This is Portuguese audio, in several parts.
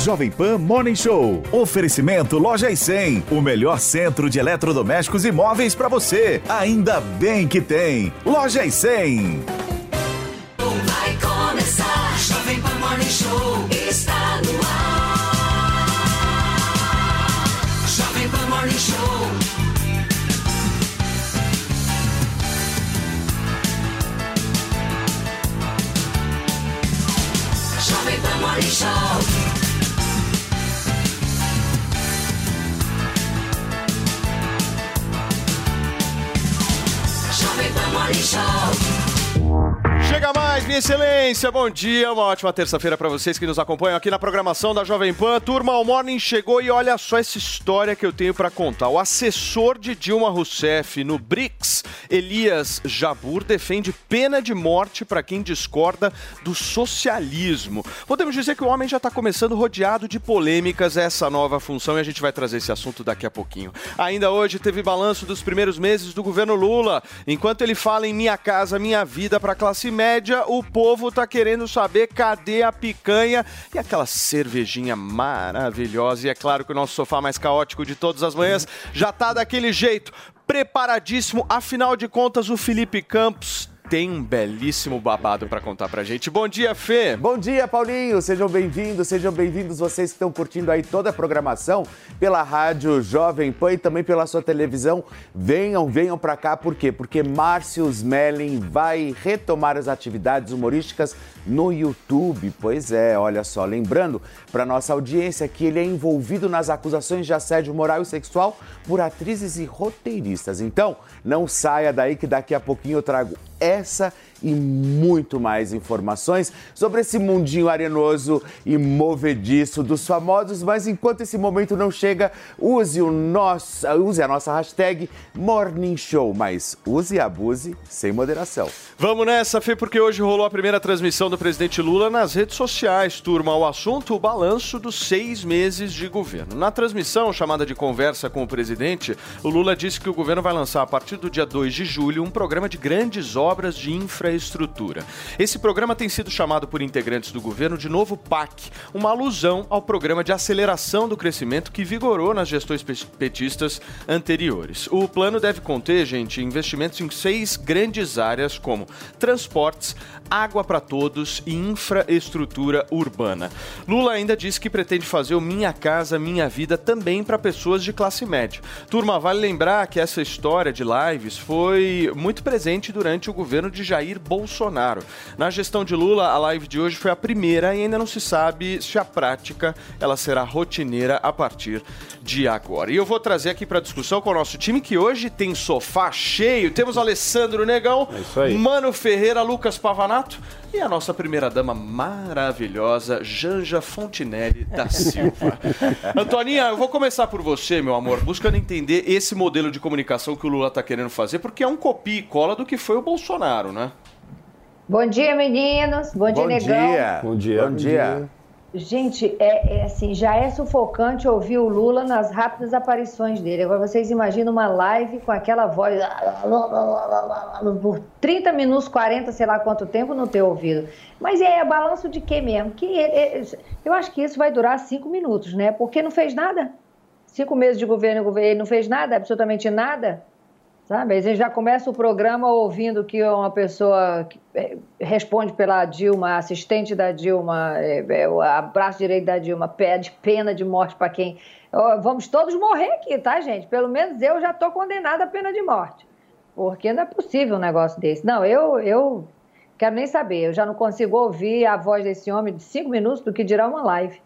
Jovem Pan Morning Show. Oferecimento Loja e 100. O melhor centro de eletrodomésticos e móveis para você. Ainda bem que tem. Loja e 100. Show. Chega mais, minha excelência. Bom dia, uma ótima terça-feira para vocês que nos acompanham aqui na programação da Jovem Pan. Turma, o Morning chegou e olha só essa história que eu tenho para contar. O assessor de Dilma Rousseff no BRICS, Elias Jabur, defende pena de morte para quem discorda do socialismo. Podemos dizer que o homem já está começando rodeado de polêmicas essa nova função e a gente vai trazer esse assunto daqui a pouquinho. Ainda hoje teve balanço dos primeiros meses do governo Lula. Enquanto ele fala em minha casa, minha vida para classe o povo tá querendo saber cadê a picanha e aquela cervejinha maravilhosa. E é claro que o nosso sofá mais caótico de todas as manhãs já tá daquele jeito, preparadíssimo. Afinal de contas, o Felipe Campos tem um belíssimo babado para contar pra gente. Bom dia, Fê. Bom dia, Paulinho. Sejam bem-vindos, sejam bem-vindos vocês que estão curtindo aí toda a programação pela rádio Jovem Pan e também pela sua televisão. Venham, venham para cá, por quê? Porque Márcio Smelling vai retomar as atividades humorísticas no YouTube. Pois é, olha só, lembrando para nossa audiência que ele é envolvido nas acusações de assédio moral e sexual por atrizes e roteiristas. Então, não saia daí que daqui a pouquinho eu trago essa e muito mais informações sobre esse mundinho arenoso e movediço dos famosos. Mas enquanto esse momento não chega, use, o nosso, use a nossa hashtag Morning Show, mas use e abuse sem moderação. Vamos nessa, Fê, porque hoje rolou a primeira transmissão do presidente Lula nas redes sociais. Turma, o assunto, o balanço dos seis meses de governo. Na transmissão, chamada de conversa com o presidente, o Lula disse que o governo vai lançar, a partir do dia 2 de julho, um programa de grandes obras de infraestrutura. Esse programa tem sido chamado por integrantes do governo de novo PAC, uma alusão ao programa de aceleração do crescimento que vigorou nas gestões pe- petistas anteriores. O plano deve conter, gente, investimentos em seis grandes áreas como transportes, água para todos e infraestrutura urbana. Lula ainda disse que pretende fazer o Minha Casa Minha Vida também para pessoas de classe média. Turma, vale lembrar que essa história de lives foi muito presente durante o governo de Jair Bolsonaro. Na gestão de Lula, a live de hoje foi a primeira e ainda não se sabe se a prática ela será rotineira a partir de agora. E eu vou trazer aqui para discussão com o nosso time que hoje tem sofá cheio. Temos Alessandro Negão, É. Mano Ferreira, Lucas Pavanato e a nossa primeira dama maravilhosa, Janja Fontinelli da Silva. Antoninha, eu vou começar por você, meu amor, buscando entender esse modelo de comunicação que o Lula está querendo fazer, porque é um copia e cola do que foi o Bolsonaro, né? Bom dia, meninos. Bom dia, Bom Negão. dia. Bom dia. Bom dia. Gente, é, é assim, já é sufocante ouvir o Lula nas rápidas aparições dele. Agora vocês imaginam uma live com aquela voz por 30 minutos, 40, sei lá quanto tempo, não ter ouvido. Mas é balanço de quê mesmo? Que ele- ele- eu acho que isso vai durar cinco minutos, né? Porque não fez nada. Cinco meses de governo, ele não fez nada, absolutamente nada. Sabe? Gente já começa o programa ouvindo que uma pessoa eh, responde pela Dilma, assistente da Dilma, eh, eh, o abraço direito da Dilma, pede pena de morte para quem. Vamos todos morrer aqui, tá, gente? Pelo menos eu já estou condenada à pena de morte. Porque não é possível um negócio desse. Não, eu, eu quero nem saber. Eu já não consigo ouvir a voz desse homem de cinco minutos do que dirá uma live.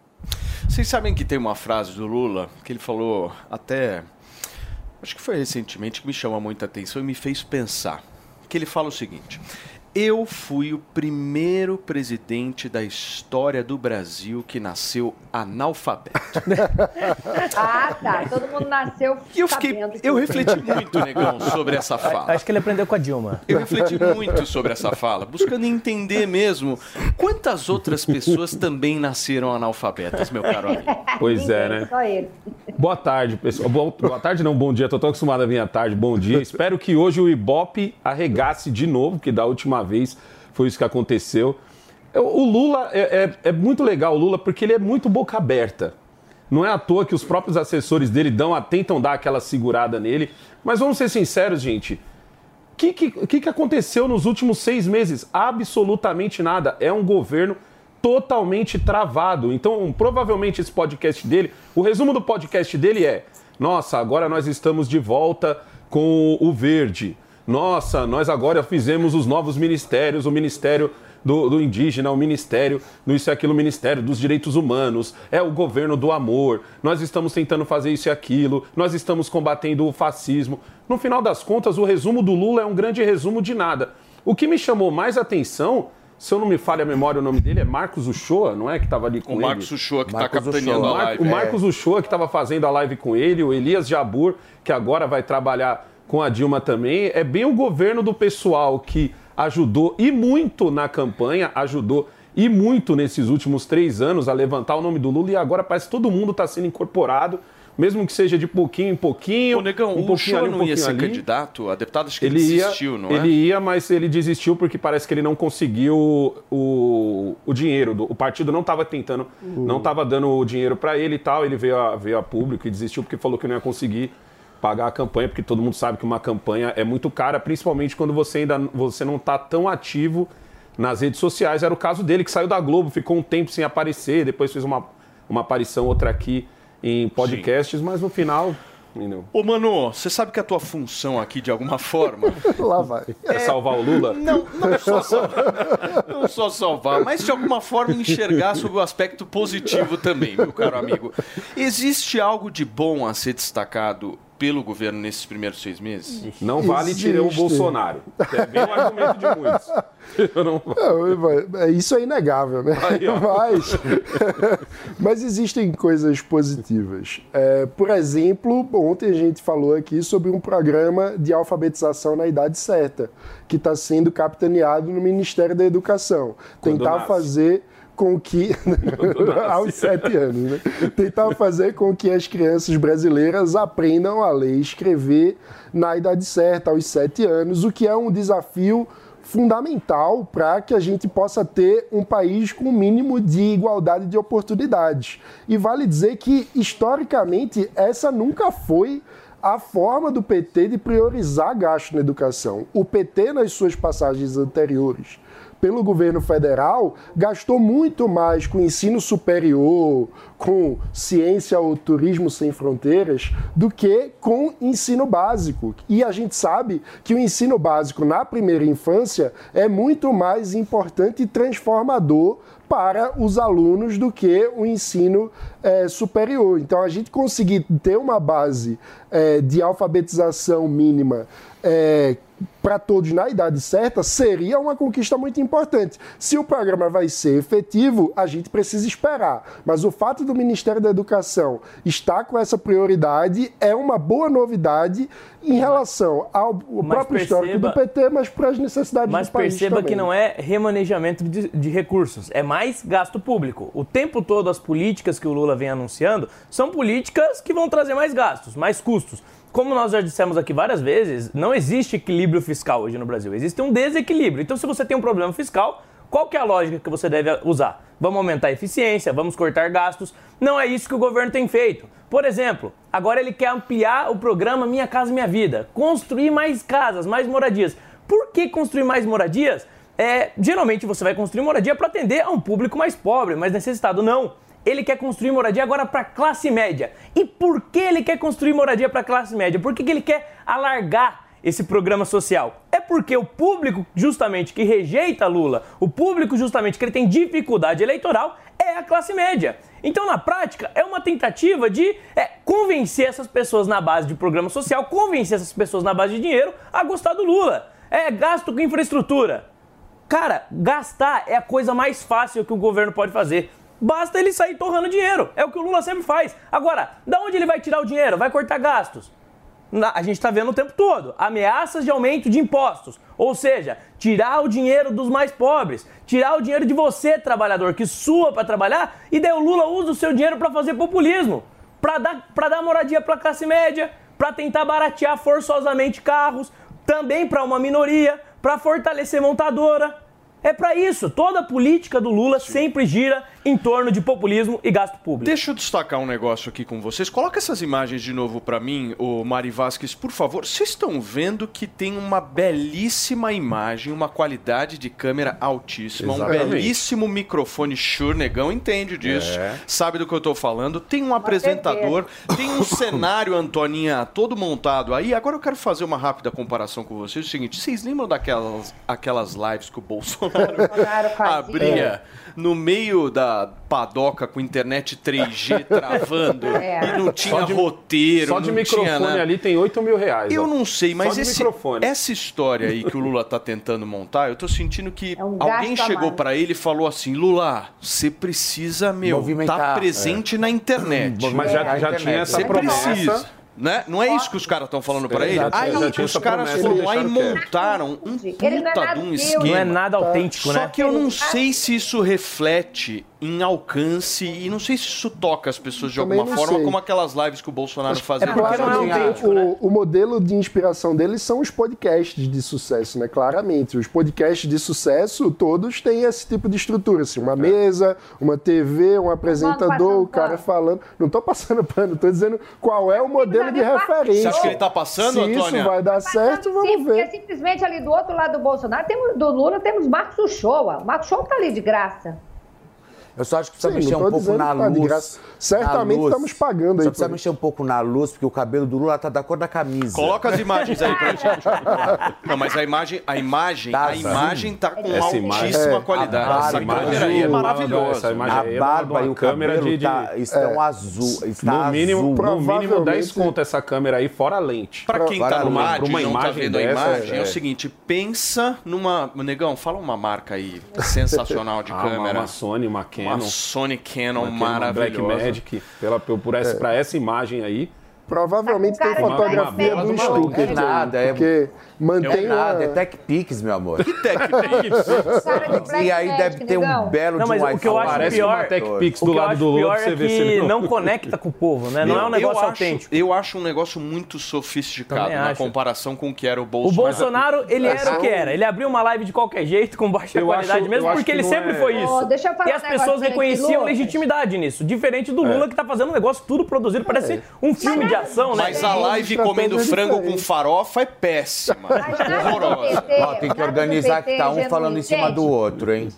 Vocês sabem que tem uma frase do Lula que ele falou até. Acho que foi recentemente que me chama muita atenção e me fez pensar. Que ele fala o seguinte: Eu fui o primeiro presidente da história do Brasil que nasceu analfabeto. Ah, tá. Todo mundo nasceu E eu fiquei. sabendo que- Eu refleti muito, negão, sobre essa fala. Acho que ele aprendeu com a Dilma. Eu refleti muito sobre essa fala, buscando entender mesmo quantas outras pessoas também nasceram analfabetas, meu caro amigo. Pois é, né? Só ele. Boa tarde, pessoal. Boa, boa tarde, não, bom dia. Tô tão acostumado a vir à tarde. Bom dia. Espero que hoje o Ibope arregasse de novo, que da última vez foi isso que aconteceu. O Lula é, é, é muito legal, o Lula, porque ele é muito boca aberta. Não é à toa que os próprios assessores dele dão, tentam dar aquela segurada nele. Mas vamos ser sinceros, gente. O que, que, que aconteceu nos últimos seis meses? Absolutamente nada. É um governo totalmente travado. Então, provavelmente esse podcast dele, o resumo do podcast dele é: nossa, agora nós estamos de volta com o verde. Nossa, nós agora fizemos os novos ministérios, o Ministério do, do, indígena, o Ministério do Isso e Aquilo, o Ministério dos Direitos Humanos, é o governo do amor, nós estamos tentando fazer isso e aquilo, nós estamos combatendo o fascismo. No final das contas, o resumo do Lula é um grande resumo de nada. O que me chamou mais atenção se eu não me falha a memória, o nome dele é Marcos Uchoa, não é? Que estava ali com o ele. O Marcos Uchoa, que está capitaneando Uchoa. a live. O Marcos é. Uchoa, que estava fazendo a live com ele, o Elias Jabur, que agora vai trabalhar com a Dilma também. É bem o governo do pessoal que ajudou e muito na campanha, ajudou e muito nesses últimos três anos a levantar o nome do Lula e agora parece que todo mundo está sendo incorporado mesmo que seja de pouquinho em pouquinho. O Negão, um o Uchoa ali, um não ia ser ali. candidato a deputado? Acho que ele, ele desistiu, ia, não é? Ele ia, mas ele desistiu porque parece que ele não conseguiu o, o dinheiro. Do, o partido não estava tentando, uh. não estava dando o dinheiro para ele e tal. Ele veio a, veio a público e desistiu porque falou que não ia conseguir pagar a campanha, porque todo mundo sabe que uma campanha é muito cara, principalmente quando você ainda você não está tão ativo nas redes sociais. Era o caso dele, que saiu da Globo, ficou um tempo sem aparecer, depois fez uma, uma aparição, outra aqui em podcasts, Sim. mas no final? Ô, Manu, você sabe que a tua função aqui, de alguma forma. Lá vai. É, é salvar o Lula? Não, não só salvar. não só salvar, mas de alguma forma enxergar sobre o aspecto positivo também, meu caro amigo. Existe algo de bom a ser destacado pelo governo nesses primeiros seis meses? Não vale tirar o Bolsonaro. É bem um argumento de muitos. Não... Não, isso é inegável, né? Aí, mas, mas existem coisas positivas. É, por exemplo, ontem a gente falou aqui sobre um programa de alfabetização na idade certa, que está sendo capitaneado no Ministério da Educação. Quando Tentar nasce. fazer com que aos sete anos, né? tentar fazer com que as crianças brasileiras aprendam a ler e escrever na idade certa, aos sete anos, o que é um desafio fundamental para que a gente possa ter um país com o um mínimo de igualdade de oportunidades. E vale dizer que, historicamente, essa nunca foi a forma do PT de priorizar gasto na educação. O PT, nas suas passagens anteriores, pelo governo federal gastou muito mais com ensino superior, com ciência ou turismo sem fronteiras, do que com ensino básico. E a gente sabe que o ensino básico na primeira infância é muito mais importante e transformador para os alunos do que o ensino é, superior. Então, a gente conseguir ter uma base é, de alfabetização mínima é, para todos na idade certa seria uma conquista muito importante. Se o programa vai ser efetivo, a gente precisa esperar. Mas o fato do Ministério da Educação estar com essa prioridade é uma boa novidade em relação ao próprio perceba, histórico do PT, mas para as necessidades do país Mas perceba também. que não é remanejamento de, de recursos, é mais gasto público. O tempo todo as políticas que o Lula vem anunciando são políticas que vão trazer mais gastos, mais custos como nós já dissemos aqui várias vezes, não existe equilíbrio fiscal hoje no Brasil. Existe um desequilíbrio. Então, se você tem um problema fiscal, qual que é a lógica que você deve usar? Vamos aumentar a eficiência, vamos cortar gastos. Não é isso que o governo tem feito. Por exemplo, agora ele quer ampliar o programa Minha Casa Minha Vida, construir mais casas, mais moradias. Por que construir mais moradias? É, geralmente você vai construir moradia para atender a um público mais pobre, mais necessitado. Não ele quer construir moradia agora para classe média. E por que ele quer construir moradia para classe média? Por que, que ele quer alargar esse programa social? É porque o público justamente que rejeita Lula, o público justamente que ele tem dificuldade eleitoral é a classe média. Então, na prática, é uma tentativa de é, convencer essas pessoas na base de programa social, convencer essas pessoas na base de dinheiro a gostar do Lula. É gasto com infraestrutura. Cara, gastar é a coisa mais fácil que o governo pode fazer. Basta ele sair torrando dinheiro. É o que o Lula sempre faz. Agora, da onde ele vai tirar o dinheiro? Vai cortar gastos? A gente está vendo o tempo todo ameaças de aumento de impostos. Ou seja, tirar o dinheiro dos mais pobres, tirar o dinheiro de você, trabalhador, que sua para trabalhar, e daí o Lula usa o seu dinheiro para fazer populismo, para dar, dar moradia para a classe média, para tentar baratear forçosamente carros, também para uma minoria, para fortalecer montadora. É pra isso. Toda a política do Lula sempre gira em torno de populismo e gasto público. Deixa eu destacar um negócio aqui com vocês. Coloca essas imagens de novo pra mim, o Mari Vasquez, por favor. Vocês estão vendo que tem uma belíssima imagem, uma qualidade de câmera altíssima, um Exatamente. belíssimo microfone Shure, negão entende disso, É. sabe do que eu tô falando. Tem um apresentador, tem um cenário, Antoninha, todo montado aí. Agora eu quero fazer uma rápida comparação com vocês. É o seguinte, vocês lembram daquelas aquelas lives que o Bolsonaro Bolsonaro fazia. abria no meio da padoca com internet 3G travando É. e não tinha Só de- roteiro, Só de não tinha microfone nada. ali tem 8 mil reais. Eu ó. não sei, mas esse- microfone. essa história aí que o Lula tá tentando montar, eu tô sentindo que É um alguém chegou pra ele e falou assim: Lula, você precisa, meu, Movimentar, tá presente na internet. Mas já, já internet. tinha essa promessa. precisa. Né? Não é isso que os caras estão falando pra ele? Exato, Aí os caras foram lá e montaram um é puta nada de um esquema. Não é nada autêntico, Só né? que eu não sei se isso reflete em alcance e não sei se isso toca as pessoas de Também alguma forma, sei. como aquelas lives que o Bolsonaro fazia. porque no não é autêntico, né? o, o modelo de inspiração deles são os podcasts de sucesso, né? Claramente. Os podcasts de sucesso, todos têm esse tipo de estrutura. Assim, uma mesa, uma TV, um apresentador, o cara pano. falando. Não tô passando pano, tô dizendo qual é o modelo de referência. Você acha que ele tá passando, Se isso Antônia? vai dar certo, Sim, vamos porque ver. simplesmente ali do outro lado do Bolsonaro, temos, do Lula, temos Marcos Uchoa. O Marcos Uchoa tá ali de graça. Eu só acho que precisa Sim, mexer um pouco na tá luz. Certamente Na luz. estamos pagando aí Só precisa mexer um pouco na luz, porque o cabelo do Lula tá da cor da camisa. Coloca as imagens aí pra gente. Não, mas a imagem, a imagem, Tá a imagem tá com Essa imagem- altíssima é, qualidade. a Essa barba câmera aí é maravilhosa. essa imagem A é barba e o câmera cabelo de- de- tá- estão azul. Está No mínimo, azul. no mínimo 10 Provavelmente- conto essa câmera aí, fora a lente. Pra quem tá uma- e tá imagem vendo a dessa, imagem, é, é. o seguinte, pensa numa... Negão, fala uma marca aí sensacional de Ah, uma, câmera. uma Sony, uma Canon. Uma Sony Canon uma Canon, uma Black maravilhosa. Magic, pela, por, essa, pra essa imagem aí. Provavelmente Tá tem fotografia do. Stucker. É nada, é- Porque mantém É nada, é Tech Pix, meu amor. Cara de Black E aí deve ter um belo Não, de mas um o que eu acho Parece pior- uma Tech Pix do que eu lado do Lula você é ver se que ele não conecta com o povo, né? Não é um Eu negócio acho- autêntico. Eu acho um negócio muito sofisticado Também na acho. comparação com o que era o O Bolsonaro. Bolsonaro, ele era o que era. Ele abriu uma live de qualquer jeito, com baixa Eu qualidade acho- mesmo, eu porque que ele sempre é- foi isso. Ô, deixa eu falar e as um pessoas reconheciam legitimidade nisso. Diferente do Lula, que tá fazendo um negócio tudo produzido, parece um filme de ação, né? Mas a live Estratégia comendo frango com farofa é péssima. Horrorosa. Ó, tem que organizar que PT tá um genuíno. falando em cima Gente, do outro, hein?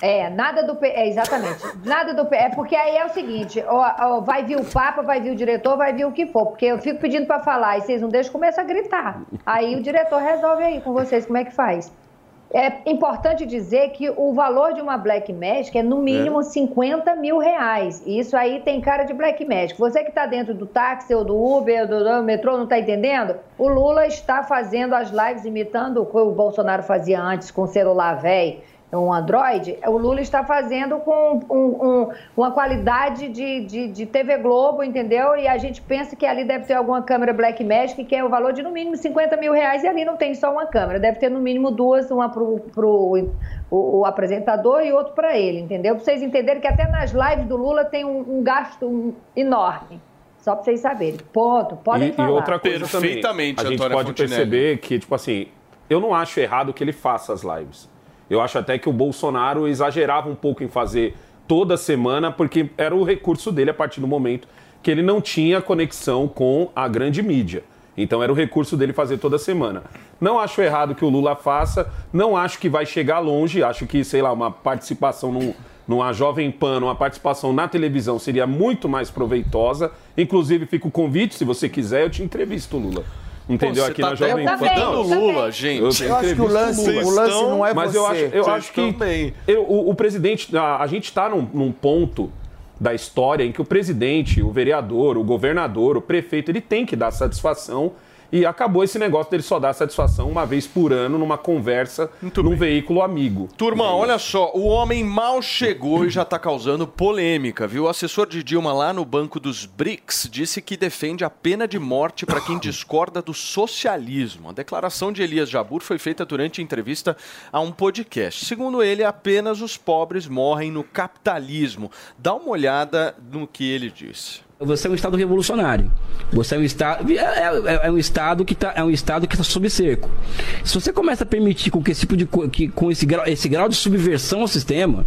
É, nada do P. É, exatamente. Nada do P. É porque aí é o seguinte: ó, ó, vai vir o Papa, vai vir o diretor, vai vir o que for. Porque eu fico pedindo pra falar e vocês não deixam, começa a gritar. Aí o diretor resolve aí com vocês como é que faz. É importante dizer que o valor de uma Black Magic é no mínimo 50 mil reais. E isso aí tem cara de Black Magic. Você que está dentro do táxi ou do Uber, do, do metrô, não está entendendo? O Lula está fazendo as lives imitando o que o Bolsonaro fazia antes com o celular velho um Android, o Lula está fazendo com um- um- uma qualidade de, de, de TV Globo, entendeu? E a gente pensa que ali deve ter alguma câmera Black Magic, que é o valor de no mínimo 50 mil reais, e ali não tem só uma câmera, deve ter no mínimo duas, uma para o, o apresentador e outro para ele, entendeu? Para vocês entenderem que até nas lives do Lula tem um, um gasto enorme. Só para vocês saberem. Ponto. Podem E, e falar. outra coisa Perfeitamente, também, a gente Antônia pode Fontinelli. perceber que, tipo assim, eu não acho errado que ele faça as lives. Eu acho até que o Bolsonaro exagerava um pouco em fazer toda semana, porque era o recurso dele a partir do momento que ele não tinha conexão com a grande mídia. Então era o recurso dele fazer toda semana. Não acho errado que o Lula faça, não acho que vai chegar longe, acho que, sei lá, uma participação num, numa Jovem Pan, uma participação na televisão seria muito mais proveitosa. Inclusive, fica o convite, se você quiser, eu te entrevisto, Lula. Entendeu? Pô, Aqui você na tá Jovem Pan. também. Não, Lula, gente. Eu acho que o lance, o lance estão- não é Mas você. eu acho, eu acho que eu- o, o presidente, a, a gente está num, num ponto da história em que o presidente, o vereador, o governador, o prefeito, ele tem que dar satisfação. E acabou esse negócio dele só dar satisfação uma vez por ano numa conversa num veículo amigo. Turma, olha só, o homem mal chegou e já tá causando polêmica, viu? O assessor de Dilma lá no Banco dos BRICS disse que defende a pena de morte para quem discorda do socialismo. A declaração de Elias Jabur foi feita durante entrevista a um podcast. Segundo ele, apenas os pobres morrem no capitalismo. Dá uma olhada no que ele disse. Você é um Estado revolucionário. Você é um Estado. É, é- é um Estado que está é um Estado que está sob cerco. Se você começa a permitir com que esse tipo de que, com esse grau, esse grau de subversão ao sistema,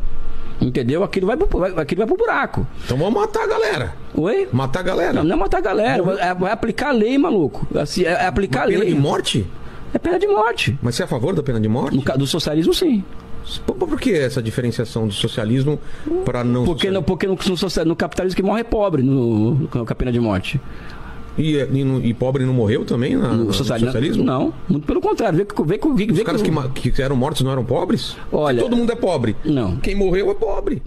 entendeu? Aquilo vai, pro- vai, aquilo vai pro buraco. Então vamos matar a galera. Oi? Matar a galera. Não, não é matar a galera, é, vai aplicar a lei, maluco. Assim, é, é aplicar a Pena lei. de morte? É pena de morte. Mas você é a favor da pena de morte? No do socialismo, sim. Por, que essa diferenciação do socialismo para não Porque, no, porque no, no, no capitalismo que morre é pobre no, com a pena de morte. E, e, no- e pobre não morreu também na- no, No socialismo? socialismo? Não, muito pelo contrário. Vê, que- vê, que- vê, Os vê caras que- que eram mortos não eram pobres? Olha- Todo mundo é pobre. Não. Quem morreu é pobre.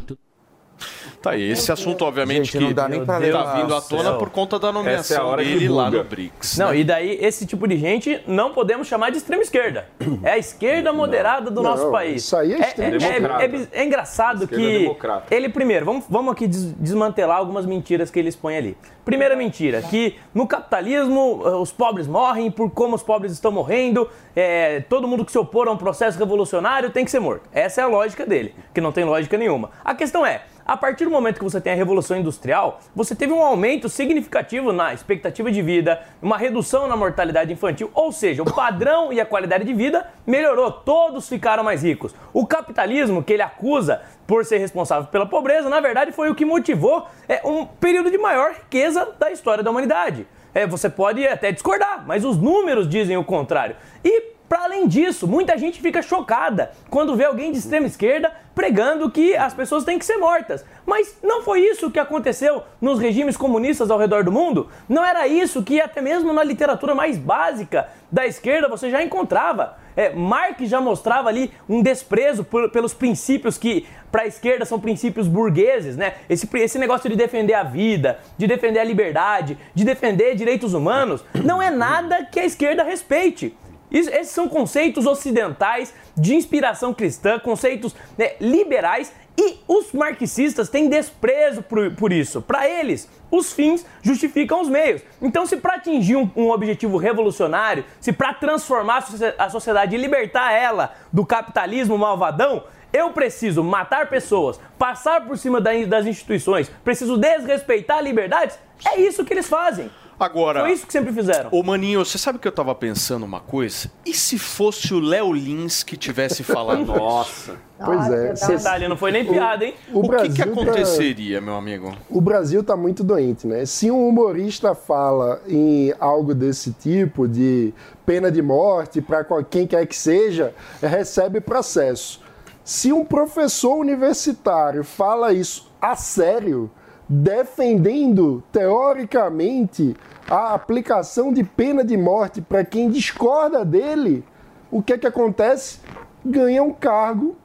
Tá aí, esse assunto, obviamente, Gente, não que dá nem pra tá vindo à tona por conta da é nomeação hora que dele lá no BRICS. Não, né? e daí esse tipo de gente não podemos chamar de extrema esquerda. É a esquerda moderada do Não, nosso país. isso aí é extrema é, democrata. é, é- é engraçado Esquerda que democrata. ele primeiro, vamos, vamos aqui des- desmantelar algumas mentiras que ele expõe ali. Primeira mentira, que no capitalismo eh, os pobres morrem por como os pobres estão morrendo, eh, todo mundo que se opor a um processo revolucionário tem que ser morto. Essa é a lógica dele, que não tem lógica nenhuma. A questão é, a partir do momento que você tem a Revolução Industrial, você teve um aumento significativo na expectativa de vida, uma redução na mortalidade infantil, ou seja, o padrão e a qualidade de vida melhorou, todos ficaram mais ricos. O capitalismo que ele acusa por ser responsável pela pobreza, na verdade foi o que motivou é, um período de maior riqueza da história da humanidade. É, você pode até discordar, mas os números dizem o contrário. E para além disso, muita gente fica chocada quando vê alguém de extrema esquerda pregando que as pessoas têm que ser mortas. Mas não foi isso que aconteceu nos regimes comunistas ao redor do mundo? Não era isso que até mesmo na literatura mais básica da esquerda você já encontrava? É, Marx já mostrava ali um desprezo por- pelos princípios que para a esquerda são princípios burgueses, né? Esse, esse negócio de defender a vida, de defender a liberdade, de defender direitos humanos, não é nada que a esquerda respeite. Esses são conceitos ocidentais de inspiração cristã, conceitos né, liberais e os marxistas têm desprezo por, por isso. Para eles, os fins justificam os meios. Então, se para atingir um, um objetivo revolucionário, se para transformar a socie- a sociedade e libertar ela do capitalismo malvadão, eu preciso matar pessoas, passar por cima da- das instituições, preciso desrespeitar liberdades, é isso que eles fazem. Agora, Foi isso que sempre fizeram. Ô Maninho, você sabe que eu tava pensando uma coisa? E se fosse o Léo Lins que tivesse falando isso? Nossa. Pois é. Detalhe, não foi nem piada, hein? o, O, que, Brasil que tá- aconteceria, meu amigo? o Brasil está muito doente, né? Se um humorista fala em algo desse tipo, de pena de morte para quem quer que seja, recebe processo. Se um professor universitário fala isso a sério, defendendo teoricamente a aplicação de pena de morte para quem discorda dele, o que é que acontece? Ganha um cargo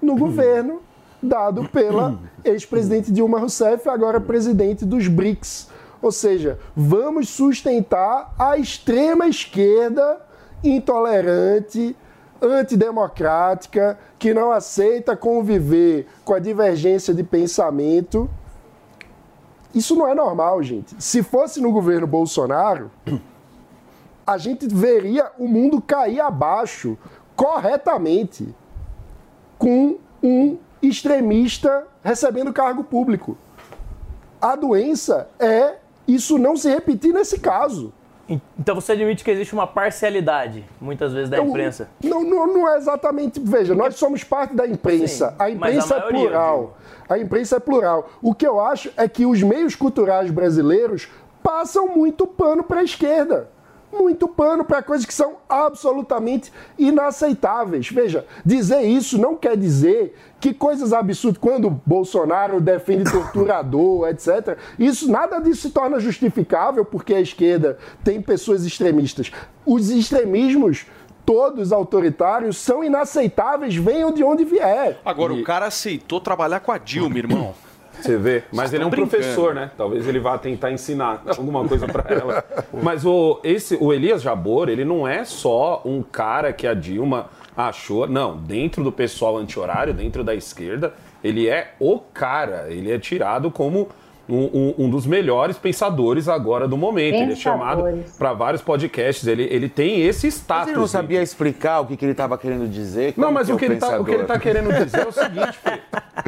no governo dado pela ex-presidente Dilma Rousseff, agora presidente dos BRICS. Ou seja, vamos sustentar a extrema esquerda intolerante, antidemocrática, que não aceita conviver com a divergência de pensamento. Isso não é normal, gente. Se fosse no governo Bolsonaro, a gente veria o mundo cair abaixo corretamente com um extremista recebendo cargo público. A doença é isso não se repetir nesse caso. Então você admite que existe uma parcialidade, muitas vezes, da Eu- imprensa. Não, não, não é exatamente. Veja, nós somos parte da imprensa. Sim, a imprensa a é maioria, plural. A imprensa é plural. O que eu acho é que os meios culturais brasileiros passam muito pano para a esquerda. Muito pano para coisas que são absolutamente inaceitáveis. Veja, dizer isso não quer dizer que coisas absurdas, quando Bolsonaro defende torturador, etc., isso nada disso se torna justificável porque a esquerda tem pessoas extremistas. Os extremismos, todos autoritários, são inaceitáveis, venham de onde vier. Agora, o cara aceitou trabalhar com a Dilma, irmão. Você vê, mas ele é um brincando. professor, né? Talvez ele vá tentar ensinar alguma coisa pra ela. Mas o, esse, o Elias Jabor, ele não é só um cara que a Dilma achou. Não, dentro do pessoal anti-horário, dentro da esquerda, ele é o cara. Ele é tirado como um, um- um dos melhores pensadores agora do momento. Ele é chamado Pensadores. para vários podcasts. Ele, ele tem esse Mas status. ele não sabia explicar o que, que ele estava querendo dizer? Não, mas é o que, ele tá, o que ele tá pensador? querendo dizer é o seguinte, Fê.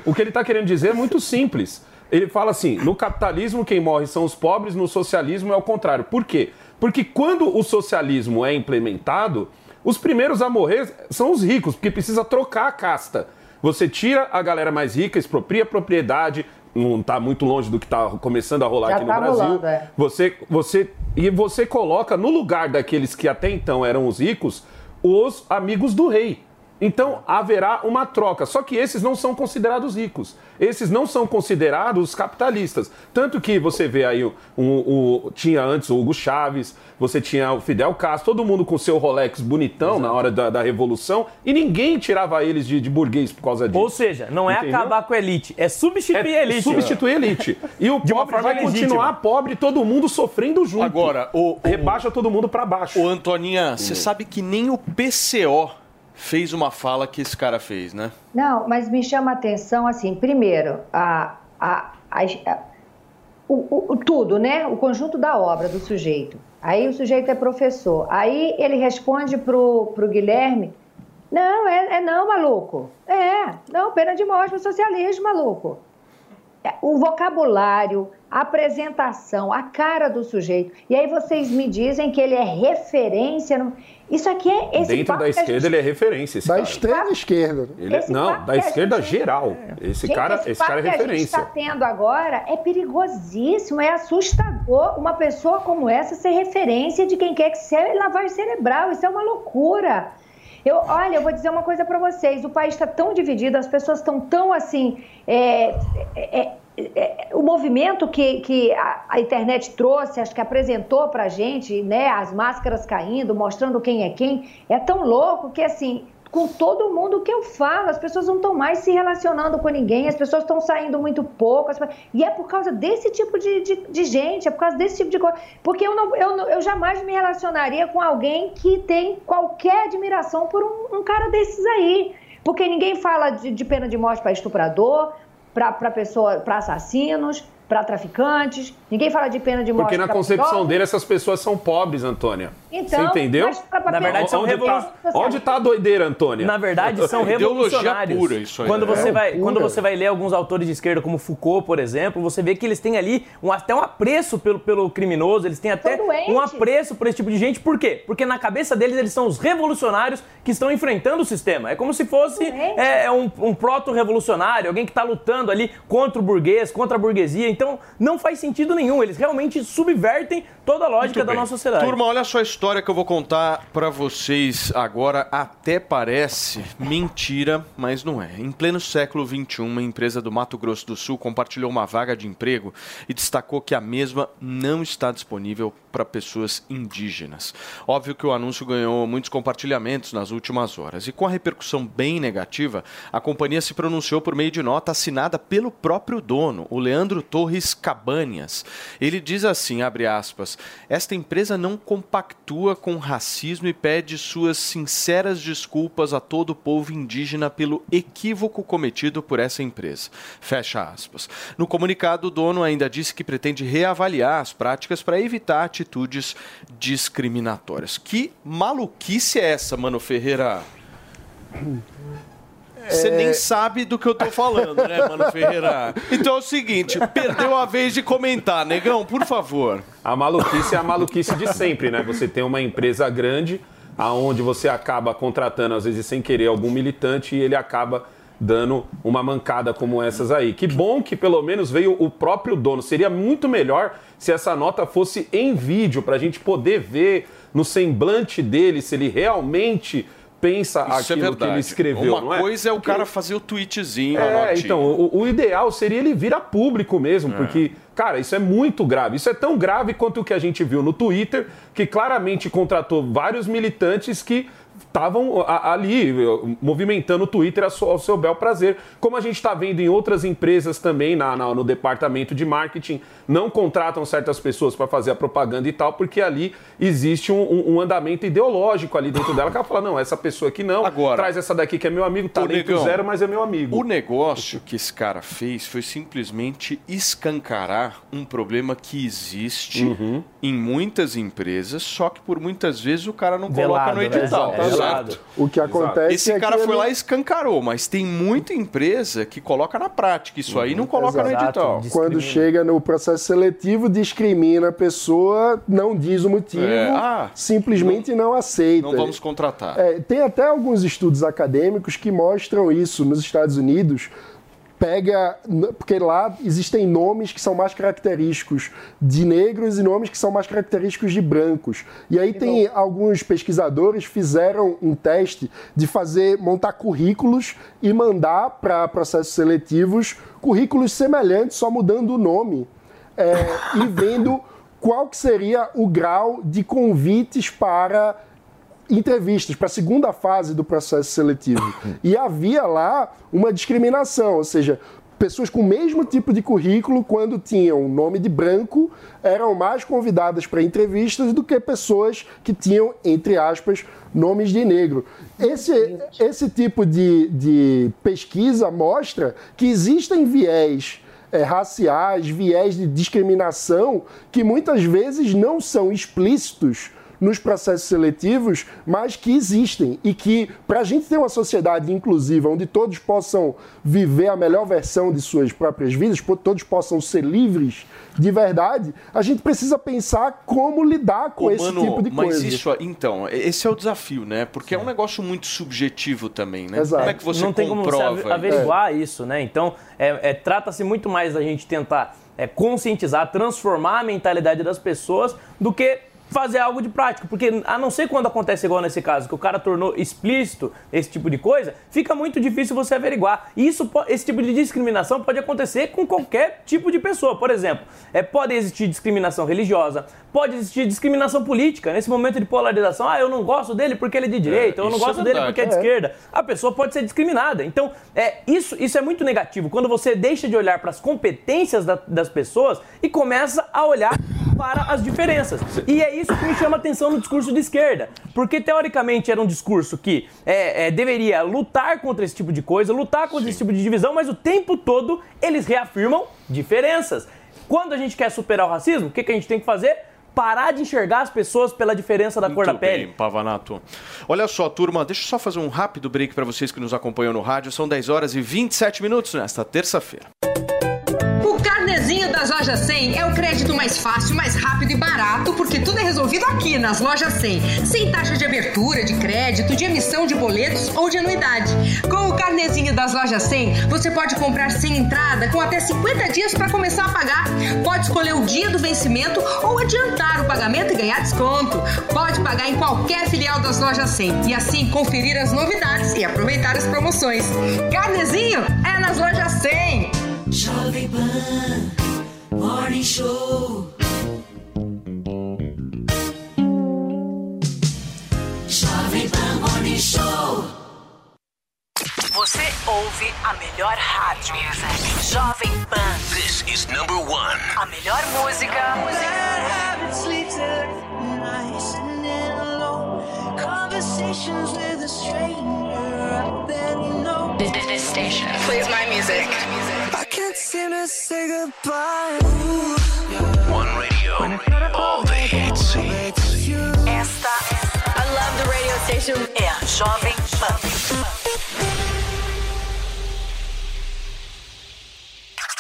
O que ele tá querendo dizer é muito simples. Ele fala assim: no capitalismo quem morre são os pobres, no socialismo é o contrário. Por quê? Porque quando o socialismo é implementado, os primeiros a morrer são os ricos, porque precisa trocar a casta. Você tira a galera mais rica, expropria a propriedade, não está muito longe do que está começando a rolar Já aqui tá no Brasil. rolando, é. Você, você e você coloca no lugar daqueles que até então eram os ricos, os amigos do rei. Então haverá uma troca. Só que esses não são considerados ricos. Esses não são considerados capitalistas. Tanto que você vê aí o, o- o- tinha antes o Hugo Chaves, você tinha o Fidel Castro, todo mundo com seu Rolex bonitão na hora da, da Revolução, e ninguém tirava eles de, de burguês por causa disso. Ou seja, não é Entendeu? acabar com a elite, é substituir a É elite. substituir a elite. E o De pobre vai legítima. continuar pobre, todo mundo sofrendo junto. Agora, o, o, Rebaixa todo mundo pra baixo. o Antoninha, você sabe que nem o PCO fez uma fala que esse cara fez, né? Não, mas me chama a atenção, assim, primeiro, a, a, a- a- o, o- tudo, né? O conjunto da obra do sujeito. Aí o sujeito é professor. Aí ele responde pro, pro Guilherme: Não, é, é não, maluco. É, não, pena de morte pro socialismo, maluco. O vocabulário, a apresentação, a cara do sujeito. E aí vocês me dizem que ele é referência. no- Isso aqui é. Esse Dentro da que esquerda gente- ele é referência. Esse Da cara. extrema esquerda. né? Ele é- esse não, da que esquerda gente- geral. Esse Gente, cara, esse esse cara é papo que a gente referência. está tendo agora é perigosíssimo, é assustador uma pessoa como essa ser referência de quem quer que seja lavagem cerebral. Isso é uma loucura. Eu, olha, eu vou dizer uma coisa para vocês: o país está tão dividido, as pessoas estão tão assim. é, é, é, o movimento que, que a, internet trouxe, acho que apresentou para gente, né, as máscaras caindo, mostrando quem é quem, é tão louco que assim com todo mundo que eu falo. As pessoas não estão mais se relacionando com ninguém, as pessoas estão saindo muito pouco. as E é por causa desse tipo de, de, de gente, é por causa desse tipo de coisa. Porque eu, não, eu, eu jamais me relacionaria com alguém que tem qualquer admiração por um, um cara desses aí. Porque ninguém fala de, de pena de morte para estuprador, para pessoa, para assassinos, para traficantes. Ninguém fala de pena de morte Porque na concepção dele, essas pessoas são pobres, Antônia. Então, Você entendeu? Na verdade, são onde, tá, onde tá a doideira, Antônia? Na verdade, são Ideologia revolucionários. pura isso aí, quando, né? você É, vai, pura. quando você vai ler alguns autores de esquerda, como Foucault, por exemplo, você vê que eles têm ali um, até um apreço pelo, pelo criminoso, eles têm até um apreço por esse tipo de gente. Por quê? Porque na cabeça deles, eles são os revolucionários que estão enfrentando o sistema. É como se fosse é, é um, um proto-revolucionário, alguém que está lutando ali contra o burguês, contra a burguesia. Então, não faz sentido nenhum. Eles realmente subvertem toda a lógica da nossa sociedade. Turma, olha só a história que eu vou contar pra vocês agora. Até parece mentira, mas não é. Em pleno século XXI, uma empresa do Mato Grosso do Sul compartilhou uma vaga de emprego e destacou que a mesma não está disponível para pessoas indígenas. Óbvio que o anúncio ganhou muitos compartilhamentos nas últimas horas. E com a repercussão bem negativa, a companhia se pronunciou por meio de nota assinada pelo próprio dono, o Leandro Torres Cabanhas. Ele diz assim, abre aspas, esta empresa não compactua com racismo e pede suas sinceras desculpas a todo o povo indígena pelo equívoco cometido por essa empresa. Fecha aspas. No comunicado, o dono ainda disse que pretende reavaliar as práticas para evitar atitudes discriminatórias. Que maluquice é essa, Mano Ferreira? Você nem sabe do que eu tô falando, né, Mano Ferreira? Então é o seguinte, perdeu a vez de comentar, negão, por favor. A maluquice é a maluquice de sempre, né? Você tem uma empresa grande, aonde você acaba contratando, às vezes sem querer, algum militante e ele acaba dando uma mancada como essas aí. Que bom que pelo menos veio o próprio dono. Seria muito melhor se essa nota fosse em vídeo, para a gente poder ver no semblante dele se ele realmente pensa Isso é aquilo que ele escreveu, Uma não é? coisa é o Porque- cara fazer o tweetzinho, é, então, o, o ideal seria ele vir a público mesmo, É. porque, cara, isso é muito grave. Isso é tão grave quanto o que a gente viu no Twitter, que claramente contratou vários militantes que estavam ali movimentando o Twitter ao seu, bel prazer, como a gente está vendo em outras empresas também na- na- no departamento de marketing, não contratam certas pessoas para fazer a propaganda e tal, porque ali existe um, um- um andamento ideológico ali dentro dela, que ela fala, não, essa pessoa aqui não, Agora, traz essa daqui que é meu amigo, Ô, talento negão, zero, mas é meu amigo. O negócio que esse cara fez foi simplesmente escancarar um problema que existe Uhum. em muitas empresas, só que por muitas vezes o cara não Velado, coloca no né? edital. Exato. O que acontece Esse é cara que foi ele- lá e escancarou, mas tem muita empresa que coloca na prática. Isso aí não coloca no Exato. edital. Quando chega no processo seletivo, discrimina a pessoa, não diz o motivo, É, ah, simplesmente não, aceita. Não vamos contratar. É, tem até alguns estudos acadêmicos que mostram isso nos Estados Unidos. Pega. Porque lá existem nomes que são mais característicos de negros e nomes que são mais característicos de brancos. E aí tem alguns pesquisadores fizeram um teste de fazer, montar currículos e mandar para processos seletivos currículos semelhantes, só mudando o nome. É, e vendo qual que seria o grau de convites para entrevistas para a segunda fase do processo seletivo. E havia lá uma discriminação, ou seja, pessoas com o mesmo tipo de currículo, quando tinham nome de branco, eram mais convidadas para entrevistas do que pessoas que tinham, entre aspas, nomes de negro. Esse, esse tipo de, de pesquisa mostra que existem viés eh, raciais, viés de discriminação, que muitas vezes não são explícitos nos processos seletivos, mas que existem e que, para a gente ter uma sociedade inclusiva, onde todos possam viver a melhor versão de suas próprias vidas, todos possam ser livres de verdade, a gente precisa pensar como lidar com Ô, esse mano, tipo de mas coisa. isso, então, esse é o desafio, né? Porque é um negócio muito subjetivo também, né? Exato. Como é que você não tem como você comprova? ave- averiguar isso, né? Então, é, é, trata-se muito mais da gente tentar é, conscientizar, transformar a mentalidade das pessoas do que fazer algo de prático. Porque, a não ser quando acontece igual nesse caso, que o cara tornou explícito esse tipo de coisa, fica muito difícil você averiguar. E isso, esse tipo de discriminação pode acontecer com qualquer tipo de pessoa. Por exemplo, é, pode existir discriminação religiosa, pode existir discriminação política. Nesse momento de polarização, ah, eu não gosto dele porque ele é de direita, eu não é gosto dele verdade. porque é de É. esquerda. A pessoa pode ser discriminada. Então, é, isso, isso é muito negativo. Quando você deixa de olhar para as competências da- das pessoas e começa a olhar para as diferenças. E é isso que me chama atenção no discurso de esquerda. Porque, teoricamente, era um discurso que é, é, deveria lutar contra esse tipo de coisa, lutar contra esse tipo de divisão, mas o tempo todo eles reafirmam diferenças. Quando a gente quer superar o racismo, o que, que a gente tem que fazer? Parar de enxergar as pessoas pela diferença da cor da Muito pele. bem, Pavanato. Olha só, turma, deixa eu só fazer um rápido break para vocês que nos acompanham no rádio. São 10 horas e 27 minutos nesta terça-feira. O carnezinho das lojas 100 é o crédito mais fácil, mais rápido e barato, porque tudo é resolvido aqui nas lojas 100. Sem taxa de abertura, de crédito, de emissão de boletos ou de anuidade. Com o carnezinho das lojas 100, você pode comprar sem entrada com até 50 dias para começar a pagar. Pode escolher o dia do vencimento ou adiantar o pagamento e ganhar desconto. Pode pagar em qualquer filial das lojas 100 e assim conferir as novidades e aproveitar as promoções. Carnezinho é nas lojas 100. Jovem Pan Morning Show. Jovem Pan Morning Show. Você ouve a melhor rádio. Jovem Pan. This is number one. A melhor música. This, this station plays my music. I can't seem to say goodbye. One radio. All the hits. Esta station. É a Jovem Pan.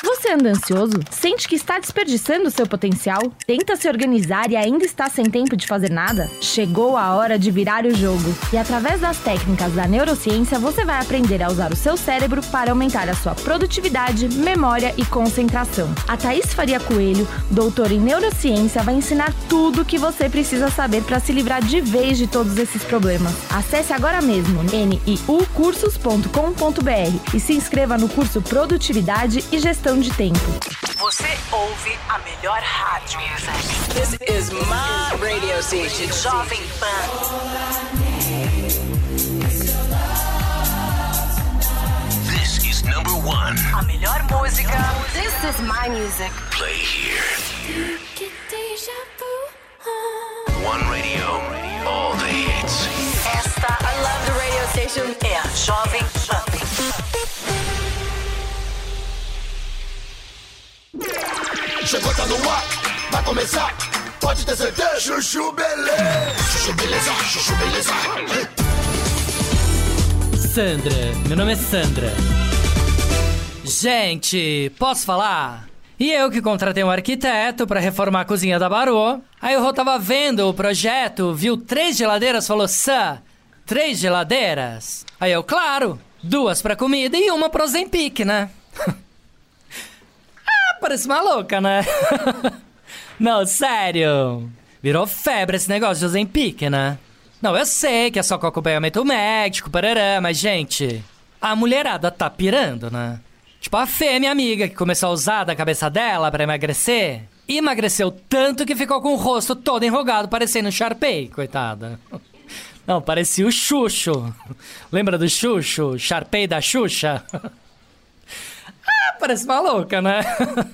Você anda ansioso? Sente que está desperdiçando seu potencial? Tenta se organizar e ainda está sem tempo de fazer nada? Chegou a hora de virar o jogo. E através das técnicas da neurociência, você vai aprender a usar o seu cérebro para aumentar a sua produtividade, memória e concentração. A Thaís Faria Coelho, doutora em neurociência, vai ensinar tudo o que você precisa saber para se livrar de vez de todos esses problemas. Acesse agora mesmo niucursos.com.br e se inscreva no curso Produtividade e Gestão de Tempo. Você ouve a melhor rádio. This is my radio station. Jovem Pan. This is number one. A melhor música. This is my music. Play here. One radio. All the hits. Esta I love the radio station. É a Jovem Pan. Chegou, tá no ar, vai começar. Pode ter certeza. Chuchu beleza. Chuchu beleza, chuchu beleza. Sandra, meu nome é Sandra. Gente, posso falar? E eu que contratei um arquiteto pra reformar a cozinha da Barô. Aí o Rô tava vendo o projeto, viu três geladeiras, falou: Sam, três geladeiras? Aí eu, claro, duas pra comida e uma pro Zempic, né? Parece uma louca, né? Não, sério. Virou febre esse negócio de Zempic, né? Não, eu sei que é só com acompanhamento médico, parará, mas, gente, a mulherada tá pirando, né? Tipo, a Fê, minha amiga, que começou a usar da cabeça dela pra emagrecer, emagreceu tanto que ficou com o rosto todo enrugado, parecendo um Sharpei, coitada. Não, parecia o Xuxo. Lembra do Xuxo? Sharpei da Xuxa? parece maluca, né?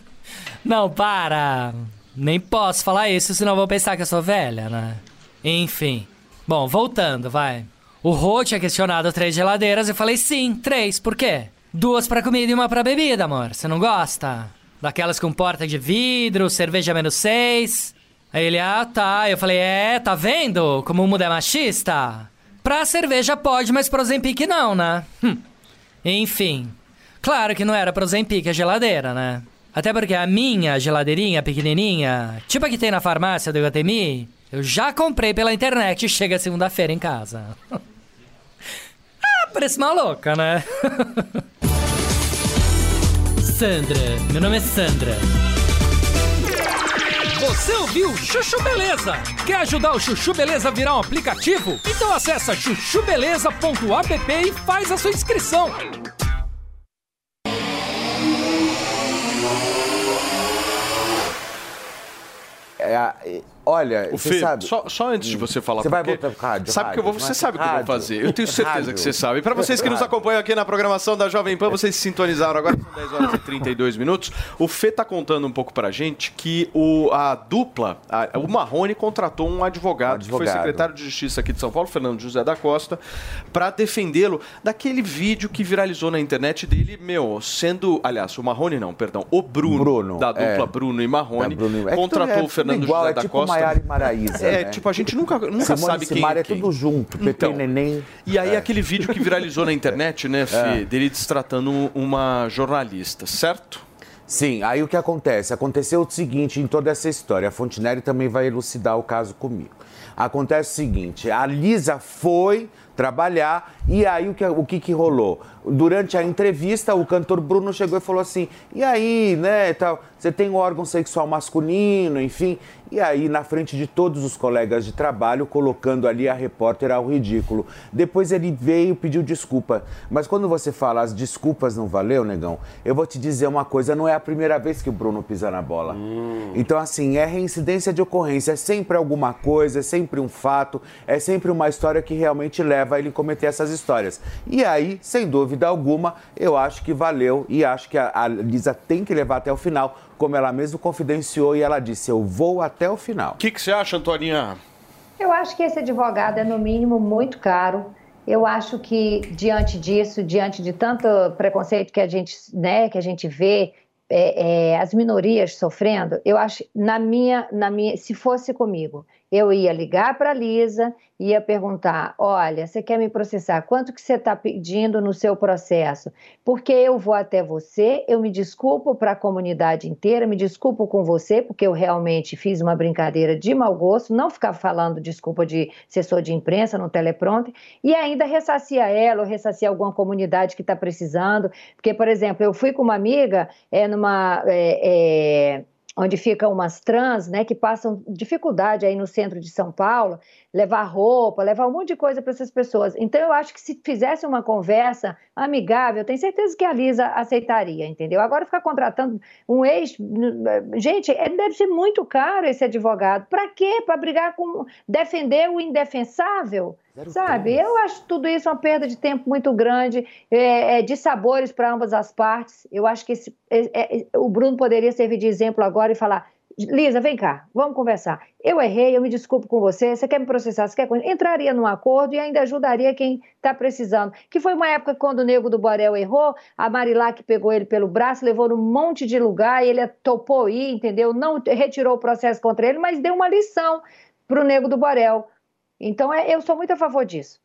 Não, para. Nem posso falar isso, senão vou pensar que eu sou velha, né? Enfim. Bom, voltando, vai. O Rô tinha questionado três geladeiras, eu falei sim, três, por quê? Duas pra comida e uma pra bebida, amor. Você não gosta? Daquelas com porta de vidro, cerveja menos seis. Aí ele, ah, tá. Eu falei, é, tá vendo como o mundo é machista? Pra cerveja pode, mas pro Zempic não, né? Hum. Enfim. Claro que não era pro Zempic a geladeira, né? Até porque a minha geladeirinha pequenininha, tipo a que tem na farmácia do Iguatemi, eu já comprei pela internet e chega segunda-feira em casa. ah, parece maluca, né? Sandra, meu nome é Sandra. Você ouviu Chuchu Beleza? Quer ajudar o Chuchu Beleza a virar um aplicativo? Então acessa chuchubeleza.app e faz a sua inscrição. É, é, olha, O Fê, sabe... só, só antes de você falar, Você vai voltar pro rádio, sabe que eu vou, rádio, você sabe o que eu vou rádio. fazer. Eu tenho certeza Rádio. que você sabe. Para vocês que nos Rádio. acompanham aqui na programação da Jovem Pan, vocês se sintonizaram agora, são 10 horas e 32 minutos. O Fê tá contando um pouco pra gente que o, a dupla, a- o Marrone contratou um advogado, que foi advogado. secretário de Justiça aqui de São Paulo, Fernando José da Costa, para defendê-lo daquele vídeo que viralizou na internet dele, meu, sendo, aliás, o Marrone não, perdão, o Bruno, Bruno, da dupla é. Bruno e Marrone, Bruno é que contratou é o Fernando igual, José é da tipo Costa. Maiara e Maraísa, É, né? tipo, a gente nunca, nunca Simone sabe e quem é é quem. tudo junto, Pepe Então, e Neném. E aí É. aquele vídeo que viralizou na internet, né, Fê, É. dele destratando uma jornalista, certo? Sim, aí o que acontece? Aconteceu o seguinte em toda essa história. A Fontinelli também vai elucidar o caso comigo. Acontece o seguinte: a Lisa foi trabalhar e aí o que, o que, que rolou? Durante a entrevista, o cantor Bruno chegou e falou assim: e aí, né, tal, você tem um órgão sexual masculino, enfim. E aí, na frente de todos os colegas de trabalho, colocando ali a repórter ao ridículo. Depois ele veio e pediu desculpa. Mas quando você fala as desculpas não valeu, negão, eu vou te dizer uma coisa: não é a primeira vez que o Bruno pisa na bola. Então, assim, é reincidência de ocorrência. É sempre alguma coisa, é sempre um fato, é sempre uma história que realmente leva ele a cometer essas histórias. E aí, sem dúvida alguma, eu acho que valeu e acho que a, a Lisa tem que levar até o final, como ela mesmo confidenciou e ela disse: eu vou até o final. O que, que você acha, Antoninha? Eu acho que esse advogado é, no mínimo, muito caro. Eu acho que, diante disso, diante de tanto preconceito que a gente, né, que a gente vê, é, é, as minorias sofrendo, eu acho, na minha, na minha, se fosse comigo, eu ia ligar para a Lisa, ia perguntar, olha, você quer me processar, quanto que você está pedindo no seu processo? Porque eu vou até você, eu me desculpo para a comunidade inteira, me desculpo com você, porque eu realmente fiz uma brincadeira de mau gosto, não ficar falando desculpa de assessor de imprensa no teleprompter, e ainda ressarcia ela ou ressarcia alguma comunidade que está precisando, porque, por exemplo, eu fui com uma amiga é, numa... é, é, onde ficam umas trans, né, que passam dificuldade aí no centro de São Paulo, levar roupa, levar um monte de coisa para essas pessoas. Então eu acho que se fizesse uma conversa amigável, tenho certeza que a Lisa aceitaria, entendeu? Agora ficar contratando um ex, gente, é- deve ser muito caro esse advogado. Para quê? Para brigar com defender o indefensável? Sabe? Eu acho tudo isso uma perda de tempo muito grande, é, é, de sabores para ambas as partes. Eu acho que esse- é- é- o Bruno poderia servir de exemplo agora e falar: Lisa, vem cá, vamos conversar. Eu errei, eu me desculpo com você. Você quer me processar? Você quer. coisa?" Entraria num acordo e ainda ajudaria quem está precisando. Que foi uma época quando o Nego do Borel errou, a Marilac pegou ele pelo braço, levou num monte de lugar e ele topou ir, entendeu? Não retirou o processo contra ele, mas deu uma lição para o Nego do Borel. Então, é- eu sou muito a favor disso.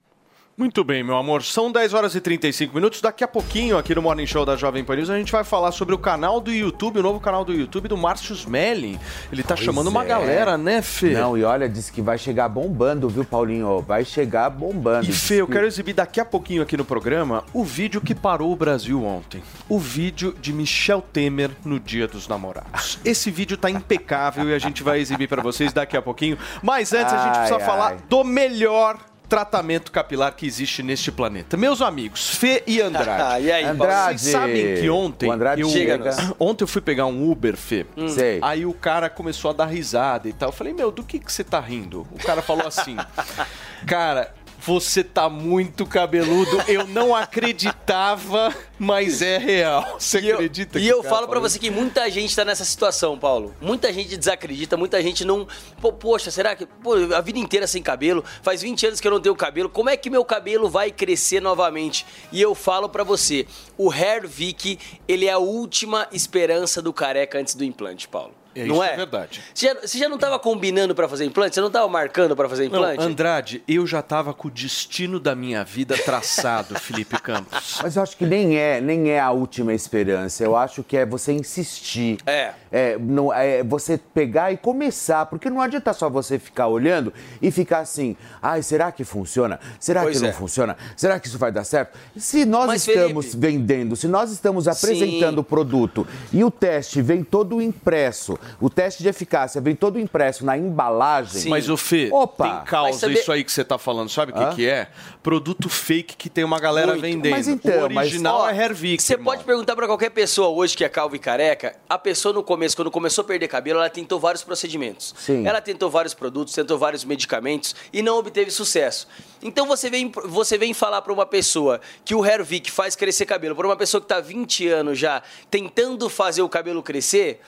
Muito bem, meu amor. São 10 horas e 35 minutos. Daqui a pouquinho, aqui no Morning Show da Jovem Pan News, a gente vai falar sobre o canal do YouTube, o novo canal do YouTube do Márcio Smelling. Ele tá Pois chamando uma é. galera, né, Fê? Não, e olha, disse que vai chegar bombando, viu, Paulinho? Vai chegar bombando. E Fê, eu quero exibir daqui a pouquinho aqui no programa o vídeo que parou o Brasil ontem. O vídeo de Michel Temer no Dia dos Namorados. Esse vídeo tá impecável e a gente vai exibir pra vocês daqui a pouquinho. Mas antes a gente Ai, precisa ai. falar do melhor tratamento capilar que existe neste planeta. Meus amigos, Fê e Andrade. E aí? Andrade. Vocês sabem que ontem O Andrade eu, chega. ontem eu fui pegar um Uber, Fê. Hum. Sei. Aí o cara começou a dar risada e tal. Eu falei, meu, do que, que você tá rindo? O cara falou assim, cara, você tá muito cabeludo. Eu não acreditava, mas é real. Você E eu, acredita? e que eu o cara falo pra falou você que muita gente tá nessa situação, Paulo. Muita gente desacredita, muita gente não. Pô, poxa, será que. Pô, a vida inteira sem cabelo, faz 20 anos que eu não tenho cabelo, como é que meu cabelo vai crescer novamente? E eu falo pra você, o Hair Vic, ele é a última esperança do careca antes do implante, Paulo. É, não isso é? é verdade. Você já, você já não tava combinando pra fazer implante? Você não tava marcando pra fazer Não, implante? Andrade, eu já tava com o destino da minha vida traçado, Felipe Campos. Mas eu acho que nem é, nem é a última esperança. Eu acho que é você insistir. É. É, não, é você pegar e começar, porque não adianta só você ficar olhando e ficar assim, ai, será que funciona? Será Pois que não é. funciona? Será que isso vai dar certo? Se nós Mas, estamos Felipe- vendendo, se nós estamos apresentando o produto e o teste vem todo impresso, o teste de eficácia vem todo impresso na embalagem. Mas o Fê, Opa! tem causa Mas saber- isso aí que você tá falando. Sabe o que, que é? Produto fake que tem uma galera Muito. vendendo. Mas então, o mas- original Ó, é Hervik. Você pode perguntar pra qualquer pessoa hoje que é calvo e careca. A pessoa no começo, quando começou a perder cabelo, ela tentou vários procedimentos. Sim. Ela tentou vários produtos, tentou vários medicamentos e não obteve sucesso. Então você vem, você vem falar pra uma pessoa que o Hervik faz crescer cabelo, pra uma pessoa que tá 20 anos já tentando fazer o cabelo crescer.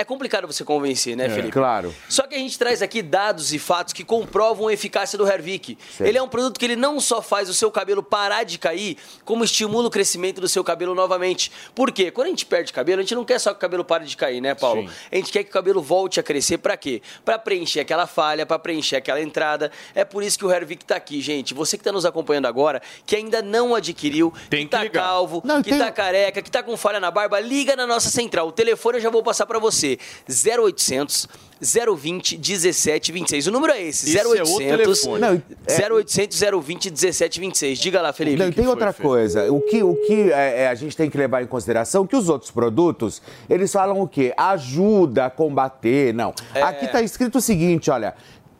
É complicado você convencer, né, Felipe? Claro. Só que a gente traz aqui dados e fatos que comprovam a eficácia do Hervik. Ele é um produto que ele não só faz o seu cabelo parar de cair, como estimula o crescimento do seu cabelo novamente. Por quê? Quando a gente perde cabelo, a gente não quer só que o cabelo pare de cair, né, Paulo? Sim. A gente quer que o cabelo volte a crescer pra quê? Pra preencher aquela falha, pra preencher aquela entrada. É por isso que o Hervik tá aqui, gente. Você que tá nos acompanhando agora, que ainda não adquiriu, Tem que que tá ligar. calvo, Não, que tem- tá careca, que tá com falha na barba, liga na nossa central. O telefone eu já vou passar pra você. 0800 020 1726. O número é esse, Esse é o 0800 telefone. Não, é- 0800 020 1726. Diga lá, Felipe. Não, e tem outra Fê? coisa. O que, o que é, é, a gente tem que levar em consideração que os outros produtos, eles falam o quê? Ajuda a combater. Não. É. Aqui tá escrito o seguinte, olha.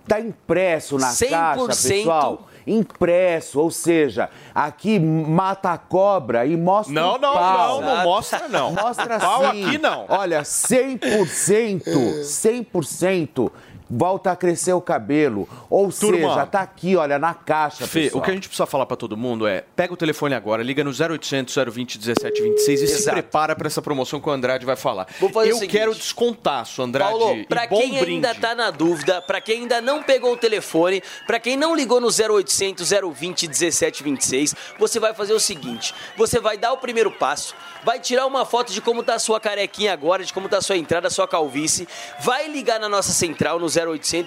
Tá impresso na 100% caixa, pessoal. Impresso, ou seja, aqui mata a cobra e mostra Não, o não, pau. não, não mostra não. Mostra Pau sim. aqui não. Olha, 100%, 100% volta a crescer o cabelo. Ou Turma. seja, tá aqui, olha, na caixa, Fê, pessoal. o que a gente precisa falar pra todo mundo é: pega o telefone agora, liga no 0800 020 1726 e se Exato. prepara pra essa promoção que o Andrade vai falar. Vou fazer Eu o seguinte. quero descontaço, Andrade. Paulo, e pra bom quem brinde. ainda tá na dúvida, pra quem ainda não pegou o telefone, pra quem não ligou no 0800 020 1726, você vai fazer o seguinte: você vai dar o primeiro passo, vai tirar uma foto de como tá a sua carequinha agora, de como tá a sua entrada, a sua calvície, vai ligar na nossa central no 0800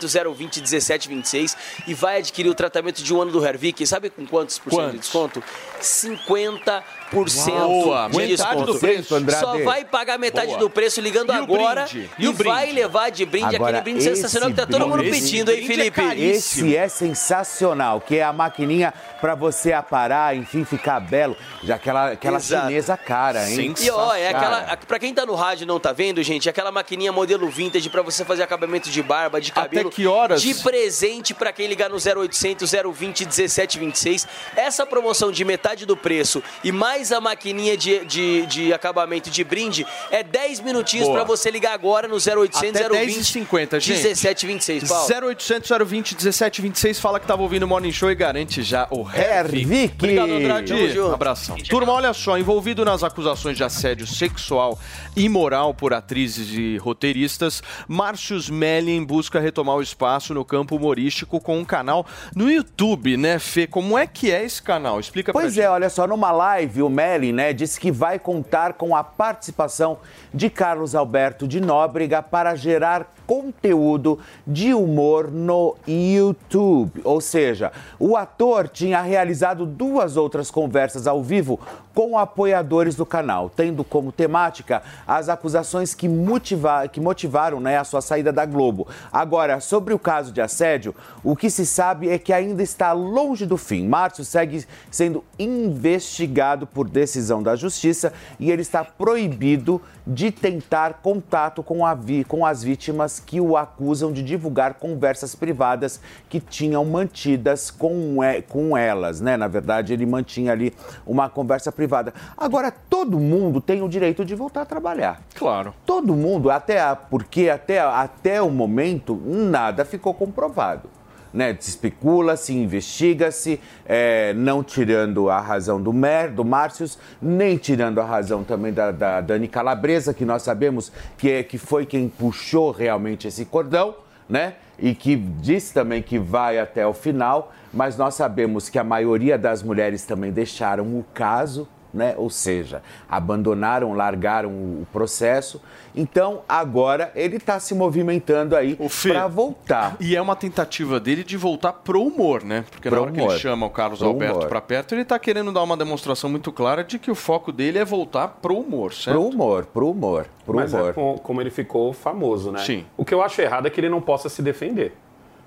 020 1726 e vai adquirir o tratamento de um ano do Hervik. Sabe com quantos por cento de desconto? 50% Boa, de metade desconto. do preço, Andrade. Só vai pagar metade Boa. do preço ligando E agora brinde? e, E vai levar de brinde Agora, aquele brinde sensacional que tá todo mundo pedindo, hein, é Felipe? caríssimo. Esse é sensacional, que é a maquininha para você aparar, enfim, ficar belo. Já aquela, aquela Exato. chinesa cara, hein? E ó, é aquela. Pra quem tá no rádio e não tá vendo, gente, é aquela maquininha modelo vintage pra você fazer acabamento de barba, de cabelo. que horas? De presente pra quem ligar no 0800 020 1726. Essa promoção de metade do preço e mais a maquininha de, de, de acabamento de brinde é 10 minutinhos Boa. pra você ligar agora no 0800 Até 020 10h50, gente. 1726, Paulo. 0800 020 1726 fala que tava ouvindo o Morning Show e garante já o Hervik. Obrigado, Andrade. Tamo junto. Abração. Turma, olha só, envolvido nas acusações de assédio sexual e moral por atrizes e roteiristas, Márcio Smelling busca retomar o espaço no campo humorístico com um canal no YouTube, né, Fê? Como é que é esse canal? Explica pra Pois gente. é, olha só, numa live, o Melin, né, disse que vai contar com a participação de Carlos Alberto de Nóbrega para gerar conteúdo de humor no YouTube. Ou seja, o ator tinha realizado duas outras conversas ao vivo com apoiadores do canal, tendo como temática as acusações que, motiva- que motivaram né, a sua saída da Globo. Agora, sobre o caso de assédio, o que se sabe é que ainda está longe do fim. Márcio segue sendo investigado por decisão da Justiça e ele está proibido de tentar contato com, a vi- com as vítimas que o acusam de divulgar conversas privadas que tinham mantidas com, e- com elas, né? Na verdade, ele mantinha ali uma conversa privada. Agora, todo mundo tem o direito de voltar a trabalhar. Claro. Todo mundo, até a- porque até, até o momento nada ficou comprovado. Né? Se especula-se, investiga-se, é, não tirando a razão do Mer, do Márcios, nem tirando a razão também da, da Dani Calabresa, que nós sabemos que, é, que foi quem puxou realmente esse cordão, né? E que disse também que vai até o final, mas nós sabemos que a maioria das mulheres também deixaram o caso, né? Ou seja, abandonaram, largaram o processo. Então, agora ele está se movimentando aí para voltar. E é uma tentativa dele de voltar pro humor, né? Porque Pro na hora que humor. ele chama o Carlos Pro Alberto pra perto, ele tá querendo dar uma demonstração muito clara de que o foco dele é voltar pro humor, certo? Pro humor, pro humor, pro Mas humor. é com- como ele ficou famoso, né? Sim. O que eu acho errado é que ele não possa se defender.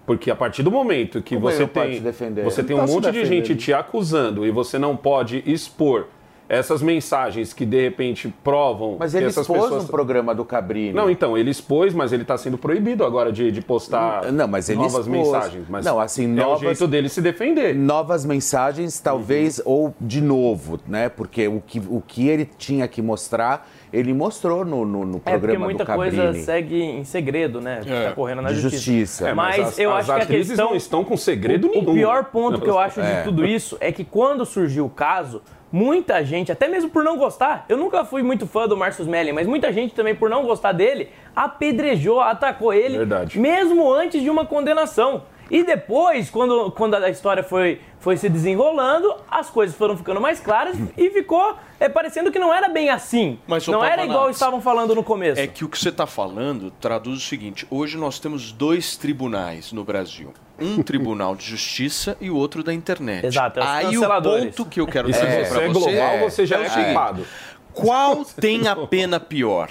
Porque a partir do momento que Como você tem, você tem tá um se monte de gente te acusando e você não pode expor essas mensagens que de repente provam Mas que ele essas expôs pessoas no programa do Cabrini. Não, então, ele expôs, mas ele está sendo proibido agora de, de postar Não, mas ele novas expôs. mensagens. Mas não, assim, é novas, o jeito dele se defender. Novas mensagens, talvez, ou de novo, né? Porque o que, o que ele tinha que mostrar, ele mostrou no, no, no É porque programa muita do Cabrini. coisa segue em segredo, né? Que tá correndo na De justiça. justiça. É, mas mas as- eu as acho que a questão não estão com segredo o, nenhum. O pior ponto que eu acho de É. tudo isso é que quando surgiu o caso, muita gente, até mesmo por não gostar, eu nunca fui muito fã do Marcus Melling, mas muita gente também por não gostar dele, apedrejou, atacou ele, Verdade. mesmo antes de uma condenação. E depois, quando, quando a história foi, foi se desenrolando, as coisas foram ficando mais claras e ficou é, parecendo que não era bem assim. Mas, não era igual estavam falando no começo. É que o que você está falando traduz o seguinte: hoje nós temos dois tribunais no Brasil. Um tribunal de justiça e o outro da internet. Exato, é os Aí o ponto que eu quero dizer você para é você global, você já o é seguinte, culpado. Qual tem a pena pior?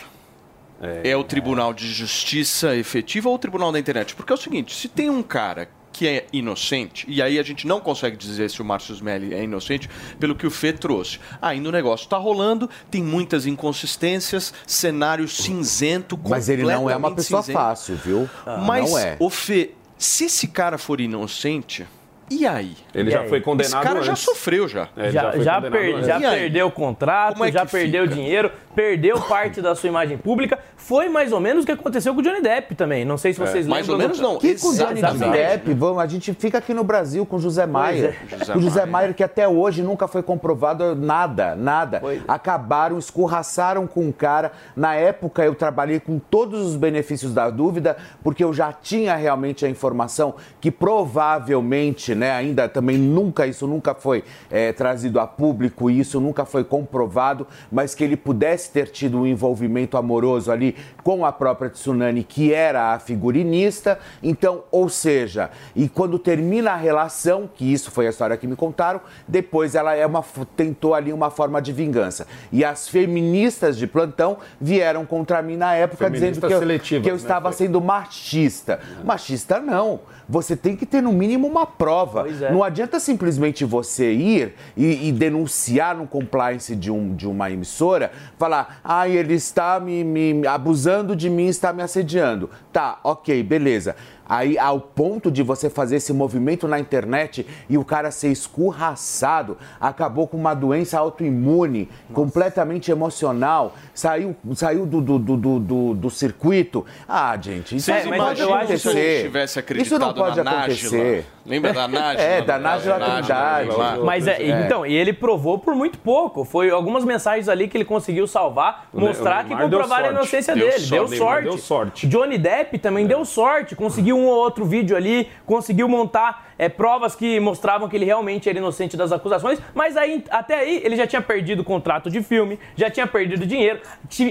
É, o Tribunal de Justiça efetiva ou o Tribunal da Internet? Porque é o seguinte, se tem um cara que é inocente, e aí a gente não consegue dizer se o Márcio Smelly é inocente pelo que o Fê trouxe. Ainda o negócio está rolando, tem muitas inconsistências, cenário cinzento, Mas ele não é uma pessoa cinzento. fácil, viu? Mas, não é. o Fê, se esse cara for inocente, e aí? Ele E já aí? foi condenado Esse cara já antes. sofreu já. É, já, já, condenado per- antes. já perdeu o contrato, é já perdeu fica? dinheiro, perdeu parte da sua imagem pública. Foi mais ou menos o que aconteceu com o Johnny Depp também. Não sei se vocês É, mais lembram. ou menos não. Que com o Johnny. Depp, vamos, a gente fica aqui no Brasil com o José Maier. José o José Maier. Que até hoje nunca foi comprovado nada, nada. Pois é. Acabaram, escorraçaram com o cara. Na época eu trabalhei com todos os benefícios da dúvida, porque eu já tinha realmente a informação que provavelmente, né, ainda também nunca, isso nunca foi é, trazido a público, isso nunca foi comprovado, mas que ele pudesse ter tido um envolvimento amoroso ali com a própria Tsunami, que era a figurinista. Então, ou seja, e quando termina a relação, que isso foi a história que me contaram, depois ela é uma, tentou ali uma forma de vingança. E as feministas de plantão vieram contra mim na época dizendo Feministas que eu, que eu né, estava Fê? sendo machista. Machista não. Você tem que ter no mínimo uma prova. Pois é. Não adianta simplesmente você ir e, e denunciar no compliance de, um, de uma emissora, falar, ah, ele está me, me abusando de mim, está me assediando. Tá, ok, beleza. Aí, ao ponto de você fazer esse movimento na internet e o cara ser escorraçado, acabou com uma doença autoimune, completamente emocional, saiu, saiu do, do, do, do, do- do circuito. Ah, gente, isso Vocês não pode acontecer. tivesse acreditado Isso não pode na acontecer. Nájila? Lembra da Nájila? É, da Nájila Trindade. Mas é, É. então, e ele provou por muito pouco. Foi algumas mensagens ali que ele conseguiu salvar, mostrar o que comprovaram a inocência Deu dele. sorte, Deu sorte. deu sorte. Johnny Depp também deu sorte, conseguiu um ou outro vídeo ali, conseguiu montar é, provas que mostravam que ele realmente era inocente das acusações, mas aí, até aí ele já tinha perdido o contrato de filme, já tinha perdido dinheiro,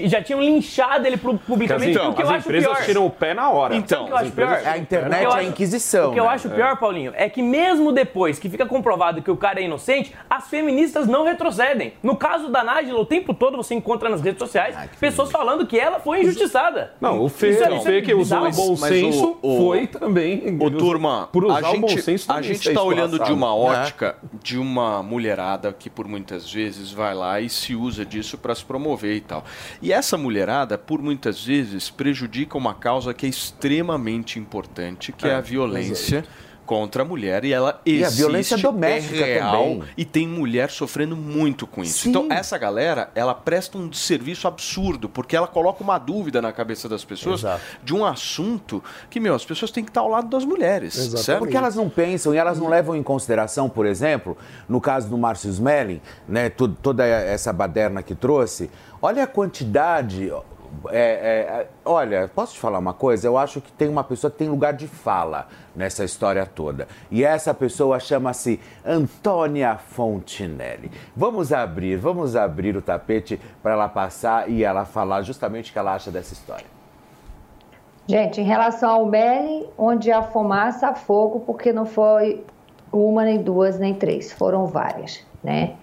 já tinham linchado ele pu- publicamente. Então, o que eu as acho empresas pior, tiram o pé na hora. Então, o que eu acho pior? A internet é a inquisição, O que eu né? acho pior, Paulinho, é que mesmo depois que fica comprovado que o cara é inocente, as feministas não retrocedem. No caso da Nájila, o tempo todo você encontra nas redes sociais pessoas falando que ela foi injustiçada. Não, o Fê, Isso é- o isso é Fê que usou o bom senso o- o- foi também. Ô, turma, por usar a o bom gente, senso a também gente ser está olhando de uma É. ótica de uma mulherada que por muitas vezes vai lá e se usa disso para se promover e tal. E essa mulherada, por muitas vezes, prejudica uma causa que é extremamente importante, que é, É, a violência. Contra a mulher e ela E existe, a violência doméstica é real também. e tem mulher sofrendo muito com isso. Sim. Então essa galera, ela presta um serviço absurdo porque ela coloca uma dúvida na cabeça das pessoas de um assunto que meu, as pessoas têm que estar ao lado das mulheres, certo? Porque elas não pensam e elas não levam em consideração, por exemplo, no caso do Márcio Smelling, né, to- toda essa baderna que trouxe, olha a quantidade. É, é, olha, posso te falar uma coisa? Eu acho que tem uma pessoa que tem lugar de fala nessa história toda. E essa pessoa chama-se Antônia Fontinelli. Vamos abrir, vamos abrir o tapete para ela passar e ela falar justamente o que ela acha dessa história. Gente, em relação ao Meli, onde há fumaça, há fogo, porque não foi uma, nem duas, nem três, foram várias, né?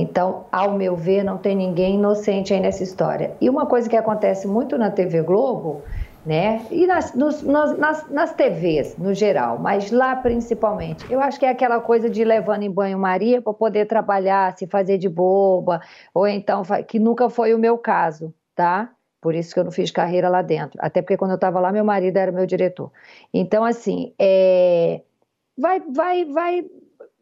Então, ao meu ver, não tem ninguém inocente aí nessa história. E uma coisa que acontece muito na TV Globo, né? E nas, nos- nas, nas, TVs, no geral, mas lá principalmente, eu acho que é aquela coisa de levando em banho-maria para poder trabalhar, se fazer de boba, ou então, que nunca foi o meu caso, tá? Por isso que eu não fiz carreira lá dentro. Até porque quando eu estava lá, meu marido era meu diretor. Então, assim, é, vai, vai, vai,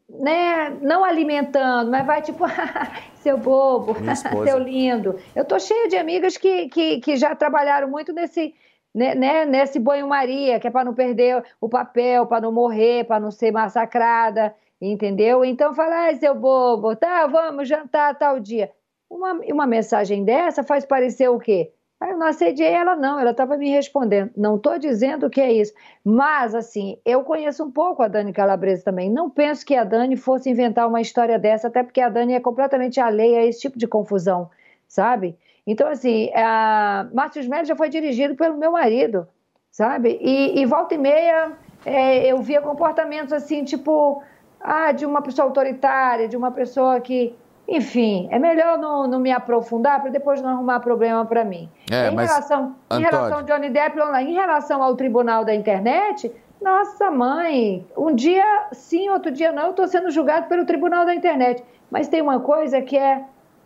né? Não alimentando, mas vai tipo, seu bobo, seu lindo. Eu tô cheia de amigas que, que, que já trabalharam muito nesse, né, né, nesse banho-maria, que é para não perder o papel, para não morrer, para não ser massacrada, entendeu? Então fala, ai, seu bobo, tá, vamos jantar tal dia. Uma, uma mensagem dessa faz parecer o quê? Ah, Eu não assediei ela, não, ela estava me respondendo. Não estou dizendo que é isso. Mas, assim, eu conheço um pouco a Dani Calabresa também. Não penso que a Dani fosse inventar uma história dessa, até porque a Dani é completamente alheia a esse tipo de confusão, sabe? Então, assim, a Márcio Melo já foi dirigido pelo meu marido, sabe? E, e volta e meia é, eu via comportamentos assim, tipo, ah, de uma pessoa autoritária, de uma pessoa que. Enfim, é melhor não, não me aprofundar para depois não arrumar problema para mim. É, em, mas, relação, em relação ao Johnny Depp, em relação ao tribunal da internet, nossa mãe, um dia sim, outro dia não, eu estou sendo julgado pelo tribunal da internet. Mas tem uma coisa que é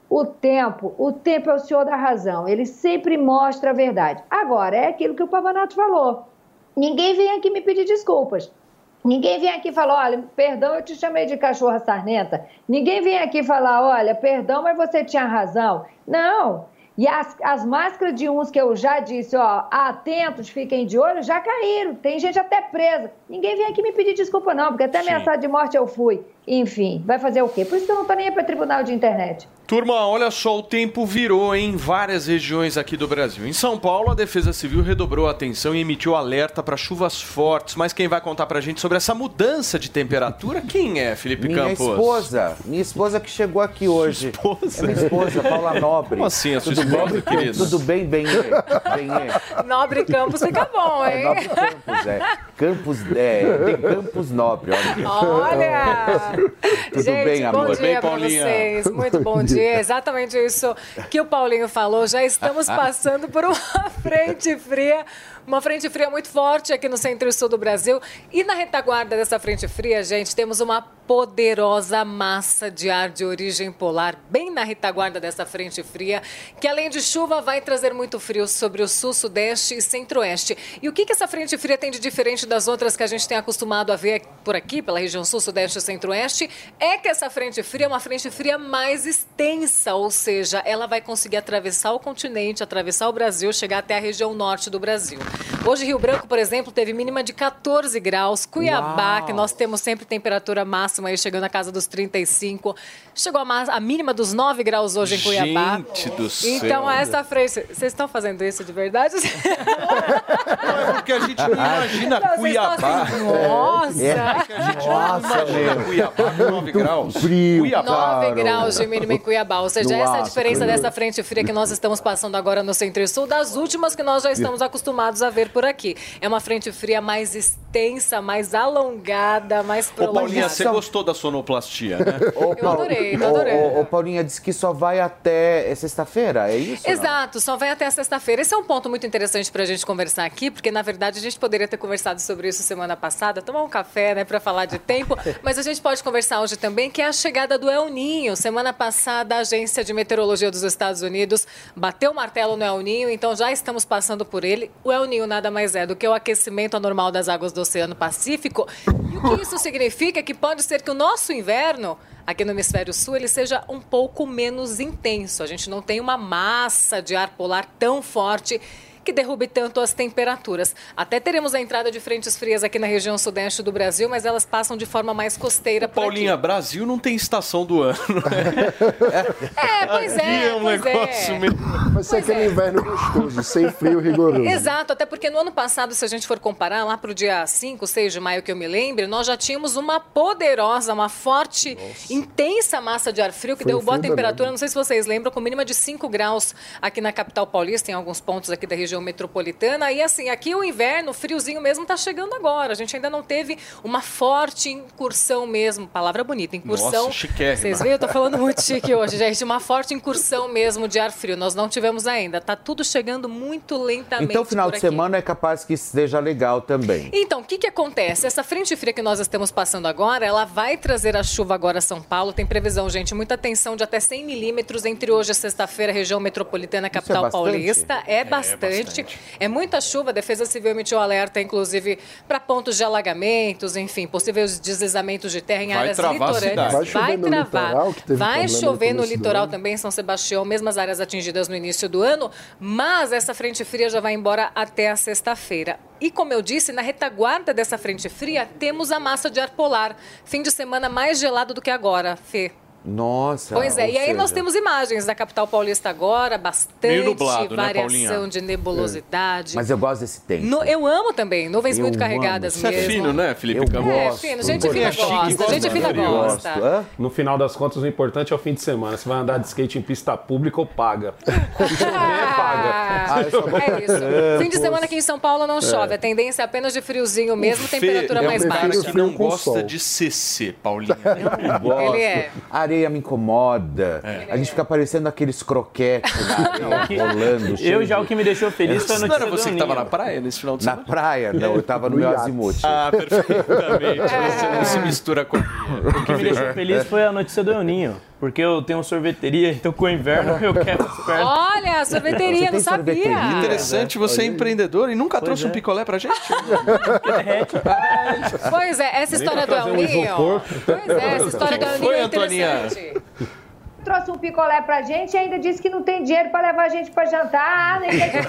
o tempo. O tempo é o senhor da razão. Ele sempre mostra a verdade. Agora, é aquilo que o Pavanato falou. Ninguém vem aqui me pedir desculpas. Ninguém vem aqui falar, olha, perdão, eu te chamei de cachorra sarnenta. Ninguém vem aqui falar, olha, perdão, mas você tinha razão. Não. E as, as máscaras de uns que eu já disse, ó, atentos, fiquem de olho, já caíram. Tem gente até presa. Ninguém vem aqui me pedir desculpa, não, porque até Sim. ameaçada de morte eu fui. Enfim, vai fazer o quê? Por isso que eu não tô nem aí para tribunal de internet. Turma, olha só, o tempo virou em várias regiões aqui do Brasil. Em São Paulo, a Defesa Civil redobrou a atenção e emitiu alerta para chuvas fortes. Mas quem vai contar pra gente sobre essa mudança de temperatura, quem é, Felipe Minha Campos? esposa, minha esposa que chegou aqui hoje. esposa? É minha esposa, Paula Nobre. Como assim, a sua Tudo esposa, bem? querida? Tudo bem, bem, bem. Nobre Campos fica bom, É hein? Nobre Campos, é. Campos, é, tem Campos Nobre, olha. Olha! Tudo Gente, bem, amor? bom bem, dia pra Paulinha? vocês. Muito bom dia. Exatamente isso que o Paulinho falou. Já estamos passando por uma frente fria. Uma frente fria muito forte aqui no centro e sul do Brasil. E na retaguarda dessa frente fria, gente, temos uma poderosa massa de ar de origem polar, bem na retaguarda dessa frente fria, que além de chuva vai trazer muito frio sobre o sul, sudeste e centro-oeste. E o que, que essa frente fria tem de diferente das outras que a gente tem acostumado a ver por aqui, pela região sul, sudeste e centro-oeste? É que essa frente fria é uma frente fria mais extensa, ou seja, ela vai conseguir atravessar o continente, atravessar o Brasil, chegar até a região norte do Brasil. Hoje, Rio Branco, por exemplo, teve mínima de 14 graus. Cuiabá, Uau. que nós temos sempre temperatura máxima máxima aí chegando na casa dos 35. Chegou a, a mínima dos 9 graus hoje em Cuiabá. Gente do céu. Então, essa frente. Vocês estão fazendo isso de verdade? Porque a gente não imagina Não, vocês Cuiabá. assim, Nossa! É que a gente não Nossa, imagina meu. Cuiabá com 9 graus. Frio, Cuiabá. 9 Claro. graus de mínima em Cuiabá. Ou seja, No essa é a diferença frio. dessa frente fria que nós estamos passando agora no Centro-Sul, das últimas que nós já estamos acostumados a ver por aqui. É uma frente fria mais extensa, mais alongada, mais Ô, prolongada. Paulinha, você gostou da sonoplastia, né? Ô, Eu adorei, eu adorei. Ô, ô, ô, Paulinha disse que só vai até sexta-feira, é isso? ou não? Exato, só vai até sexta-feira. Esse é um ponto muito interessante para a gente conversar aqui, porque na verdade a gente poderia ter conversado sobre isso semana passada, tomar um café, né, para falar de tempo, mas a gente pode conversar hoje também, que é a chegada do El Ninho. Semana passada a Agência de Meteorologia dos Estados Unidos bateu o martelo no El Ninho, então já estamos passando por ele. O El Ninho nada mais é do que o aquecimento anormal das águas do Oceano Pacífico. E o que isso significa é que pode ser que o nosso inverno aqui no hemisfério sul ele seja um pouco menos intenso. A gente não tem uma massa de ar polar tão forte que derrube tanto as temperaturas. Até teremos a entrada de frentes frias aqui na região sudeste do Brasil, mas elas passam de forma mais costeira por aqui. Paulinha, Brasil não tem estação do ano. É, pois Aqui é, é um pois negócio é. meio... Vai ser aquele inverno gostoso, sem frio rigoroso. Exato, até porque no ano passado, se a gente for comparar, lá para o dia 5, 6 de maio, que eu me lembre, nós já tínhamos uma poderosa, uma forte, intensa massa de ar frio que Foi derrubou a temperatura, danado. não sei se vocês lembram, com mínima de 5 graus aqui na capital paulista, em alguns pontos aqui da região metropolitana. E assim, aqui o inverno, o friozinho mesmo, está chegando agora. A gente ainda não teve uma forte incursão mesmo, palavra bonita, incursão. Nossa. Vocês veem, eu tô falando muito chique hoje, gente, uma forte incursão mesmo de ar frio. Nós não tivemos ainda, tá tudo chegando muito lentamente Então, final por de aqui. semana é capaz que esteja legal também. Então, o que, que acontece? Essa frente fria que nós estamos passando agora, ela vai trazer a chuva agora a São Paulo. Tem previsão, gente, muita atenção de até 100 milímetros entre hoje e sexta-feira, região metropolitana, capital bastante? paulista. É, bastante. É muita chuva. A Defesa Civil emitiu alerta, inclusive, para pontos de alagamentos, enfim, possíveis deslizamentos de terra em Vai áreas litorâneas. Vai chover no travar. litoral, que teve vai chover no litoral ano. também, São Sebastião, mesmas áreas atingidas no início do ano, mas essa frente fria já vai embora até a sexta-feira. E como eu disse, na retaguarda dessa frente fria, temos a massa de ar polar. Fim de semana mais gelado do que agora, Fê. Nossa. Pois é, e aí nós seja, temos imagens da capital paulista agora, bastante nublado, né, variação Paulinha? de nebulosidade. Mas eu gosto desse tempo. No- eu amo também, nuvens Eu muito amo. carregadas é mesmo. fino, né, Felipe Campos? É, fino, gente Eu fina gosto. gosta, gente fina gosta. Hã? No final das contas, o importante é o fim de semana. Você vai andar de skate em pista pública ou paga. Se chover, paga. Ah, só vou É isso. Fim de semana aqui em São Paulo não chove. A tendência é apenas de friozinho mesmo, Fê temperatura é um mais cara baixa. que Frio não gosta de CC, Paulinha. Eu não gosto. Ele é. A areia me incomoda. A gente fica parecendo aqueles croquetes na areia, rolando. cheio Eu já de- o que me deixou feliz foi a Não notícia era você do que tava Ninho. na praia nesse final de Na semana? praia? Não, eu tava no meu azimuth. Ah, perfeitamente. Você não se mistura com... O que me deixou feliz foi a notícia do El Ninho. Porque eu tenho sorveteria, então com o inverno eu quero as pernas. Olha, sorveteria, não sabia. sorveteria? Interessante, você é empreendedor e nunca trouxe é. um picolé pra gente? Pois é, essa história do El um Ninho. Pois é, essa história do El Ninho é interessante. Trouxe um picolé pra gente e ainda disse que não tem dinheiro pra levar a gente pra jantar. Nem que a gente...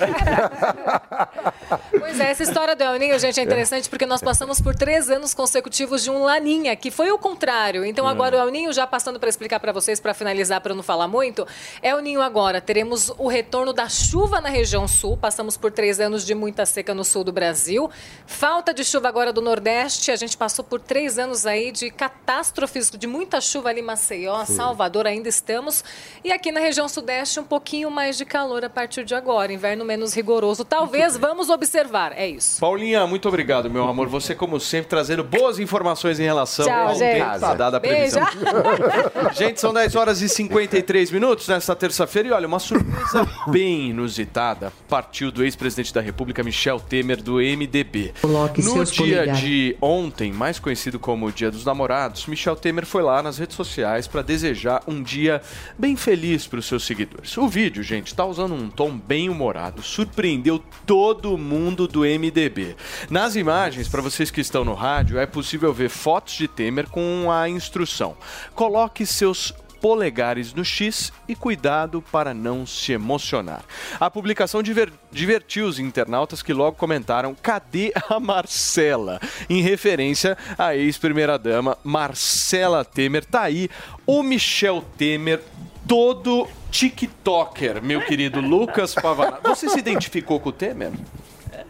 Pois é, essa história do El Ninho, gente, é interessante porque nós passamos por três anos consecutivos de um Laninha, que foi o contrário. Então agora o El Ninho, já passando para explicar para vocês, para finalizar, para não falar muito, El Ninho agora, teremos o retorno da chuva na região sul, passamos por três anos de muita seca no sul do Brasil, falta de chuva agora do Nordeste, a gente passou por três anos aí de catástrofes, de muita chuva ali em Maceió, Salvador, ainda estamos, e aqui na região sudeste um pouquinho mais de calor a partir de agora, inverno menos rigoroso, talvez, vamos observar, é isso. Paulinha, muito obrigado, meu amor. Você, como sempre, trazendo boas informações em relação Tchau, ao gente. tempo. Tá dada a previsão. Gente, são 10 horas e 53 minutos nesta terça-feira e olha, uma surpresa bem inusitada partiu do ex-presidente da República, Michel Temer, do MDB. Coloque no dia de ontem, mais conhecido como o Dia dos Namorados, Michel Temer foi lá nas redes sociais para desejar um dia bem feliz para os seus seguidores. O vídeo, gente, tá usando um tom bem humorado, surpreendeu todo mundo do MDB. Nas imagens, para vocês que estão no rádio, é possível ver fotos de Temer com a instrução: coloque seus polegares no X e cuidado para não se emocionar. A publicação diver- divertiu os internautas que logo comentaram: cadê a Marcela? Em referência à ex-primeira-dama Marcela Temer. Tá aí o Michel Temer, todo TikToker, meu querido Lucas Pavanato. Você se identificou com o Temer?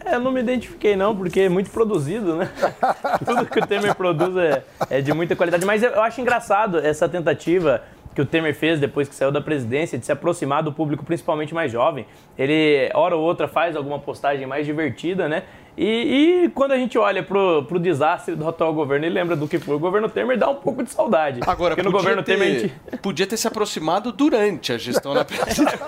É, eu não me identifiquei não, porque é muito produzido, né? Tudo que o Temer produz é, é de muita qualidade. Mas eu acho engraçado essa tentativa que o Temer fez depois que saiu da presidência de se aproximar do público, principalmente mais jovem. Ele, hora ou outra, faz alguma postagem mais divertida, né? E, e quando a gente olha pro, pro desastre do atual governo e lembra do que foi o governo Temer, dá um pouco de saudade. Agora, porque no governo ter, Temer a gente... podia ter se aproximado durante a gestão da presidência.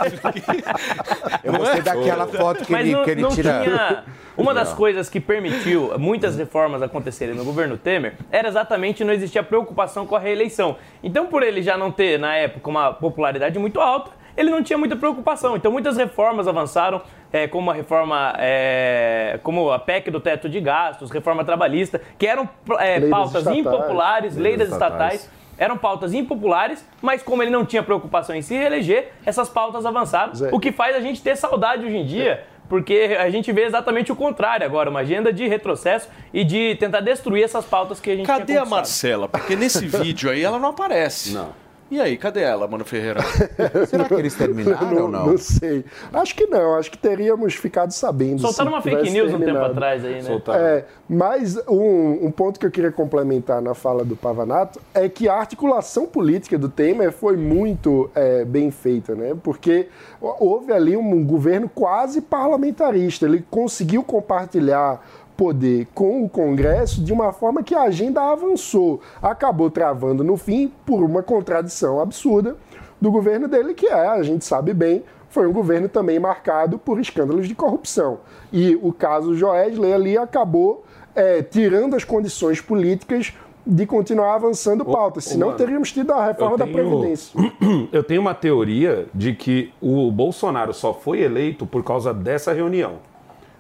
Eu gostei daquela foto que Mas ele, não, que ele não tira. tinha... Uma das coisas que permitiu muitas reformas acontecerem no governo Temer era exatamente não existir a preocupação com a reeleição. Então, por ele já não ter, na época, uma popularidade muito alta, ele não tinha muita preocupação. Então, muitas reformas avançaram, é, como a reforma, é, como a PEC do teto de gastos, reforma trabalhista, que eram é, pautas estatais. impopulares, Lei lei das das estatais. Eram pautas impopulares, mas como ele não tinha preocupação em se reeleger, essas pautas avançaram. Zé. O que faz a gente ter saudade hoje em dia, porque a gente vê exatamente o contrário agora, uma agenda de retrocesso e de tentar destruir essas pautas que a gente Cadê tinha a. Marcela? Porque nesse vídeo aí ela não aparece. Não. E aí, cadê ela, Mano Ferreira? Será que eles terminaram ou não? Não sei. Acho que não. Acho que teríamos ficado sabendo. Soltaram uma fake news um tempo terminado. atrás aí, né? Soltaram. É, mas um, um ponto que eu queria complementar na fala do Pavanato é que a articulação política do Temer foi muito é, bem feita, né? Porque houve ali um governo quase parlamentarista. Ele conseguiu compartilhar poder com o Congresso de uma forma que a agenda avançou. Acabou travando no fim por uma contradição absurda do governo dele, que é, a gente sabe bem, foi um governo também marcado por escândalos de corrupção. E o caso Joesley ali acabou é, tirando as condições políticas de continuar avançando pautas. ô, Senão mano, teríamos tido a reforma eu da tenho- Previdência. Eu tenho uma teoria de que o Bolsonaro só foi eleito por causa dessa reunião.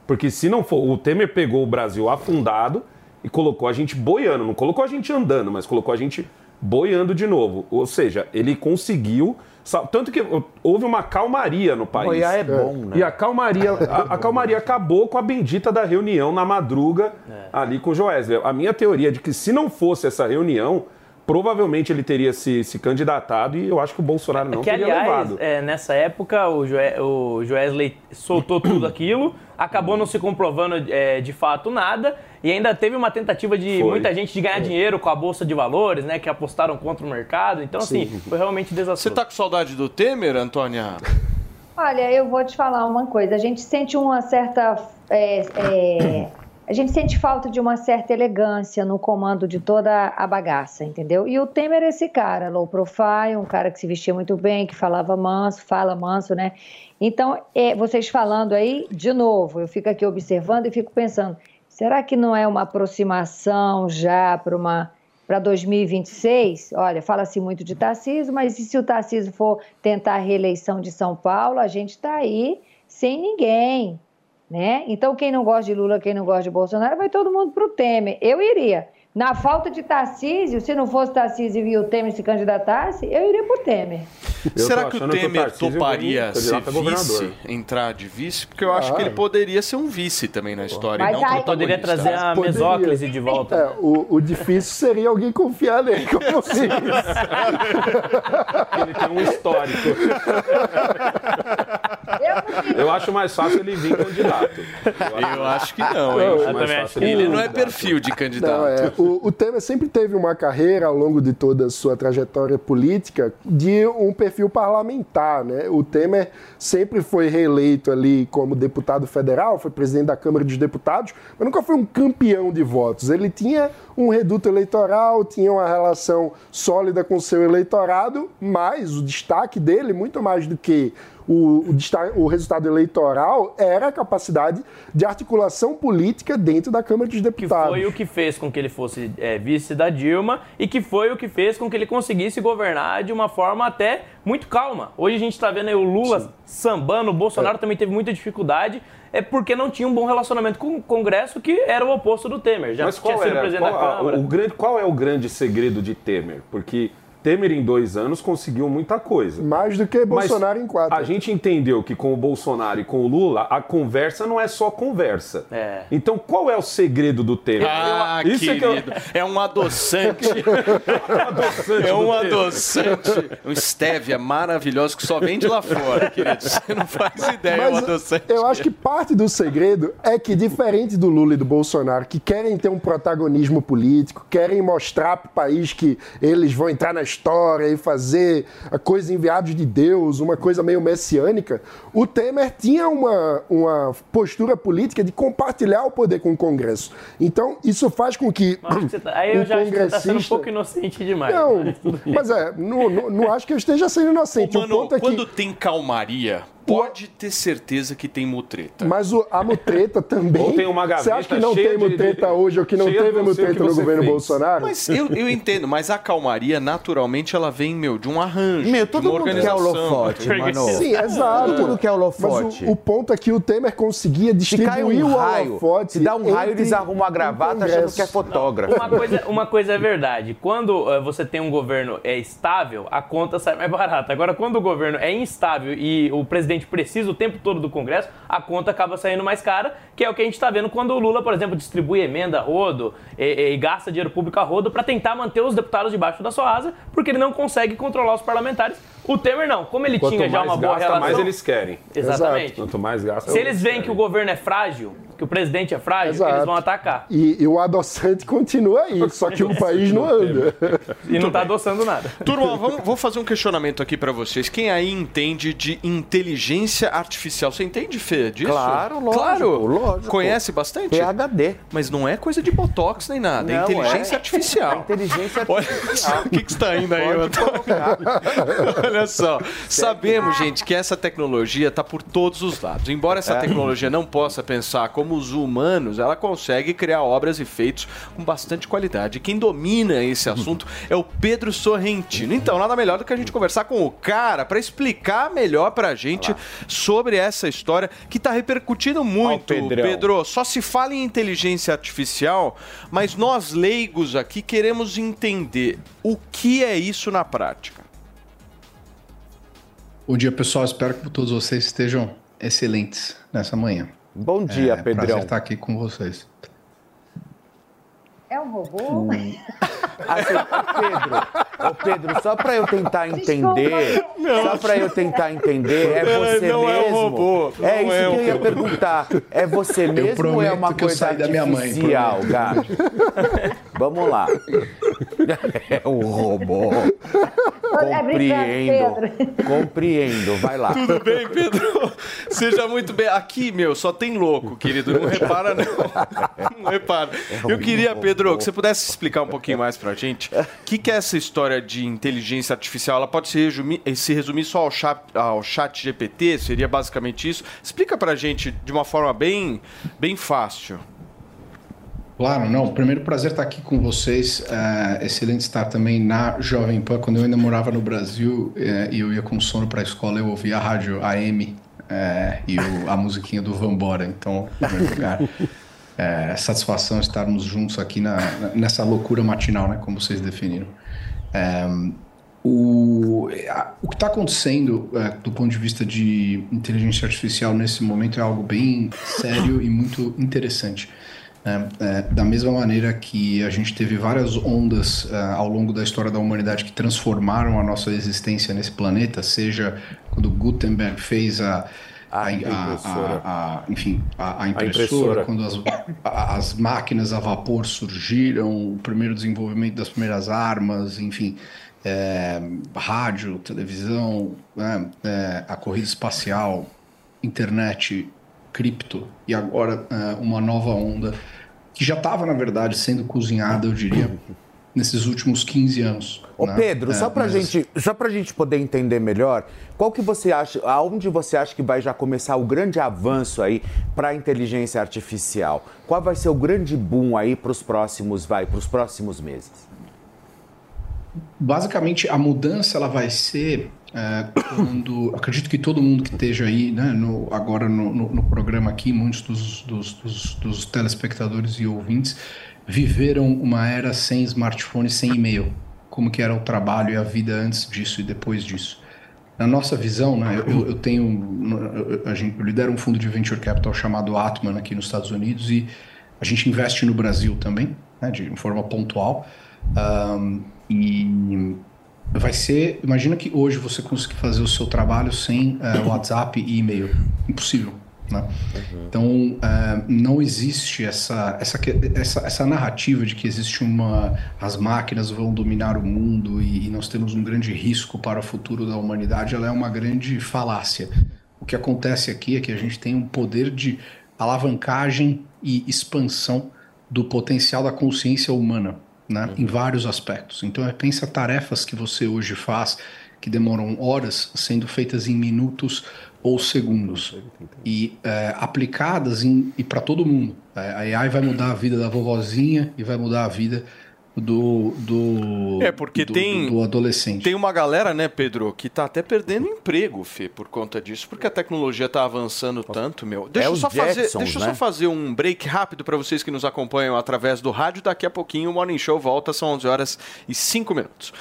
Porque se não for, o Temer pegou o Brasil afundado e colocou a gente boiando, não colocou a gente andando, mas colocou a gente boiando de novo. Ou seja, ele conseguiu, tanto que houve uma calmaria no país. Boiar é bom, né? E a calmaria, a, a calmaria acabou com a bendita da reunião na madruga É. ali com o Joesley. A minha teoria é de que se não fosse essa reunião, provavelmente ele teria se, se candidatado e eu acho que o Bolsonaro não que, teria aliás, levado. é, nessa época, o, Joe, o Joesley soltou tudo aquilo, acabou não se comprovando é, de fato nada, e ainda teve uma tentativa de Foi. muita gente de ganhar dinheiro com a Bolsa de Valores, né? Que apostaram contra o mercado. Então, assim, foi realmente Você desastroso. tá com saudade do Temer, Antônia? Olha, eu vou te falar uma coisa. A gente sente uma certa. é, é, a gente sente falta de uma certa elegância no comando de toda a bagaça, entendeu? E o Temer é esse cara, low profile, um cara que se vestia muito bem, que falava manso, fala manso, né? Então, é, vocês falando aí, de novo, eu fico aqui observando e fico pensando: será que não é uma aproximação já para uma para 2026, olha, fala-se muito de Tarcísio, mas e se o Tarcísio for tentar a reeleição de São Paulo, a gente está aí sem ninguém, né? Então, quem não gosta de Lula, quem não gosta de Bolsonaro, vai todo mundo para o Temer. Eu iria. Na falta de Tarcísio, se não fosse Tarcísio e o Temer se candidatasse, eu iria para o Temer. Eu Será que o achando que o Temer toparia ser a vice, entrar de vice? Porque eu acho Ah, que ele é. poderia ser um vice também na história. Mas e não aí- Poderia trazer a Poderia. mesóclise de volta. É, o, o difícil seria alguém confiar nele como vice. Ele tem um histórico. Eu acho mais fácil ele vir candidato. Eu acho que não, hein? Eu acho mais também fácil acho ele Ele vir não é perfil de Não, candidato. é, o, o Temer sempre teve uma carreira ao longo de toda a sua trajetória política de um perfil parlamentar, né? O Temer sempre foi reeleito ali como deputado federal, foi presidente da Câmara dos Deputados, mas nunca foi um campeão de votos. Ele tinha um reduto eleitoral, tinha uma relação sólida com o seu eleitorado, mas o destaque dele, muito mais do que o, o, o resultado eleitoral, era a capacidade de articulação política dentro da Câmara dos Que Deputados. foi o que fez com que ele fosse é, vice da Dilma e que foi o que fez com que ele conseguisse governar de uma forma até muito calma. Hoje a gente está vendo aí o Lula sambando, o Bolsonaro também teve muita dificuldade, é porque não tinha um bom relacionamento com o Congresso, que era o oposto do Temer. Já Mas tinha qual, sido era, presidente qual, da Câmara. o grande, qual é o grande segredo de Temer? Porque Temer em dois anos conseguiu muita coisa. Mais do que Mas Bolsonaro em quatro. A gente entendeu que com o Bolsonaro e com o Lula, a conversa não é só conversa. É. Então qual é o segredo do Temer? Ah, Eu- isso é que eu- querido. É um adoçante. adoçante é um do Temer. adoçante. Um stevia maravilhoso que só vende lá fora, querido. Você não faz ideia, é um Mas adoçante. eu acho que parte do segredo é que, diferente do Lula e do Bolsonaro, que querem ter um protagonismo político, querem mostrar para o país que eles vão entrar na história e fazer a coisa enviados de Deus, uma coisa meio messiânica, o Temer tinha uma, uma postura política de compartilhar o poder com o Congresso. Então, isso faz com que. Que você tá- Aí eu um já acho que você tá sendo um congressista- pouco inocente demais. Não, mas mas é, não, não, não acho que eu esteja sendo inocente. o Mano, ponto é que. quando tem calmaria, pode ter certeza que tem mutreta. Mas o- a mutreta também. Ou tem uma Você acha que gaveta não tem de- mutreta hoje ou que não cheia teve de mutreta no governo fez. Bolsonaro? Mas eu, eu entendo, mas a calmaria, naturalmente, ela vem, meu, de um arranjo. Meu, de todo uma mundo quer organização. holofote, mano. Sim, exato. Todo mundo quer holofote. Mas o, o ponto é que o Temer conseguia distribuir um o raio, holofote. se dá um raio, eles arrumam a gravata achando que é fotógrafo. Uma coisa, uma coisa é verdade. Quando eh, você tem um governo é estável, a conta sai mais barata. Agora, quando o governo é instável e o presidente precisa o tempo todo do Congresso, a conta acaba saindo mais cara, que é o que a gente está vendo quando o Lula, por exemplo, distribui emenda a rodo e, e gasta dinheiro público a rodo para tentar manter os deputados debaixo da sua asa, porque ele não consegue controlar os parlamentares. O Temer não. Como ele Quanto tinha já uma boa gasta, relação... mais eles querem. Exatamente. Exato. Quanto mais gasta, Se eles eles veem que o governo é frágil, que o presidente é frágil, Exato. eles vão atacar. E, e o adoçante continua aí, só que o país não anda. E não tá adoçando nada. Turma, vamos, vou fazer um questionamento aqui pra vocês. Quem aí entende de inteligência artificial? Você entende, Fê, disso? Claro, lógico, Claro. lógico. Conhece bastante? PHD. Mas não é coisa de botox nem nada, é Não, inteligência é. artificial. Inteligência Olha artificial. só, o que, que você tá indo aí. Olha só, sabemos, gente, que essa tecnologia está por todos os lados. Embora essa É. tecnologia não possa pensar como os humanos, ela consegue criar obras e feitos com bastante qualidade. E quem domina esse assunto é o Pedro Sorrentino. Então, nada melhor do que a gente conversar com o cara para explicar melhor pra gente sobre essa história que está repercutindo muito. Pedro. Só se fala em inteligência artificial, mas nós leigos aqui queremos entender o que é isso na prática. Bom dia, pessoal. Espero que todos vocês estejam excelentes nessa manhã. Bom dia, é, Pedrão. Prazer estar aqui com vocês. É um robô? Assim, ô Pedro, ô Pedro, só pra eu tentar entender, só pra eu tentar entender, é Não, você não é um mesmo? robô, é não isso é que eu ia robô. perguntar. É você mesmo ou é uma que eu coisa saí da minha mãe, artificial, prometo. Vamos lá. É um robô. É Compreendo. Compreendo. Vai lá. Tudo bem, Pedro? Seja muito bem. Aqui, meu, só tem louco, querido. Não repara, não. Não repara. Eu queria, Pedro, que você pudesse explicar um pouquinho mais pra gente o que, que é essa história de inteligência artificial. Ela pode se resumir, se resumir só ao chat, ao chat GPT? Seria basicamente isso? Explica pra gente de uma forma bem, bem fácil. Claro, não. Primeiro, prazer estar aqui com vocês. É, excelente estar também na Jovem Pan. Quando eu ainda morava no Brasil é, e eu ia com sono para a escola, eu ouvia a rádio AM é, e o- a musiquinha do Vambora. Então, em primeiro lugar, é, satisfação estarmos juntos aqui na, nessa loucura matinal, né, como vocês definiram. O, o que está acontecendo é, do ponto de vista de inteligência artificial nesse momento é algo bem sério e muito interessante. Né? É, da mesma maneira que a gente teve várias ondas é, ao longo da história da humanidade que transformaram a nossa existência nesse planeta, seja quando Gutenberg fez a, a, a- impressora. a- enfim, a, impressora, impressora. quando as, as máquinas a vapor surgiram, o primeiro desenvolvimento das primeiras armas, enfim, é, rádio, televisão, né, é, a corrida espacial, internet, cripto e agora é, uma nova onda que já estava, na verdade, sendo cozinhada, eu diria, nesses últimos 15 anos. Ô né? Pedro, É, só pra mas- gente, só pra gente poder entender melhor, qual que você acha, aonde você acha que vai já começar o grande avanço aí para a inteligência artificial? Qual vai ser o grande boom aí para os próximos, vai, para os próximos meses? basicamente a mudança ela vai ser é, quando acredito que todo mundo que esteja aí né, no- agora no, no- no programa aqui muitos dos, dos- dos- dos telespectadores e ouvintes viveram uma era sem smartphone sem e-mail como que era o trabalho e a vida antes disso e depois disso. Na nossa visão, né, eu, eu tenho, a gente, eu lidero um fundo de venture capital chamado Atman aqui nos Estados Unidos e a gente investe no Brasil também, né, de forma pontual. Ahm, e vai ser, imagina que hoje você conseguir fazer o seu trabalho sem eh, WhatsApp e e-mail, impossível. Né? Então, eh, não existe essa, essa, essa, essa narrativa de que existe uma. as máquinas vão dominar o mundo e, e nós temos um grande risco para o futuro da humanidade, ela é uma grande falácia. O que acontece aqui é que a gente tem um poder de alavancagem e expansão do potencial da consciência humana, né? em vários aspectos. Então, é, pensa tarefas que você hoje faz que demoram horas sendo feitas em minutos ou segundos e é, aplicadas em, e para todo mundo. É, a AI vai mudar a vida da vovozinha e vai mudar a vida do do É, porque do, tem- do, do adolescente. Tem uma galera, né, Pedro, que tá até perdendo emprego, Fê, por conta disso, porque a tecnologia tá avançando tanto, meu. Deixa É eu só fazer, deixa né? só fazer um break rápido para vocês que nos acompanham através do rádio. Daqui a pouquinho o Morning Show volta, são 11 horas e 5 minutos.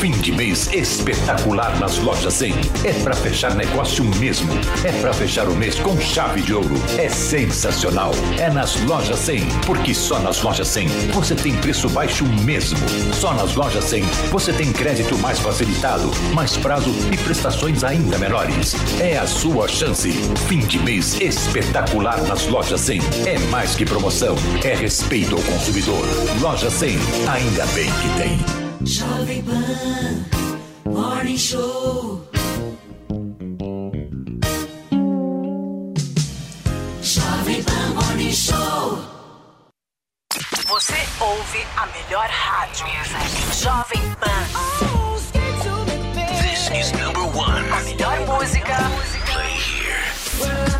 Fim de mês espetacular nas lojas 100. É pra fechar negócio mesmo. É pra fechar o mês com chave de ouro. É sensacional. É nas lojas 100, porque só nas lojas 100 você tem preço baixo mesmo. Só nas lojas 100 você tem crédito mais facilitado, mais prazo e prestações ainda menores. É a sua chance. Fim de mês espetacular nas lojas 100. É mais que promoção, é respeito ao consumidor. Loja 100, ainda bem que tem. Jovem Pan Morning Show. Jovem Pan Morning Show. Você ouve a melhor rádio. Jovem Pan. This is number one. A melhor música. Play here.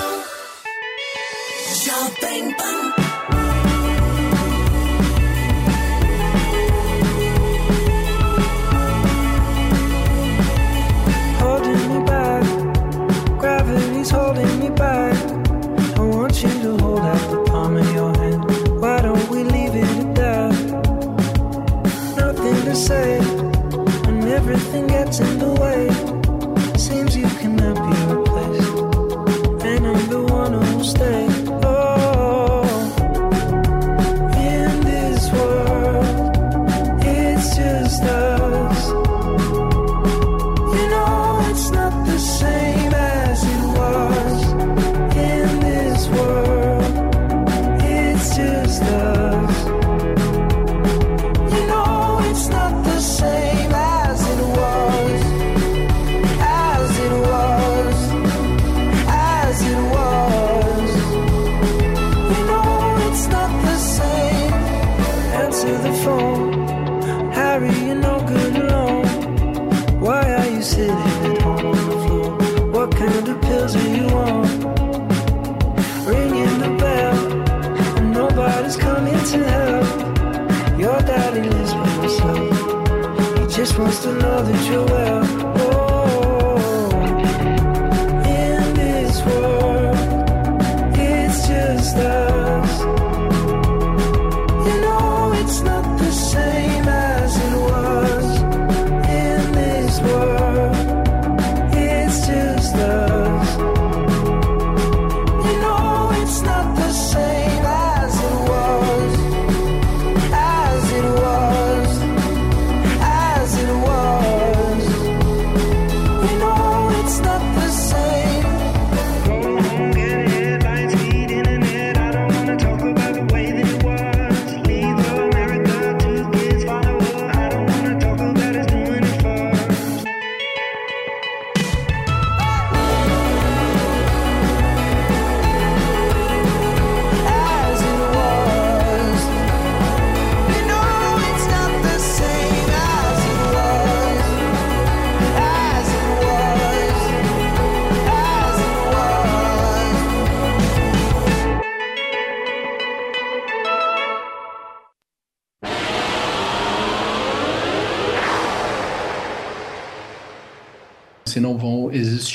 Jovem Pan.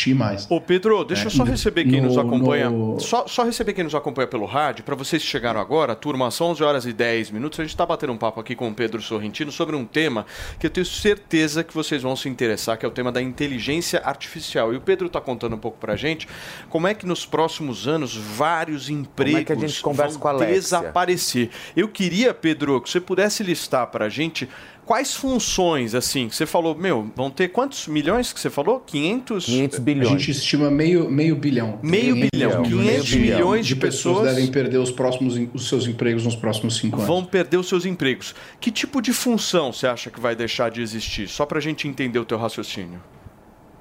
Existir mais. Ô Pedro, deixa eu É, só no- receber quem nos no- acompanha. no- Só, só receber quem nos acompanha pelo rádio. Para vocês que chegaram agora, turma, são 11 horas e 10 minutos. A gente está batendo um papo aqui com o Pedro Sorrentino sobre um tema que eu tenho certeza que vocês vão se interessar, que é o tema da inteligência artificial. E o Pedro está contando um pouco para a gente como é que nos próximos anos vários empregos é gente conversa vão desaparecer. Eu queria, Pedro, que você pudesse listar para a gente quais funções, assim, que você falou, meu, vão ter quantos milhões que você falou? 500? 500 A gente estima meio, meio bilhão. Meio bilhão, 500 milhões de pessoas- devem perder os, próximos, os seus empregos nos próximos cinco anos. vão perder os seus empregos. Que tipo de função você acha que vai deixar de existir? Só para a gente entender o teu raciocínio.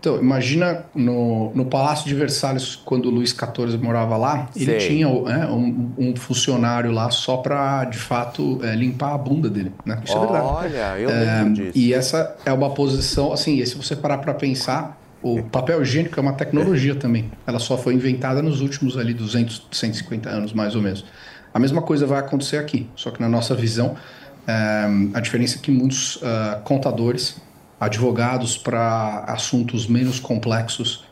Então, imagina no, no Palácio de Versalhes, quando o Luís XIV morava lá, ele Sei. tinha né, um, um funcionário lá só para, de fato, é, limpar a bunda dele. Né? Isso é verdade. Olha, eu É, lembro disso. E essa é uma posição, assim, e se você parar para pensar, o papel higiênico é uma tecnologia também. Ela só foi inventada nos últimos ali 200, 150 anos, mais ou menos. A mesma coisa vai acontecer aqui, só que na nossa visão, é, a diferença é que muitos ah, contadores, advogados para assuntos menos complexos,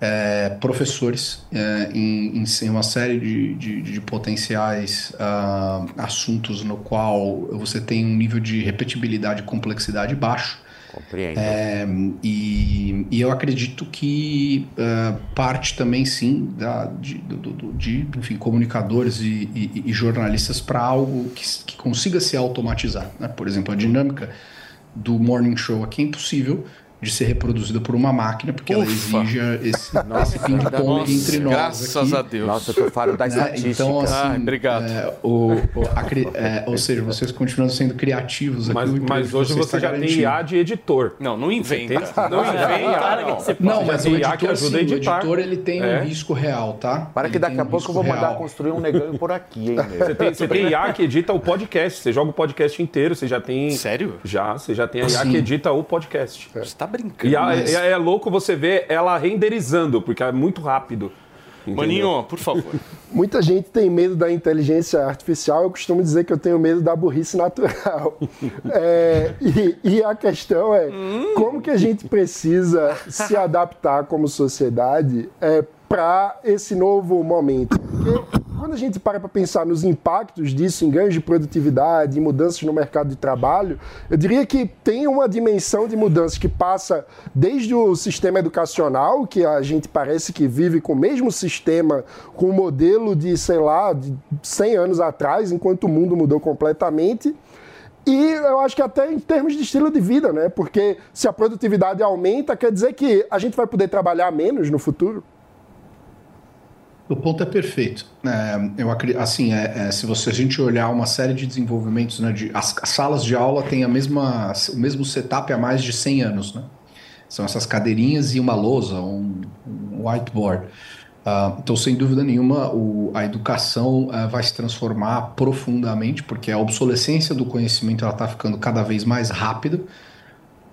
é, professores é, em, em uma série de, de, de potenciais ah, assuntos no qual você tem um nível de repetibilidade e complexidade baixo. Compreendo. É, e, e eu acredito que ah, parte também, sim, da, de, do- de enfim, comunicadores e, e- e jornalistas para algo que, que consiga se automatizar. né? Por exemplo, a dinâmica do morning show aqui é impossível de ser reproduzida por uma máquina, porque ela Ufa. exige esse, esse ping-pong entre nós. graças aqui. a Deus. Nossa, eu tô faro da Né? estatística. Então, assim, Ai, obrigado. é, o, o- a é, ou seja, vocês continuam sendo criativos aqui. Mas, mas de hoje você está já tem garantido. IA de editor. Não, não inventa. Não tem inventa, não. não. Você Não, mas o tem IA que editor, ajuda sim, o editor ele tem É. um risco real, tá? Para que Ele daqui tem a um pouco eu vou mandar real. construir um negão por aqui, hein? Você tem, você tem IA que edita o podcast. Você joga o podcast inteiro, você já tem. Sério? Já, você já tem a IA que edita o podcast. Você tá brincando. E a- Mas- é, é louco você ver ela renderizando, porque é muito rápido. entendeu? Maninho, por favor. Muita gente tem medo da inteligência artificial, eu costumo dizer que eu tenho medo da burrice natural. É, e, e a questão é como que a gente precisa se adaptar como sociedade para esse novo momento. Porque quando a gente para para pensar nos impactos disso em ganhos de produtividade, em mudanças no mercado de trabalho, eu diria que tem uma dimensão de mudança que passa desde o sistema educacional, que a gente parece que vive com o mesmo sistema, com o modelo de, sei lá, de 100 anos atrás, enquanto o mundo mudou completamente. E eu acho que até em termos de estilo de vida, né? Porque se a produtividade aumenta, quer dizer que a gente vai poder trabalhar menos no futuro. O ponto é perfeito. É, eu acri- assim, é, é, se você a gente olhar uma série de desenvolvimentos, né, de, as, as salas de aula têm a mesma, o mesmo setup há mais de 100 anos, né? São essas cadeirinhas e uma lousa, um, um whiteboard. Ah, então, sem dúvida nenhuma, o- a educação ah, vai se transformar profundamente, porque a obsolescência do conhecimento está ficando cada vez mais rápida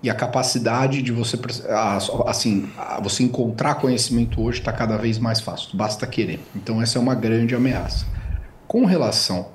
e a capacidade de você assim você encontrar conhecimento hoje está cada vez mais fácil basta querer. Então essa é uma grande ameaça. Com relação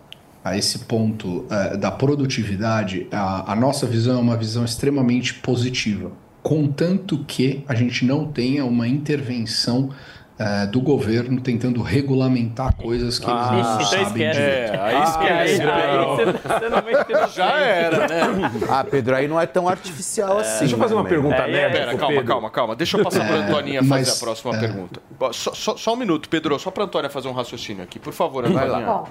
a esse ponto eh, da produtividade a, a nossa visão é uma visão extremamente positiva contanto que a gente não tenha uma intervenção eh, do governo tentando regulamentar coisas que eles não então sabem esquece. direito. É, aí Aí, esquece. aí você, você ter Já era, né? Ah, Pedro, aí não é tão artificial assim. Deixa eu fazer uma né, pergunta É, nerd Pera, calma, Pedro. calma, calma. Deixa eu passar para É, Antoninha fazer a próxima é. pergunta. Só, só- só um minuto, Pedro, só para Antônia fazer um raciocínio aqui. Por favor, Vai Antônia. lá. Bom,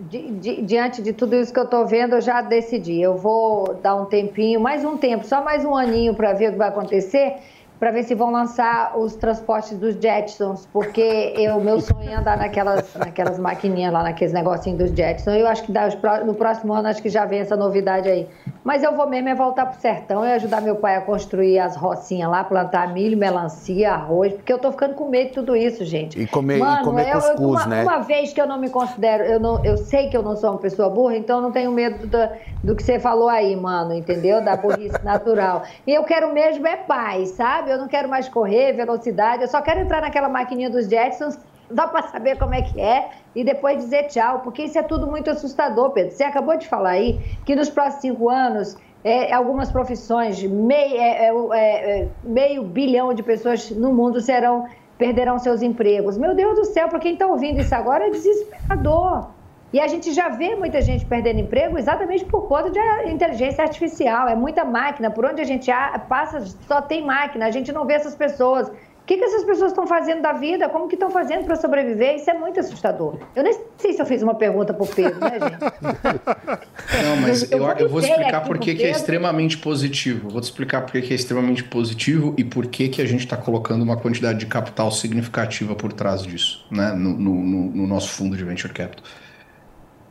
di- di- diante de tudo isso que eu estou vendo, eu já decidi. Eu vou dar um tempinho, mais um tempo, só mais um aninho para ver o que vai acontecer, para ver se vão lançar os transportes dos Jetsons, porque o meu sonho é andar naquelas, naquelas maquininhas lá, naqueles negocinhos dos Jetsons. Eu acho que dá, no próximo ano acho que já vem essa novidade aí. Mas eu vou mesmo é voltar pro sertão e ajudar meu pai a construir as rocinhas lá, plantar milho, melancia, arroz, porque eu tô ficando com medo de tudo isso, gente. E comer, e Mano, comer eu- eu- cuscuz, uma, né? uma vez que eu não me considero, eu, não, eu sei que eu não sou uma pessoa burra, então eu não tenho medo da- do que você falou aí, mano, entendeu? Da burrice natural. E eu quero mesmo é paz, sabe? Eu não quero mais correr, velocidade, eu só quero entrar naquela maquininha dos Jetsons só para saber como é que é e depois dizer tchau, porque isso é tudo muito assustador, Pedro. Você acabou de falar aí que nos próximos cinco anos é, algumas profissões, meio, é, é, é, meio bilhão de pessoas no mundo serão perderão seus empregos. Meu Deus do céu, para quem está ouvindo isso agora é desesperador. E a gente já vê muita gente perdendo emprego exatamente por conta de inteligência artificial. É muita máquina. Por onde a gente passa, só tem máquina. A gente não vê essas pessoas. O que, que essas pessoas estão fazendo da vida? Como que estão fazendo para sobreviver? Isso é muito assustador. Eu nem sei se eu fiz uma pergunta para o Pedro, né, gente? Não, mas eu, eu vou explicar por que que é extremamente positivo. Vou te explicar por que que é extremamente positivo e por que que a gente está colocando uma quantidade de capital significativa por trás disso, né? No- no- no nosso fundo de venture capital.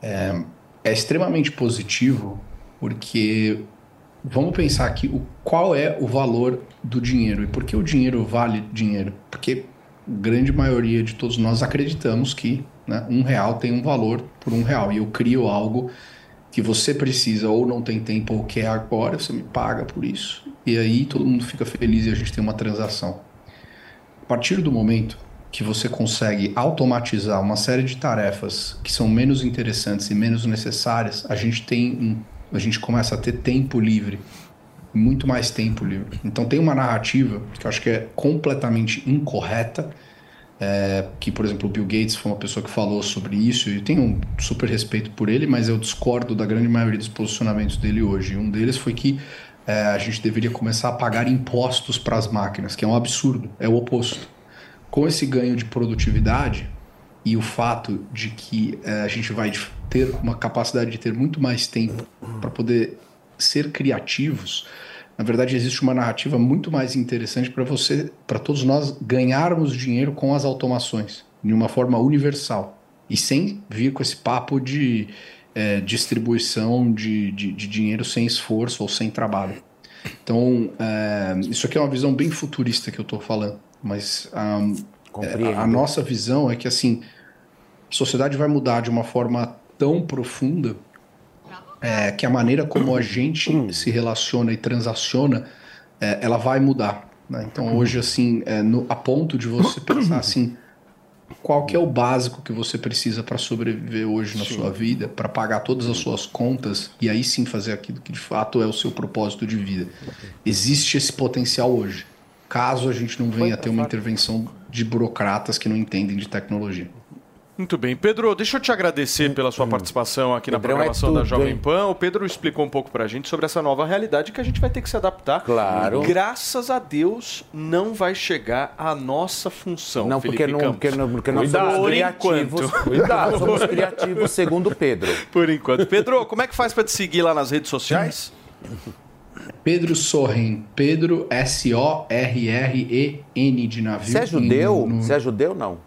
É, é extremamente positivo porque vamos pensar aqui o, qual é o valor do dinheiro e por que o dinheiro vale dinheiro? Porque grande maioria de todos nós acreditamos que né, um real tem um valor por um real e eu crio algo que você precisa ou não tem tempo ou quer agora, você me paga por isso. E aí todo mundo fica feliz e a gente tem uma transação. A partir do momento que você consegue automatizar uma série de tarefas que são menos interessantes e menos necessárias, a gente tem um, a gente começa a ter tempo livre, muito mais tempo livre. Então tem uma narrativa que eu acho que é completamente incorreta, é, que por exemplo o Bill Gates foi uma pessoa que falou sobre isso e tenho um super respeito por ele, mas eu discordo da grande maioria dos posicionamentos dele hoje. Um deles foi que é, a gente deveria começar a pagar impostos para as máquinas, que é um absurdo, é o oposto com esse ganho de produtividade e o fato de que eh, a gente vai ter uma capacidade de ter muito mais tempo para poder ser criativos, na verdade existe uma narrativa muito mais interessante para você, para todos nós ganharmos dinheiro com as automações de uma forma universal e sem vir com esse papo de eh, distribuição de, de, de dinheiro sem esforço ou sem trabalho. Então, eh, isso aqui é uma visão bem futurista que eu estou falando, mas ahm, Compreendo. a nossa visão é que assim a sociedade vai mudar de uma forma tão profunda é, que a maneira como a gente se relaciona e transaciona é, ela vai mudar. né? Então hoje assim é, no- a ponto de você pensar assim qual que é o básico que você precisa para sobreviver hoje na sua vida, para pagar todas as suas contas e aí sim fazer aquilo que de fato é o seu propósito de vida. Existe esse potencial hoje, caso a gente não venha a ter uma intervenção de burocratas que não entendem de tecnologia. Muito bem. Pedro, deixa eu te agradecer pela sua participação aqui na Pedrão é programação da tudo, Jovem hein? Pan. O Pedro explicou um pouco pra gente sobre essa nova realidade que a gente vai ter que se adaptar. Claro. Graças a Deus, não vai chegar a nossa função. Não, porque, Felipe não, Campos. porque, não, porque nós Cuidado. somos criativos. Cuidado, somos criativos, segundo Pedro. Por enquanto. Pedro, como é que faz pra te seguir lá nas redes sociais? Pedro Sorren, Pedro S-O-R-R-E-N de navio. Você é judeu? No- no- Você é judeu não?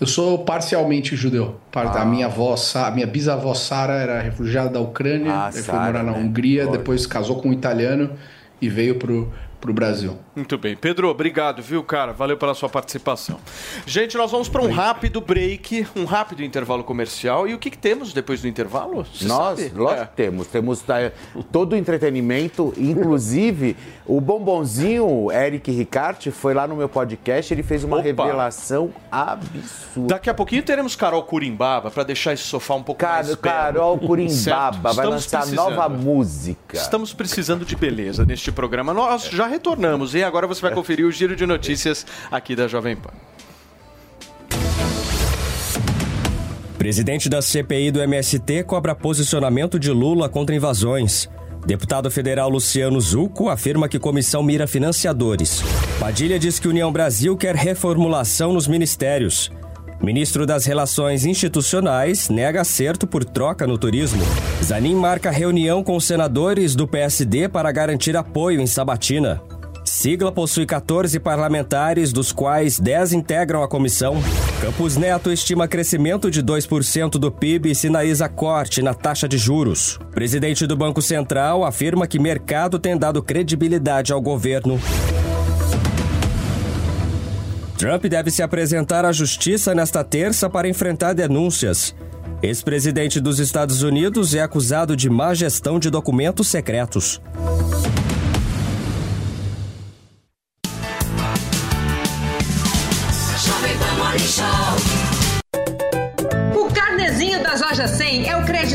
Eu sou parcialmente judeu. Ah. A minha avó, a minha bisavó Sara era refugiada da Ucrânia, Ah, foi Sara, morar na né? Hungria, Lógico. depois casou com um italiano e veio pro, pro Brasil. Muito bem. Pedro, obrigado, viu, cara? Valeu pela sua participação. Gente, nós vamos para um rápido break, um rápido intervalo comercial. E o que, que temos depois do intervalo? Você Nós, sabe? lógico É. que temos. Temos tá, todo o entretenimento, inclusive o bombonzinho Eric Ricarte foi lá no meu podcast, ele fez uma Opa. revelação absurda. Daqui a pouquinho teremos Carol Curimbaba para deixar esse sofá um pouco mais belo. Carol Curimbaba vai lançar precisando. nova música. Estamos precisando de beleza neste programa. Nós já retornamos e agora você vai conferir o giro de notícias aqui da Jovem Pan. Presidente da CPI do MST cobra posicionamento de Lula contra invasões. Deputado federal Luciano Zucco afirma que comissão mira financiadores. Padilha diz que União Brasil quer reformulação nos ministérios. Ministro das Relações Institucionais nega acerto por troca no turismo. Zanin marca reunião com senadores do PSD para garantir apoio em Sabatina. Sigla possui 14 parlamentares, dos quais 10 integram a comissão. Campos Neto estima crescimento de 2% do PIB e sinaliza corte na taxa de juros. Presidente do Banco Central afirma que mercado tem dado credibilidade ao governo. Trump deve se apresentar à justiça nesta terça para enfrentar denúncias. Ex-presidente dos Estados Unidos é acusado de má gestão de documentos secretos.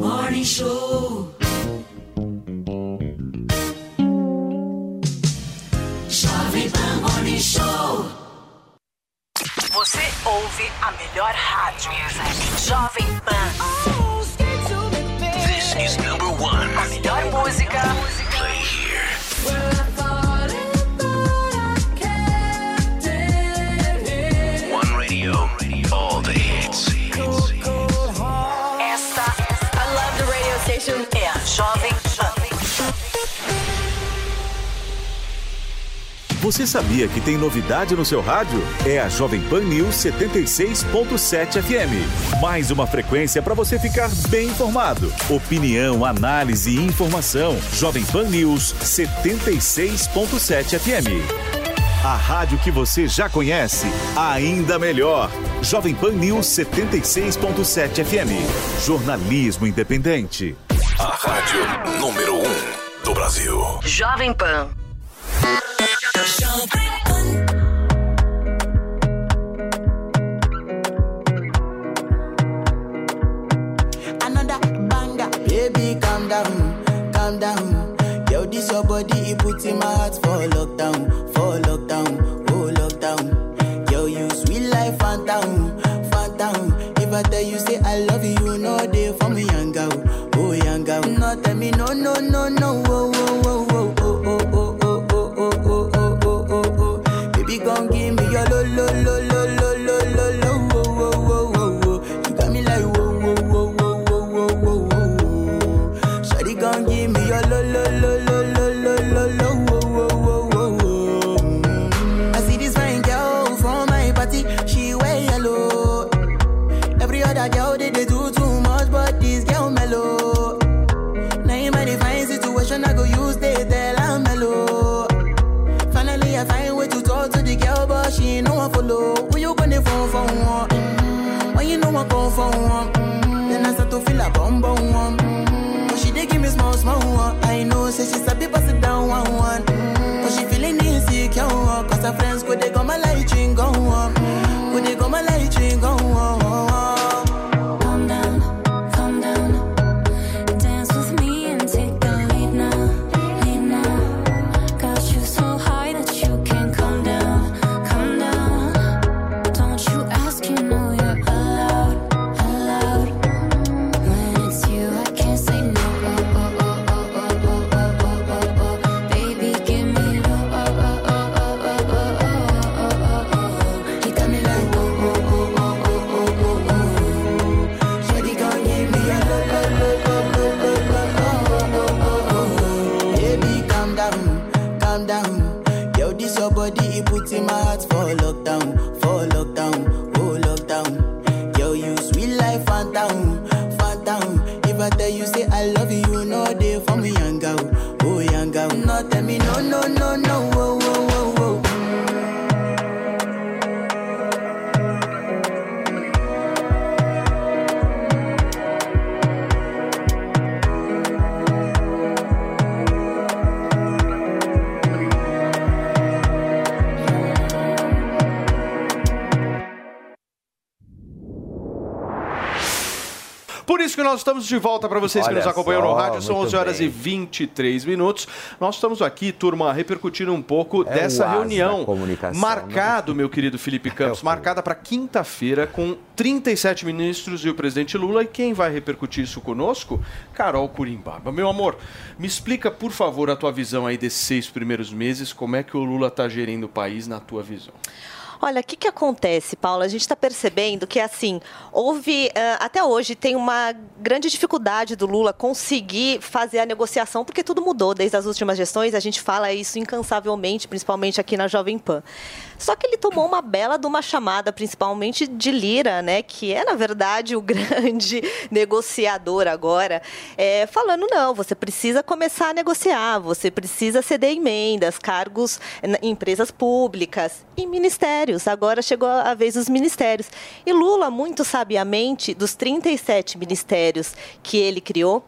Morning Show. Jovem Pan Morning Show. Você ouve a melhor rádio. Jovem Pan. This is number one. A melhor música. Play here. Você sabia que tem novidade no seu rádio? É a Jovem Pan News 76.7 FM. Mais uma frequência para você ficar bem informado. Opinião, análise e informação. Jovem Pan News 76.7 FM. A rádio que você já conhece, ainda melhor. Jovem Pan News 76.7 FM. Jornalismo independente. A rádio número um do Brasil. Jovem Pan. Baby, calm down, calm down. This your body, it puts in my heart lockdown, lockdown, oh lockdown. Life, phantom, phantom. If I tell you say I love you, you know they for me, oh. No, tell me no, no, no, no, oh, gon' give me your lo, lo, lo, lo, lo, lo, lo, lo, oh, oh, oh, oh, oh. You got me like whoa, whoa, whoa, whoa, whoa, whoa, whoa, whoa. Shawty gon' give me your lo, lo, lo, lo, lo, lo, lo, lo, whoa, whoa, whoa, whoa. Mm. I see this fine girl from my party, she wear yellow. Every other girl they, they do too much, but this girl mellow. Now in my divine situation, I go use they tell you know I follow, Who you gonna phone for mm? one? Why you know I call for one? Nós estamos de volta para vocês que Olha nos acompanham no só, rádio. São muito 11 horas bem. e 23 minutos. Nós estamos aqui, turma, repercutindo um pouco É dessa reunião marcado, meu querido Felipe Campos, marcada para quinta-feira com 37 ministros e o presidente Lula. E quem vai repercutir isso conosco? Carol Curimbaba. Meu amor, me explica, por favor, a tua visão aí desses seis primeiros meses. Como é que o Lula está gerindo o país na tua visão? Olha, o que, que acontece, Paula? A gente está percebendo que, assim, houve, até hoje, tem uma grande dificuldade do Lula conseguir fazer a negociação, porque tudo mudou desde as últimas gestões, a gente fala isso incansavelmente, principalmente aqui na Jovem Pan. Só que ele tomou uma bela de uma chamada, principalmente de Lira, né, que é, na verdade, o grande negociador agora, é, falando, não, você precisa começar a negociar, você precisa ceder emendas, cargos em empresas públicas e ministérios. Agora chegou a vez dos ministérios. E Lula, muito sabiamente, dos 37 ministérios que ele criou,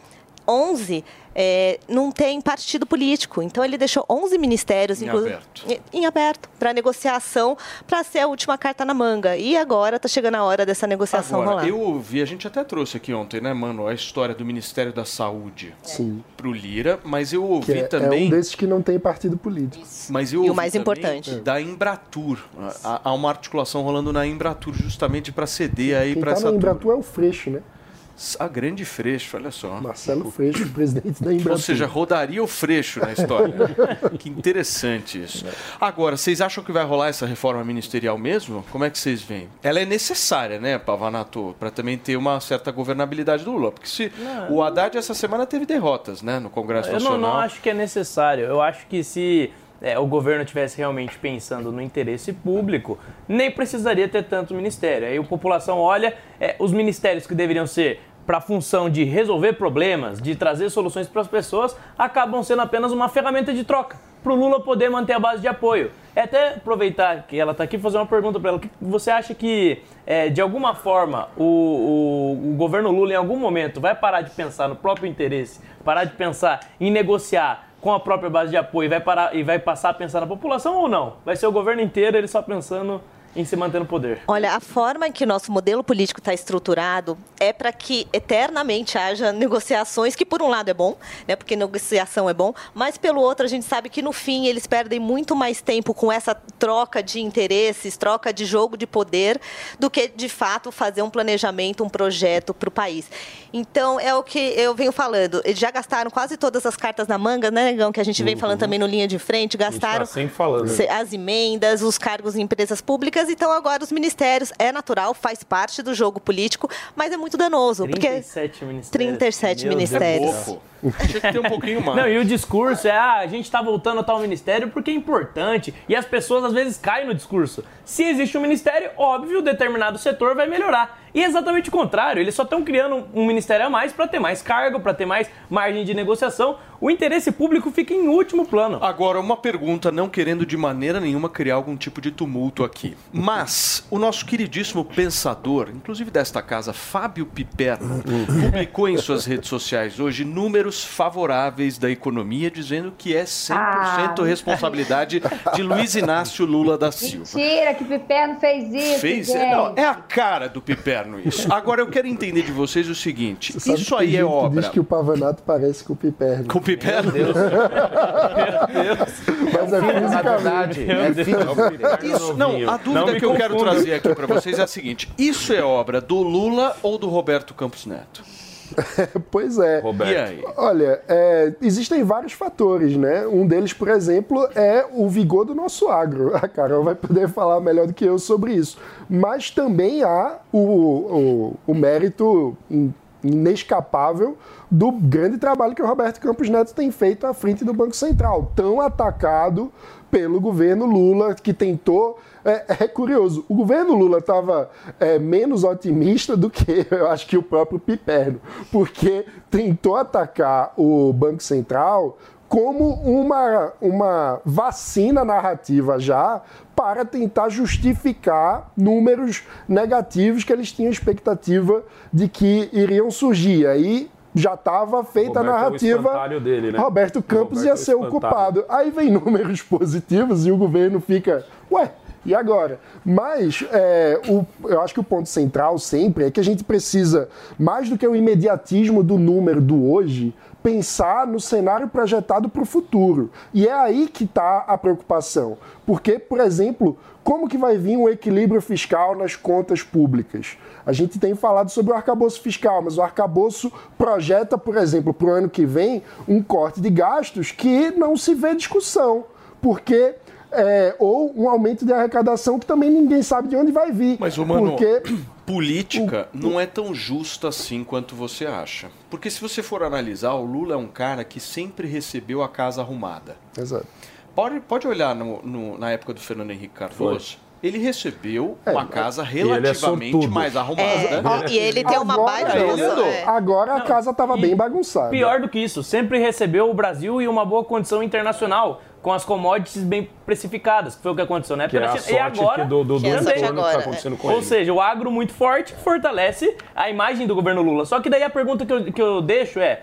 11 é, não tem partido político. Então ele deixou 11 ministérios Em aberto. em- em aberto para negociação, para ser a última carta na manga. E agora está chegando a hora dessa negociação Agora, rolar. eu ouvi, a gente até trouxe aqui ontem, né, mano, a história do Ministério da Saúde Sim. pro Lira, mas eu Que ouvi é, é também. um desses que não tem partido político. Mas eu E o ouvi mais importante. Da Embratur. Há- uma articulação rolando na Embratur justamente para ceder aí para tá essa na. Embratur é o Freixo, né? A grande Freixo, olha só. Marcelo Freixo, presidente da Embratur. Ou seja, rodaria o Freixo na história. que interessante isso. Agora, vocês acham que vai rolar essa reforma ministerial mesmo? Como é que vocês veem? Ela é necessária, né, Pavanato, para também ter uma certa governabilidade do Lula. Porque se Não, o Haddad essa semana teve derrotas, né, no Congresso Eu não, Nacional. não acho que é necessário. Eu acho que se é, o governo tivesse realmente pensando no interesse público, nem precisaria ter tanto ministério. Aí a população olha é, os ministérios que deveriam ser para a função de resolver problemas, de trazer soluções para as pessoas, acabam sendo apenas uma ferramenta de troca para o Lula poder manter a base de apoio. É até aproveitar que ela está aqui fazer uma pergunta para ela. Você acha que, é, de alguma forma, o, o- o governo Lula, em algum momento, vai parar de pensar no próprio interesse, parar de pensar em negociar com a própria base de apoio vai, parar, e vai passar a pensar na população ou não? Vai ser o governo inteiro ele só pensando em se manter no poder? Olha, a forma em que o nosso modelo político está estruturado é para que eternamente haja negociações, que por um lado é bom, né, porque negociação é bom, mas pelo outro a gente sabe que no fim eles perdem muito mais tempo com essa troca de interesses, troca de jogo de poder, do que de fato fazer um planejamento, um projeto para o país. Então é o que eu venho falando. Eles já gastaram quase todas as cartas na manga, né, Negão? Que a gente vem falando também no linha de frente, Uhum. Tá gastaram sempre falando. as emendas, os cargos em empresas públicas, então agora os ministérios é natural, faz parte do jogo político, mas é muito danoso, porque 37 ministérios. 37 Meu Deus ministérios. céu. Tinha que ter um pouquinho mais. Não, e o discurso é, ah, a gente tá voltando a tal ministério porque é importante. E as pessoas às vezes caem no discurso. Se existe um ministério, óbvio, determinado setor vai melhorar. E é exatamente o contrário, eles só estão criando um ministério a mais para ter mais cargo, para ter mais margem de negociação. O interesse público fica em último plano. Agora, uma pergunta, não querendo de maneira nenhuma criar algum tipo de tumulto aqui. Mas o nosso queridíssimo pensador, inclusive desta casa, Fábio Piperno, publicou em suas redes sociais hoje números favoráveis da economia, dizendo que é 100% Ah. responsabilidade de Luiz Inácio Lula da Silva. Mentira, que Piperno fez isso. Fez? gente. Não, é a cara do Piperno isso. Agora eu quero entender de vocês o seguinte: Você isso aí é obra. diz que o Pavanato parece com o Piperno. Com o Piperno? Mas é fisicamente. É Isso, não, a dúvida Não que eu quero trazer aqui para vocês é a seguinte: isso é obra do Lula ou do Roberto Campos Neto? Pois é. E aí? Olha, é, existem vários fatores, né? Um deles, por exemplo, é o vigor do nosso agro. A Carol vai poder falar melhor do que eu sobre isso. Mas também há o, o, o mérito in- inescapável do grande trabalho que o Roberto Campos Neto tem feito à frente do Banco Central, tão atacado pelo governo Lula, que tentou. É, é curioso, o governo Lula estava menos otimista do que eu acho que o próprio Piperno, porque tentou atacar o Banco Central como uma, uma vacina narrativa já para tentar justificar números negativos que eles tinham expectativa de que iriam surgir. Aí já estava feita a Roberto é o narrativa. espantalho dele, né? Roberto Campos Roberto ia é o ser o culpado. Aí vem números positivos e o governo fica, ué, e agora? Mas é, o- eu acho que o ponto central sempre é que a gente precisa, mais do que o imediatismo do número do hoje, pensar no cenário projetado para o futuro. E é aí que está a preocupação. Porque, por exemplo, como que vai vir um equilíbrio fiscal nas contas públicas? A gente tem falado sobre o arcabouço fiscal, mas o arcabouço projeta, por exemplo, para o ano que vem, um corte de gastos que não se vê discussão. Porque é, ou um aumento de arrecadação que também ninguém sabe de onde vai vir. Mas, mano, porque política não é tão justa assim quanto você acha. Porque se você for analisar, o Lula é um cara que sempre recebeu a casa arrumada. Exato. Pode, pode olhar no- no- na época do Fernando Henrique Cardoso. Ele recebeu É, uma casa e ele é relativamente sortudo. mais arrumada. É, né? e ele tem uma Agora- baita noção. é. Agora a Não, casa estava e bem bagunçada. Pior do que isso, sempre recebeu o Brasil em uma boa condição internacional, com as commodities bem precificadas, que foi o que aconteceu na época Que é da China. E agora, do- do- é do retorno que tá agora, acontecendo é. com Ou ele. seja, o agro muito forte fortalece a imagem do governo Lula. Só que daí a pergunta que eu, que eu deixo é,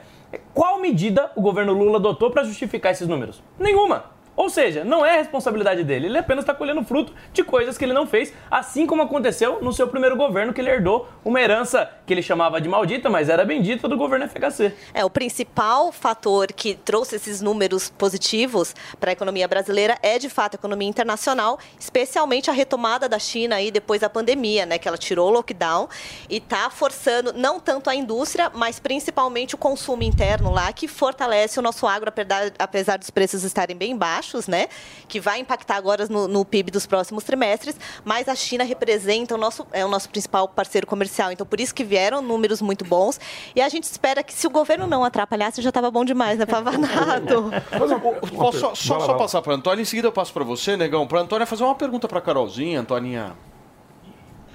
qual medida o governo Lula adotou para justificar esses números? Nenhuma. Ou seja, não é responsabilidade dele, ele apenas está colhendo fruto de coisas que ele não fez, assim como aconteceu no seu primeiro governo, que ele herdou uma herança que ele chamava de maldita, mas era bendita do governo FHC. É, o principal fator que trouxe esses números positivos para a economia brasileira é, de fato, a economia internacional, especialmente a retomada da China aí depois da pandemia, né? Que ela tirou o lockdown e está forçando não tanto a indústria, mas principalmente o consumo interno lá, que fortalece o nosso agro, apesar, apesar dos preços estarem bem baixos, né? Que vai impactar agora no, no PIB dos próximos trimestres, mas a China representa o nosso, é o nosso principal parceiro comercial. Então, por isso que vieram números muito bons. E a gente espera que se o governo não atrapalhasse, já estava bom demais, né, Pavanato? Posso só, só, só passar para Antônia, em seguida eu passo para você, Negão, para Antônia fazer uma pergunta para Carolzinha, Antoninha.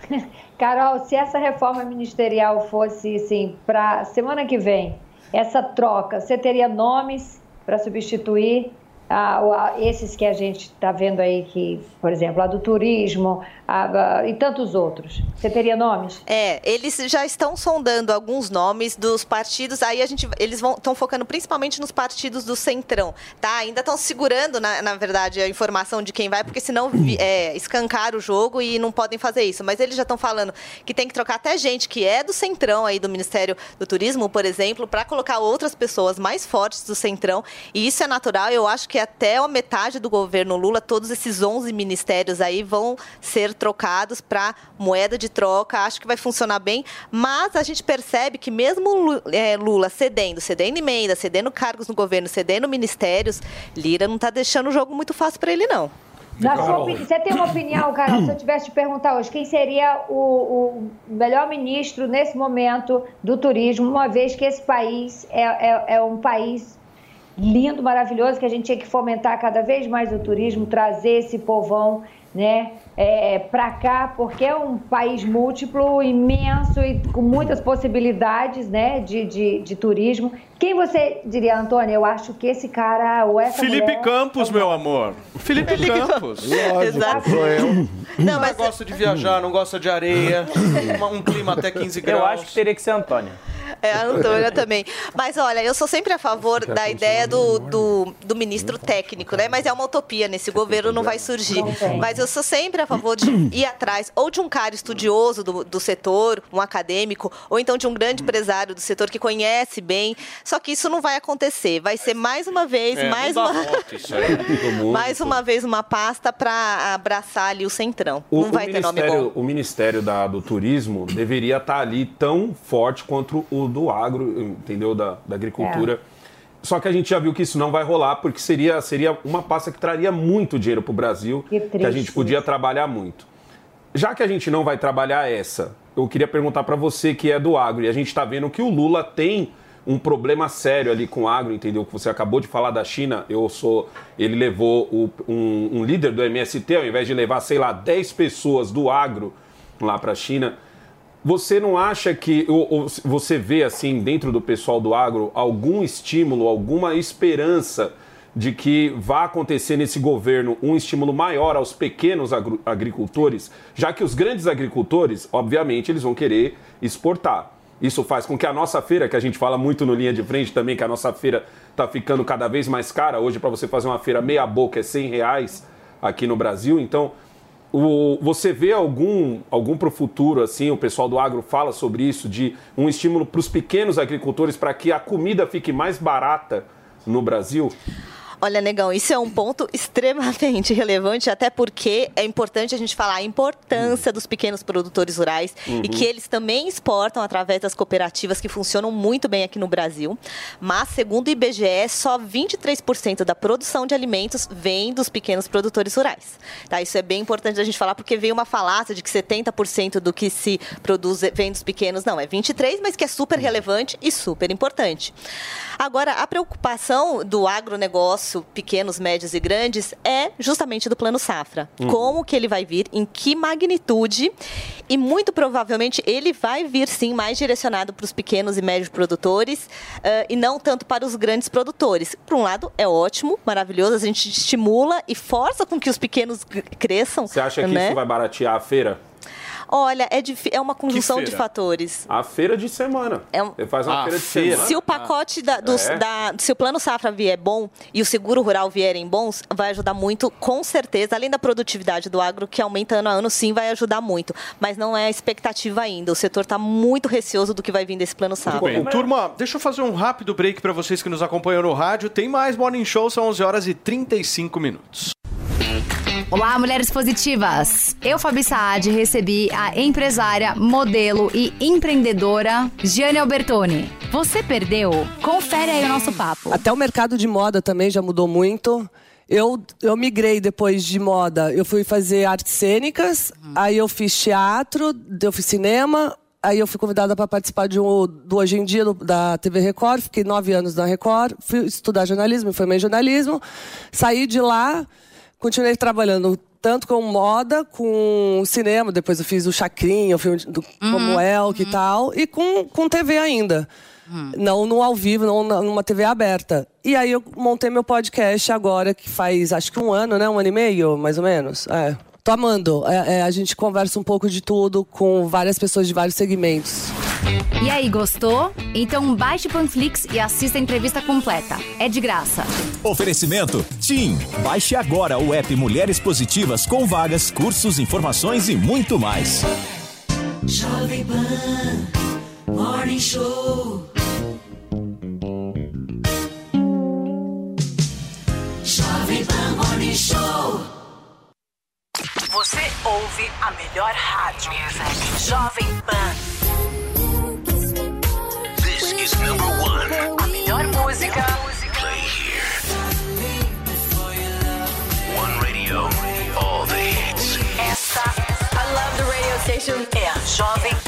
Carol, se essa reforma ministerial fosse, assim, para semana que vem, essa troca, você teria nomes para substituir ah, o- a- esses que a gente está vendo aí, que, por exemplo, a do turismo a- a- e tantos outros? Você teria nomes? É, eles já estão sondando alguns nomes dos partidos. Aí a gente, eles estão focando principalmente nos partidos do centrão, tá? Ainda estão segurando, na, na verdade, a informação de quem vai, porque senão é, escancar o jogo e não podem fazer isso. Mas eles já estão falando que tem que trocar até gente que é do centrão aí do Ministério do Turismo, por exemplo, para colocar outras pessoas mais fortes do centrão. E isso é natural. Eu acho que até a metade do governo Lula, todos esses 11 ministérios aí vão ser trocados para moeda de troca. Acho que vai funcionar bem. Mas a gente percebe que mesmo é, Lula cedendo, cedendo emenda, cedendo cargos no governo, cedendo ministérios, Lira não está deixando o jogo muito fácil para ele, não. Na sua opini- você tem uma opinião, Carol? Se eu tivesse te perguntar hoje, quem seria o, o melhor ministro nesse momento do turismo, uma vez que esse país é, é- é um país lindo, maravilhoso, que a gente tinha que fomentar cada vez mais o turismo, trazer esse povão né, é, para cá, porque é um país múltiplo, imenso e com muitas possibilidades né, de, de, de turismo. Quem você diria, Antônia? Eu acho que esse cara ou essa Felipe mulher- Campos, meu amor. Felipe Campos. Exato. Sou eu. Não, mas gosta de viajar, não gosta de areia, um clima até 15 graus. Eu acho que teria que ser a Antônia. É, a Antônia também. Mas olha, eu sou sempre a favor da ideia do, do, do ministro técnico, né? Mas é uma utopia, nesse governo não vai surgir. Mas eu sou sempre a favor de ir atrás ou de um cara estudioso do, do setor, um acadêmico, ou então de um grande empresário do setor que conhece bem. Só que isso não vai acontecer. Vai ser mais uma vez, É, mais uma. mais uma vez uma pasta para abraçar ali o centrão. O, não vai ter nome ministério, bom. o Ministério da- do Turismo deveria estar ali tão forte quanto o do agro, entendeu? Da, da agricultura. Só que a gente já viu que isso não vai rolar, porque seria, seria uma pasta que traria muito dinheiro para o Brasil, que, a triste gente podia trabalhar muito. Já que a gente não vai trabalhar essa, eu queria perguntar para você que é do agro, e a gente está vendo que o Lula tem um problema sério ali com o agro, entendeu? Que você acabou de falar da China, eu sou. Ele levou o- um, um líder do MST, ao invés de levar, sei lá, 10 pessoas do agro lá para a China. Você não acha que ou- ou você vê assim dentro do pessoal do agro algum estímulo, alguma esperança de que vá acontecer nesse governo um estímulo maior aos pequenos agricultores, já que os grandes agricultores, obviamente, eles vão querer exportar. Isso faz com que a nossa feira, que a gente fala muito no linha de frente também, que a nossa feira está ficando cada vez mais cara. Hoje, para você fazer uma feira meia boca é 100 reais aqui no Brasil. Então, o- você vê algum, algum para o futuro, assim, o pessoal do agro fala sobre isso, de um estímulo para os pequenos agricultores para que a comida fique mais barata no Brasil? Olha, Negão, isso é um ponto extremamente relevante, até porque é importante a gente falar a importância dos pequenos produtores rurais Uhum. e que eles também exportam através das cooperativas que funcionam muito bem aqui no Brasil. Mas, segundo o IBGE, só 23% da produção de alimentos vem dos pequenos produtores rurais. Tá? Isso é bem importante a gente falar, porque veio uma falácia de que 70% do que se produz vem dos pequenos. Não, é 23%, mas que é super relevante e super importante. Agora, a preocupação do agronegócio, pequenos, médios e grandes, é justamente do Plano Safra. Uhum. Como que ele vai vir, em que magnitude, e muito provavelmente ele vai vir sim mais direcionado para os pequenos e médios produtores eh, e não tanto para os grandes produtores. Por um lado, é ótimo, maravilhoso, a gente estimula e força com que os pequenos cresçam. Você acha que né? isso vai baratear a feira? Olha, é, é uma conjunção de fatores. A feira de semana. É um- Ele faz uma Ah, feira de feira. semana. Se o pacote da, dos- É. da- se o plano safra vier bom e o seguro rural vierem bons, vai ajudar muito, com certeza. Além da produtividade do agro, que aumenta ano a ano, sim, vai ajudar muito. Mas não é a expectativa ainda. O setor está muito receoso do que vai vir desse plano safra. Bem. Turma, deixa eu fazer um rápido break para vocês que nos acompanham no rádio. Tem mais Morning Show, são 11 horas e 35 minutos. Olá, mulheres positivas! Eu, Fabi Saad, recebi a empresária, modelo e empreendedora Giane Albertoni. Você perdeu? Confere aí o nosso papo. Até o mercado de moda também já mudou muito. Eu, eu migrei depois de moda. Eu fui fazer artes cênicas, aí eu fiz teatro, eu fiz cinema, aí eu fui convidada para participar de um, do Hoje em Dia do- da TV Record. Fiquei nove anos na Record, fui estudar jornalismo, me formei em jornalismo. Saí de lá, continuei trabalhando tanto com moda, com cinema. Depois eu fiz o Chacrinha, o filme do, como Elk e tal, e com, com TV ainda. Não no ao vivo, não numa TV aberta. E aí eu montei meu podcast agora, que faz acho que um ano, né? Um ano e meio, mais ou menos. É. Tô amando. É, é, a gente conversa um pouco de tudo com várias pessoas de vários segmentos. E aí, gostou? Então baixe o Panflix e assista a entrevista completa. É de graça. Oferecimento TIM. Baixe agora o app Mulheres Positivas com vagas, cursos, informações e muito mais. Jovem Pan Morning Show. Jovem Pan Morning Show. Você ouve a melhor rádio. Jovem Pan. This is number one. A melhor música. Play here. One radio, all the hits. Essa, I love the radio station. É a Jovem Pan.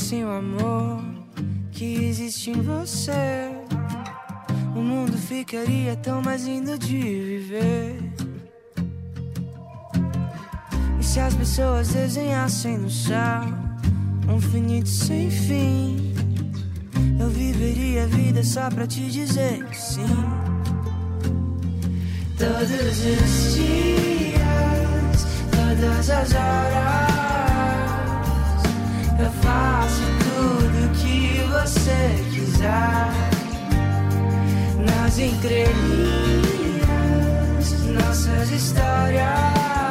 Descobrissem o amor que existe em você, o mundo ficaria tão mais lindo de viver. E se as pessoas desenhassem no céu um infinito sem fim, eu viveria a vida só pra te dizer que sim. Todos os dias, todas as horas, eu faço tudo que você quiser. Nas entrelinhas, nossas histórias,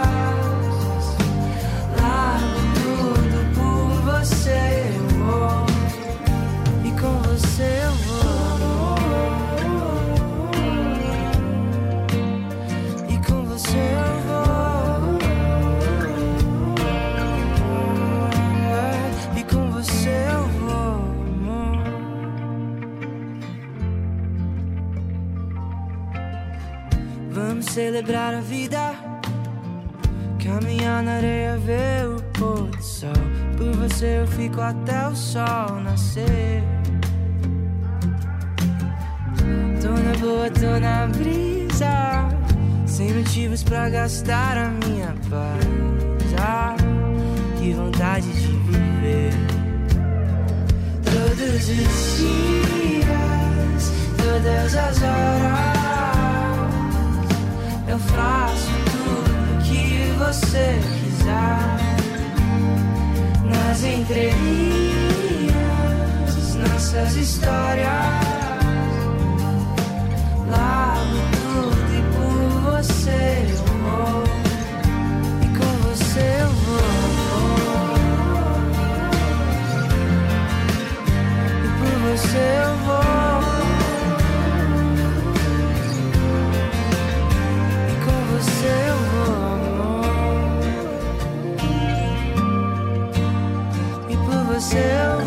celebrar a vida. Caminhar na areia, ver o pôr do sol. Por você eu fico até o sol nascer. Tô na boa, tô na brisa. Sem motivos pra gastar a minha paz. Ah, que vontade de viver. Todos os dias, todas as horas. Eu faço tudo que você quiser. Nas entrelinhas, nossas histórias. Largo tudo e por você eu vou. E com você eu vou. E por você eu vou. E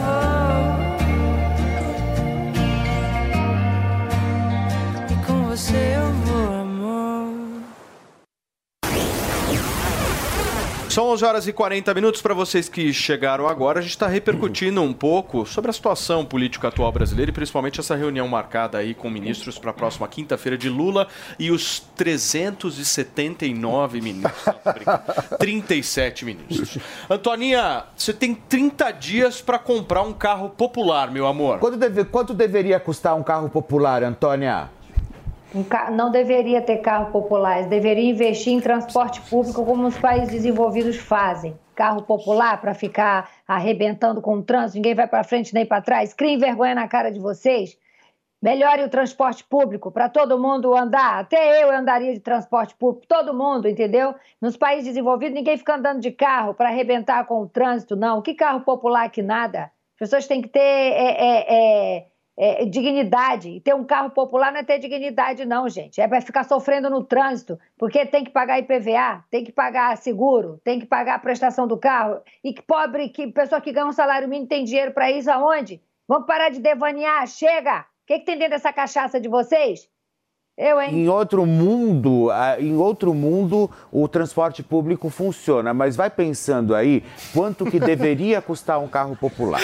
São 11 horas e 40 minutos para vocês que chegaram agora. A gente está repercutindo um pouco sobre a situação política atual brasileira e principalmente essa reunião marcada aí com ministros para a próxima quinta-feira de Lula e os 379 ministros. Não, tô brincando. 37 ministros. Antoninha, você tem 30 dias para comprar um carro popular, meu amor. Quanto, deve- quanto deveria custar um carro popular, Antônia? Não deveria ter carro popular, deveria investir em transporte público como os países desenvolvidos fazem. Carro popular para ficar arrebentando com o trânsito, ninguém vai para frente nem para trás. Criem vergonha na cara de vocês. Melhore o transporte público para todo mundo andar. Até eu andaria de transporte público, todo mundo, entendeu? Nos países desenvolvidos, ninguém fica andando de carro para arrebentar com o trânsito, não. Que carro popular que nada? As pessoas têm que ter é, é, é, é, dignidade. E ter um carro popular não é ter dignidade, não, gente. É para ficar sofrendo no trânsito, porque tem que pagar IPVA, tem que pagar seguro, tem que pagar a prestação do carro. E que pobre, que pessoa que ganha um salário mínimo tem dinheiro para isso aonde? Vamos parar de devanear, chega! O que, que tem dentro dessa cachaça de vocês? Eu, hein? Em outro mundo, em outro mundo, o transporte público funciona, mas vai pensando aí quanto que deveria custar um carro popular.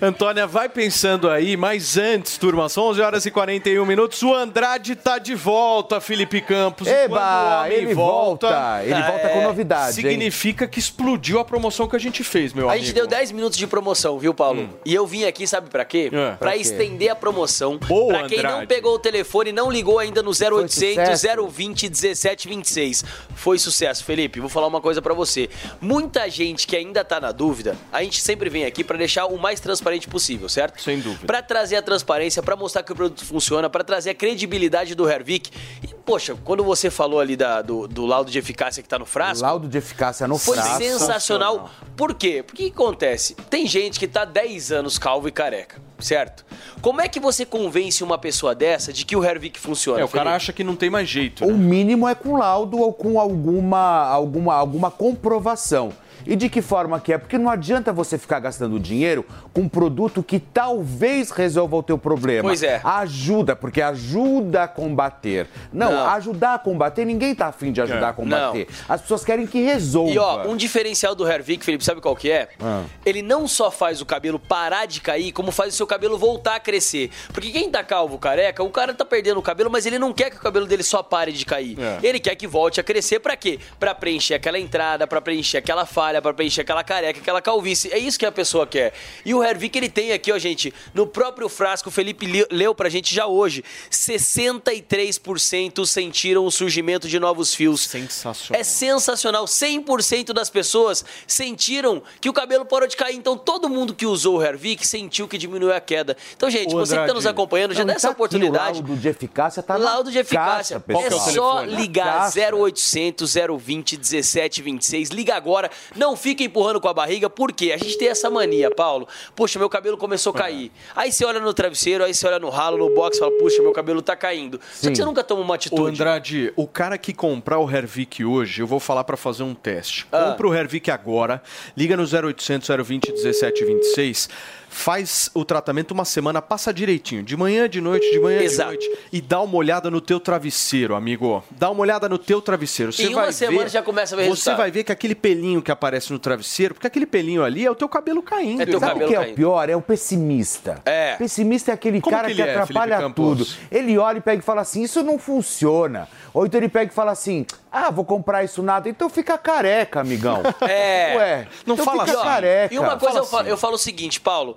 Antônia, vai pensando aí, mas antes, turma, são 11 horas e 41 minutos. O Andrade tá de volta, Felipe Campos. Eba, ele volta, ele volta com novidade, hein? Significa que explodiu a promoção que a gente fez, meu A amigo. gente deu 10 minutos de promoção, viu, Paulo? E eu vim aqui, sabe pra quê? É. Pra Pra quê? estender a promoção. Boa, pra quem não Andrade. pegou o telefone e não ligou ainda no 0800 sucesso. 020 1726. Foi sucesso, Felipe. Vou falar uma coisa pra você. Muita gente que ainda tá na dúvida, a gente sempre vem aqui pra deixar o mais transparente possível, certo? Sem dúvida. Pra trazer a transparência, pra mostrar que o produto funciona, pra trazer a credibilidade do Hervik. E, poxa, quando você falou ali da- do, do laudo de eficácia que tá no frasco, Laudo de eficácia no foi frasco. sensacional. Por quê? Porque o que acontece? Tem gente que tá 10 anos calvo e careca, certo? Como é que você convence uma pessoa dessa de que o Hervik funciona? É, o cara Felipe? acha que não tem mais jeito. O né? mínimo é com laudo ou com alguma, alguma, alguma comprovação. E de que forma que é? Porque não adianta você ficar gastando dinheiro com um produto que talvez resolva o teu problema. Pois é. Ajuda, porque ajuda a combater. Não, Não. ajudar a combater, ninguém tá afim de ajudar É. a combater. As pessoas querem que resolva. E ó, um diferencial do Hervik, Felipe, sabe qual que é? Ah. Ele não só faz o cabelo parar de cair, como faz o seu cabelo voltar a crescer. Porque quem tá calvo, careca, o cara tá perdendo o cabelo, mas ele não quer que o cabelo dele só pare de cair. É. Ele quer que volte a crescer pra quê? Pra preencher aquela entrada, pra preencher aquela falha, pra preencher aquela careca, aquela calvície. É isso que a pessoa quer. E o Hervik, ele tem aqui, ó, gente, no próprio frasco, o Felipe li- leu pra gente já hoje, 63% sentiram o surgimento de novos fios. Sensacional. É sensacional. 100% das pessoas sentiram que o cabelo parou de cair. Então, todo mundo que usou o Hervik sentiu que diminuiu a queda. Então, gente, Ô, você que está Andrade. nos acompanhando, já dá essa tá aqui, oportunidade. O laudo de eficácia tá Laudo de eficácia. caixa, é só telefone? ligar Caixa. 0800 020 1726. Liga agora. Não fica empurrando com a barriga. Por quê? A gente tem essa mania, Paulo. Puxa, meu cabelo começou a cair. Aí você olha no travesseiro, aí você olha no ralo, no box e fala, puxa, meu cabelo tá caindo. Só que você nunca toma uma Ô, atitude. Andrade, o cara que comprar o Hervik hoje, eu vou falar pra fazer um teste. Ah. Compra o Hervik agora, liga no 0800 020 1726, faz o tratamento uma semana, passa direitinho, de manhã, de noite, de manhã, Exato. de noite, e dá uma olhada no teu travesseiro, amigo. Dá uma olhada no teu travesseiro. Você Em uma vai semana ver, já começa a ver Você resultado. vai ver que aquele pelinho que aparece no travesseiro, porque aquele pelinho ali é o teu cabelo caindo. Sabe o que é o pior? É o pessimista. É. Pessimista é aquele Como cara que que, é, atrapalha tudo. Ele olha e pega e fala assim: Isso não funciona. Ou então ele pega e fala assim: Ah, vou comprar isso nada. Então fica careca, amigão. É. Ué, não então fala fica assim. careca. E uma coisa Fala eu falo, assim. eu falo o seguinte, Paulo.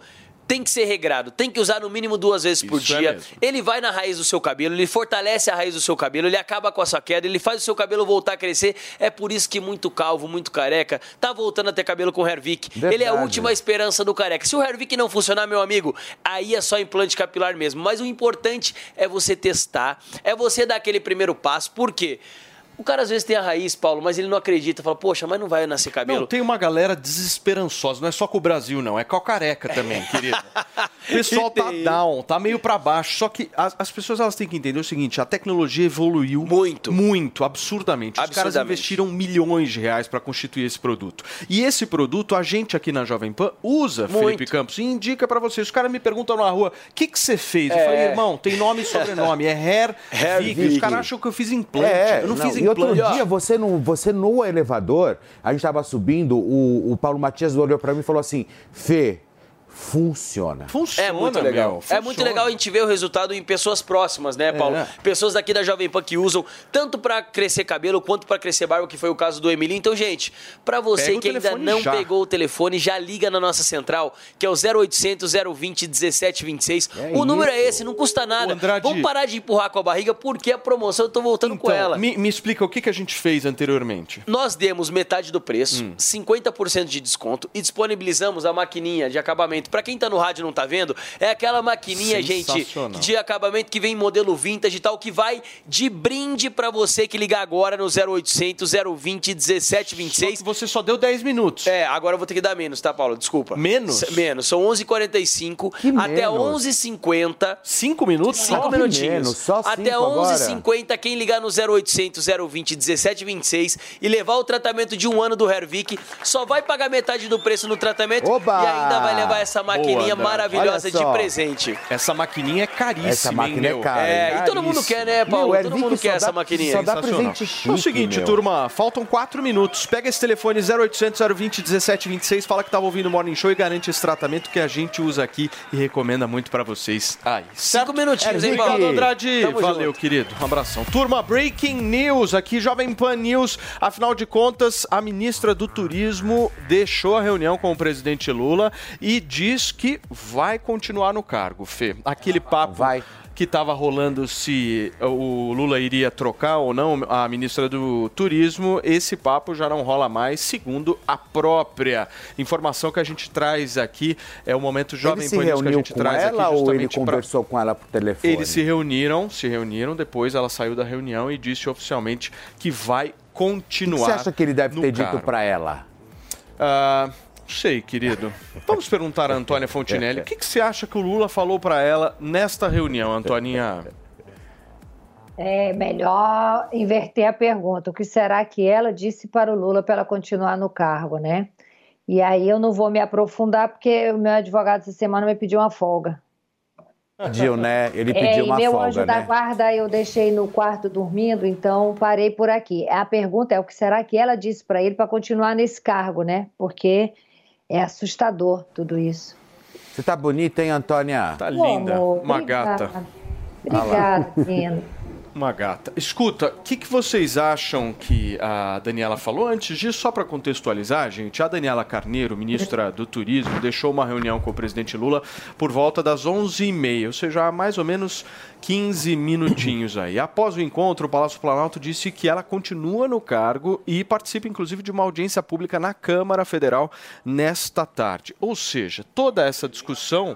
Tem que ser regrado, tem que usar no mínimo duas vezes por Isso é dia. mesmo. ele vai na raiz do seu cabelo, ele fortalece a raiz do seu cabelo, ele acaba com a sua queda, ele faz o seu cabelo voltar a crescer. É por isso que muito calvo, muito careca, tá voltando a ter cabelo com o Hervik. Ele é a última esperança do careca. Se o Hervik não funcionar, meu amigo, aí é só implante capilar mesmo. Mas o importante é você testar, é você dar aquele primeiro passo. Por quê? O cara às vezes tem a raiz, Paulo, mas ele não acredita. Fala, poxa, mas não vai nascer cabelo. Não, tem uma galera desesperançosa, não é só com o Brasil, não, é com a careca também, querido. O pessoal tá down, tá meio pra baixo. Só que as, as pessoas elas têm que entender o seguinte: a tecnologia evoluiu muito, muito, absurdamente. Os caras Absurdamente. investiram milhões de reais pra constituir esse produto. E esse produto, a gente aqui na Jovem Pan usa, Muito. Felipe Campos, e indica pra vocês. Os caras me perguntam na rua: o que que você fez? Eu É. falei, irmão, tem nome e sobrenome, é Hair, Hair Vig. Os Vig. caras acham que eu fiz implante. É, eu não, fiz E outro implante. dia, você no, você no elevador, a gente tava subindo, o, o Paulo Matias olhou pra mim e falou assim: Fê, funciona. Funciona, É muito legal. meu, é muito legal a gente ver o resultado em pessoas próximas, né, Paulo? É. Pessoas daqui da Jovem Pan que usam tanto pra crescer cabelo quanto pra crescer barba, que foi o caso do Emílio. Então, gente, pra você Pega que ainda não já. pegou o telefone, já liga na nossa central, que é o 0800 020 1726. É o número isso. é esse, não custa nada. Andrade. Vamos parar de empurrar com a barriga, porque a promoção eu tô voltando com Então, ela. me, me explica o que, que a gente fez anteriormente. Nós demos metade do preço, Hum. 50% de desconto e disponibilizamos a maquininha de acabamento. Pra quem tá no rádio e não tá vendo, é aquela maquininha, gente, de acabamento que vem em modelo vintage e tal, que vai de brinde pra você que ligar agora no 0800 020 1726. você só deu 10 minutos. É, agora eu vou ter que dar menos, tá, Paulo? Desculpa. Menos? S- Menos. São 11h45 até menos? 11h50. 5 minutos? Cinco Só? Que minutinhos. menos, só Até cinco agora? 11h50, quem ligar no 0800 020 1726 e levar o tratamento de um ano do Hervik, só vai pagar metade do preço no tratamento Oba! e ainda vai levar essa maquininha Andrade. maravilhosa de presente. Essa maquininha é caríssima, Essa máquina hein, é cara. É, hein? e todo mundo quer, né, Paulo? Meu, todo mundo quer dá- essa maquininha. só dá presente chique, é o seguinte, meu. turma, faltam 4 minutos. Pega esse telefone 0800 020 1726, fala que tava ouvindo o Morning Show e garante esse tratamento que a gente usa aqui e recomenda muito pra vocês aí. Cinco minutinhos, hein, Obrigado, Paulo? Andrade. Tamo Valeu, junto. querido. Um abração. Turma, Breaking News aqui, Jovem Pan News. Afinal de contas, a ministra do Turismo deixou a reunião com o presidente Lula e diz que vai continuar no cargo, Fê. Aquele papo Vai. que estava rolando se o Lula iria trocar ou não a ministra do Turismo, esse papo já não rola mais, segundo a própria informação que a gente traz aqui. É o momento Jovem Pan que a gente com traz ela aqui ou ele justamente pra- conversou com ela por telefone? eles se reuniram, se reuniram, depois ela saiu da reunião e disse oficialmente que vai O que continuar. você acha que ele deve ter dito cargo. pra ela? Ah, não sei, querido. Vamos perguntar a Antônia Fontinelli. O que, que você acha que o Lula falou pra ela nesta reunião, Antoninha? É melhor inverter a pergunta. O que será que ela disse para o Lula para ela continuar no cargo, né? E aí eu não vou me aprofundar porque o meu advogado essa semana me pediu uma folga. Pediu, né? Ele É, pediu e uma meu folga, anjo da né? guarda eu deixei no quarto dormindo, então parei por aqui. A pergunta é o que será que ela disse para ele para continuar nesse cargo, né? Porque é assustador tudo isso. Você tá bonita, hein, Antônia? Tá linda. Uma obrigada. gata. Obrigada, lindo. Uma gata. Escuta, o que, que vocês acham que a Daniela falou? Antes disso, só para contextualizar, gente, a Daniela Carneiro, ministra do Turismo, deixou uma reunião com o presidente Lula por volta das 11h30, ou seja, há mais ou menos 15 minutinhos aí. Após o encontro, o Palácio Planalto disse que ela continua no cargo e participa, inclusive, de uma audiência pública na Câmara Federal nesta tarde. Ou seja, toda essa discussão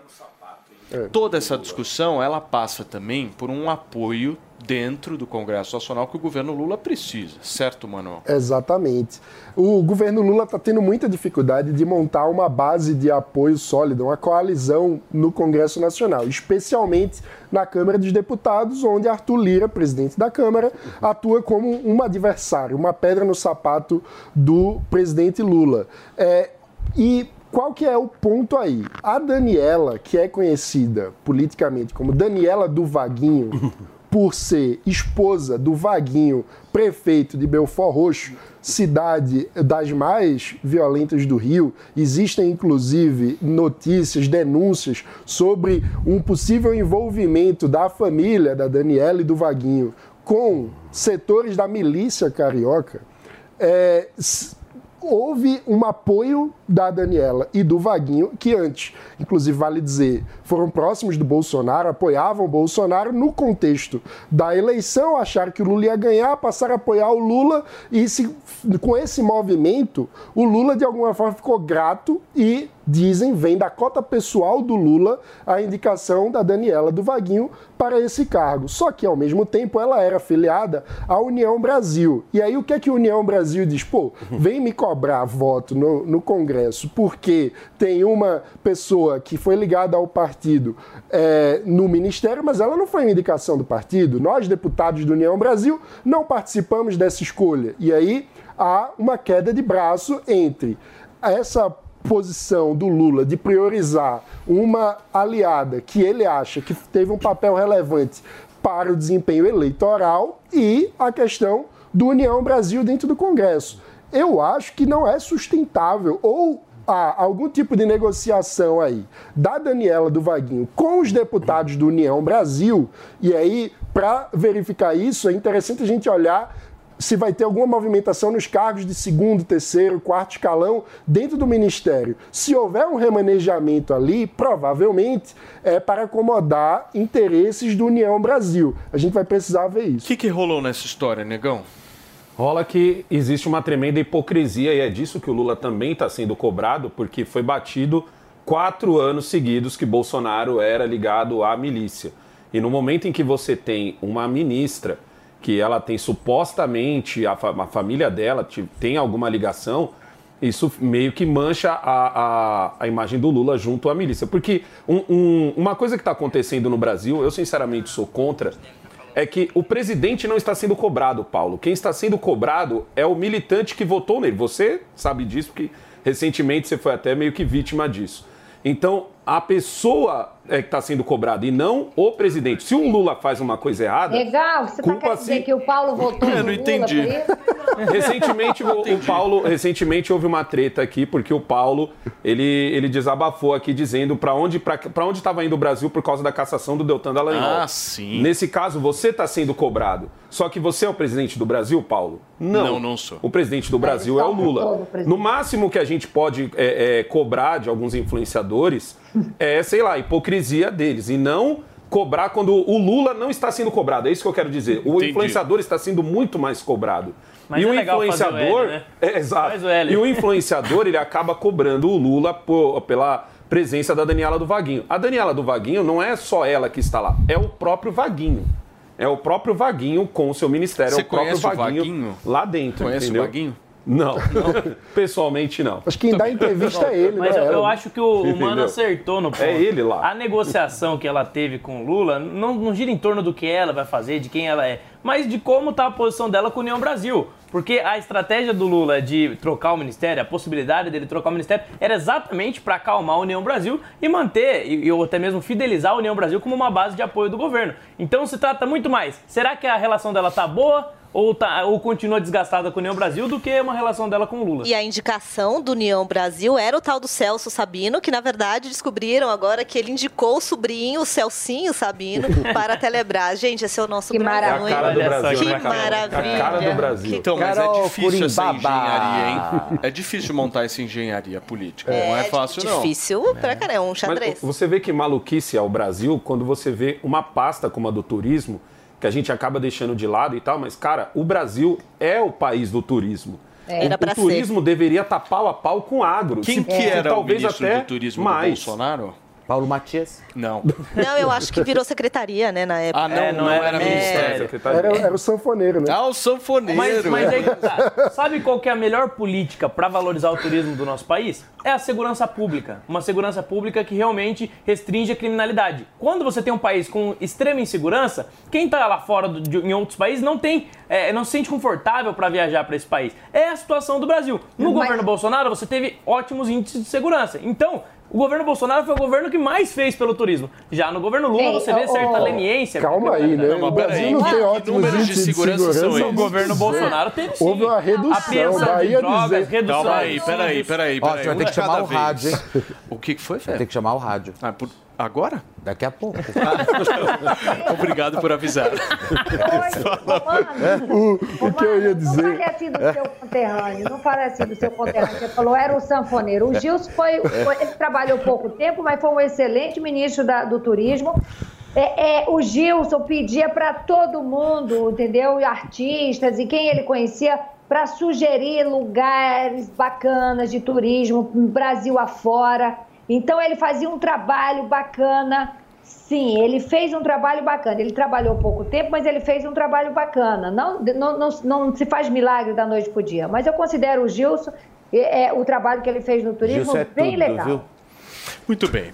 Toda essa discussão ela passa também por um apoio dentro do Congresso Nacional que o governo Lula precisa, certo, Manuel? Exatamente. O governo Lula está tendo muita dificuldade de montar uma base de apoio sólida, uma coalizão no Congresso Nacional, especialmente na Câmara dos Deputados, onde Arthur Lira, presidente da Câmara, atua como um adversário, uma pedra no sapato do presidente Lula. É, e qual que é o ponto aí? A Daniela, que é conhecida politicamente como Daniela do Vaguinho, por ser esposa do Vaguinho, prefeito de Belfort Roxo, cidade das mais violentas do Rio. Existem, inclusive, notícias, denúncias sobre um possível envolvimento da família da Daniela e do Vaguinho com setores da milícia carioca. É, houve um apoio da Daniela e do Vaguinho, que antes, inclusive vale dizer, foram próximos do Bolsonaro, apoiavam o Bolsonaro no contexto da eleição, acharam que o Lula ia ganhar, passaram a apoiar o Lula e se, com esse movimento, o Lula de alguma forma ficou grato e dizem, vem da cota pessoal do Lula a indicação da Daniela do Vaguinho para esse cargo. Só que, ao mesmo tempo, ela era afiliada à União Brasil. E aí, o que é que a União Brasil diz? Pô, vem me cobrar voto no, no Congresso porque tem uma pessoa que foi ligada ao partido é, no Ministério, mas ela não foi uma indicação do partido. Nós, deputados da União Brasil, não participamos dessa escolha. E aí, há uma queda de braço entre essa posição do Lula de priorizar uma aliada que ele acha que teve um papel relevante para o desempenho eleitoral e a questão do União Brasil dentro do Congresso. Eu acho que não é sustentável ou há algum tipo de negociação aí da Daniela do Vaguinho com os deputados do União Brasil e aí para verificar isso é interessante a gente olhar se vai ter alguma movimentação nos cargos de segundo, terceiro, quarto escalão dentro do ministério. Se houver um remanejamento ali, provavelmente é para acomodar interesses do União Brasil. A gente vai precisar ver isso. O que, que rolou nessa história, negão? Rola que existe uma tremenda hipocrisia e é disso que o Lula também está sendo cobrado, porque foi batido quatro anos seguidos que Bolsonaro era ligado à milícia. E no momento em que você tem uma ministra que ela tem supostamente, a, fa- a família dela te- tem alguma ligação, isso meio que mancha a, a, a imagem do Lula junto à milícia. Porque um- um- uma coisa que está acontecendo no Brasil, eu sinceramente sou contra, é que o presidente não está sendo cobrado, Paulo. Quem está sendo cobrado é o militante que votou nele. Você sabe disso, porque recentemente você foi até meio que vítima disso. Então, a pessoa é que está sendo cobrada e não o presidente. Se o Lula faz uma coisa errada. Legal, você tá Culpa querendo dizer que o Paulo votou Eu no não Lula entendi. isso? Recentemente, o, o Paulo, recentemente houve uma treta aqui, porque o Paulo, ele, ele desabafou aqui dizendo para onde para onde estava indo o Brasil por causa da cassação do Deltan Dallagnol. Ah, sim. Nesse caso, você está sendo cobrado. Só que você é o presidente do Brasil, Paulo? Não, não sou. O presidente do Brasil é o Lula. No máximo que a gente pode é, é, cobrar de alguns influenciadores é, sei lá, a hipocrisia deles. E não cobrar quando o Lula não está sendo cobrado. É isso que eu quero dizer. O Entendi. influenciador está sendo muito mais cobrado. Mas e é o legal fazer o influenciador. L, né? é, exato. Faz o L. E o influenciador, ele acaba cobrando o Lula por- pela presença da Daniela do Vaguinho. A Daniela do Vaguinho não é só ela que está lá, é o próprio Vaguinho. É o próprio Vaguinho com o seu ministério, Você é o próprio conhece o Vaguinho, Vaguinho? lá dentro. Conhece o entendeu? Vaguinho? Não, pessoalmente não. Acho que quem dá entrevista é ele, Mas né? eu, eu acho que o, o Mano acertou no ponto. É ele lá. A negociação que ela teve com o Lula não, não gira em torno do que ela vai fazer, de quem ela é, mas de como está a posição dela com a União Brasil. Porque a estratégia do Lula de trocar o ministério, a possibilidade dele trocar o ministério, era exatamente para acalmar a União Brasil e manter, e, ou até mesmo fidelizar a União Brasil como uma base de apoio do governo. Então se trata muito mais. Será que a relação dela tá boa? Ou, tá, ou continua desgastada com a União Brasil do que uma relação dela com o Lula. E a indicação do União Brasil era o tal do Celso Sabino, que na verdade descobriram agora que ele indicou o sobrinho, o Celcinho Sabino, para a Telebrás. Gente, esse é o nosso Que Brasil? É a cara do Brasil, Que né, maravilha. É a cara do Brasil. Então, mas Carol é difícil essa engenharia, hein? É difícil montar essa engenharia política. não é fácil, não. Difícil pra caramba, é um Mas xadrez. você vê que maluquice é o Brasil quando você vê uma pasta como a do turismo, que a gente acaba deixando de lado e tal, mas, cara, o Brasil é o país do turismo. É. O- Era o, turismo deveria estar pau a pau com o agro. Quem que era o talvez ministro até do turismo mais. do Bolsonaro? Paulo Matias? Não. Não, eu acho que virou secretaria, né, na época. Ah, não, É, não, não era, era ministério. Era, era o sanfoneiro, né? Ah, o sanfoneiro. Mas, mas aí tá. Sabe qual que é a melhor política para valorizar o turismo do nosso país? É a segurança pública. Uma segurança pública que realmente restringe a criminalidade. Quando você tem um país com extrema insegurança, quem tá lá fora do- de- em outros países não tem, é, não se sente confortável para viajar para esse país. É a situação do Brasil. No Mas- governo Bolsonaro, você teve ótimos índices de segurança. Então, O governo Bolsonaro foi o governo que mais fez pelo turismo. Já no governo Lula, Ei, você vê ô, certa leniência. Calma aí, né? Não, mas o Brasil peraí, não que tem ótimos números de índices de segurança segurança. O governo Bolsonaro teve sim. Houve uma redução. Apreensão Daí de a drogas, dizer... redução Calma aí, peraí, homicídios. peraí, Ó, peraí. você vai ter que chamar o rádio, hein? O que foi, Vai Fé? ter que chamar o rádio. Ah, por- Agora? Daqui a pouco. Obrigado por avisar. O, o que eu ia Não dizer... fale assim do seu conterrâneo, não fale assim do seu conterrâneo. Você falou, era o sanfoneiro. O Gilson foi, foi- ele trabalhou pouco tempo, mas foi um excelente ministro da- do turismo. É, é, o Gilson pedia para todo mundo, entendeu? E Artistas e quem ele conhecia, para sugerir lugares bacanas de turismo, Brasil afora. Então ele fazia um trabalho bacana. Sim, ele fez um trabalho bacana. Ele trabalhou pouco tempo, mas ele fez um trabalho bacana. Não, não, não, não se faz milagre da noite para o dia. Mas eu considero o Gilson, é, é, o trabalho que ele fez no turismo, é bem tudo, legal. viu? Muito bem.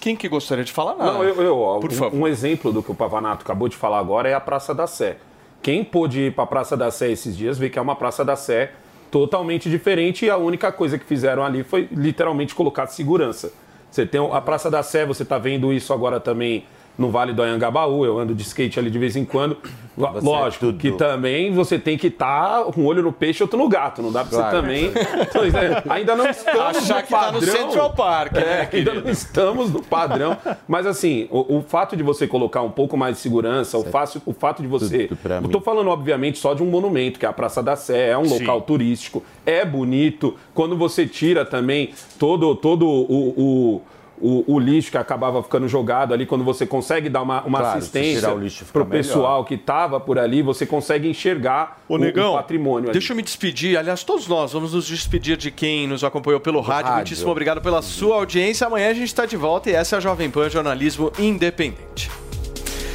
Quem que gostaria de falar? Não, eu, eu Por um, favor. um exemplo do que o Pavanato acabou de falar agora é a Praça da Sé. Quem pôde ir para a Praça da Sé esses dias vê que é uma Praça da Sé totalmente diferente e a única coisa que fizeram ali foi literalmente colocar segurança. Você tem a Praça da Sé, você está vendo isso agora também no Vale do Anhangabaú, eu ando de skate ali de vez em quando. Você Lógico é que também você tem que estar um olho no peixe e outro no gato, não dá para Claro. você também. É, ainda não estamos Achar no que tá no padrão. Central Park, né, É, ainda não estamos no padrão. Mas assim, o, o fato de você colocar um pouco mais de segurança, o, fácil, o fato de você. Tudo pra Eu tô falando, obviamente, só de um monumento, que é a Praça da Sé, é um Sim. local turístico, é bonito. Quando você tira também todo, todo o. o o, o lixo que acabava ficando jogado ali, quando você consegue dar uma, uma Claro, assistência tirar o pessoal que estava por ali, você consegue enxergar o, Negão, o patrimônio ali. deixa eu me despedir. Aliás, todos nós vamos nos despedir de quem nos acompanhou pelo rádio. rádio. Muitíssimo obrigado pela sua audiência. Amanhã a gente está de volta e essa é a Jovem Pan Jornalismo Independente.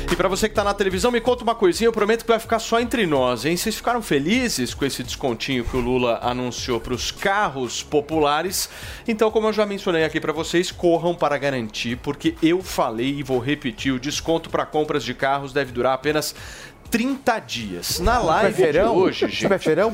E para você que tá na televisão, me conta uma coisinha, eu prometo que vai ficar só entre nós, hein? Vocês ficaram felizes com esse descontinho que o Lula anunciou para os carros populares? Então, como eu já mencionei aqui para vocês, corram para garantir, porque eu falei e vou repetir, o desconto para compras de carros deve durar apenas 30 dias. Na live de Feirão? hoje, Isso é gente. feirão?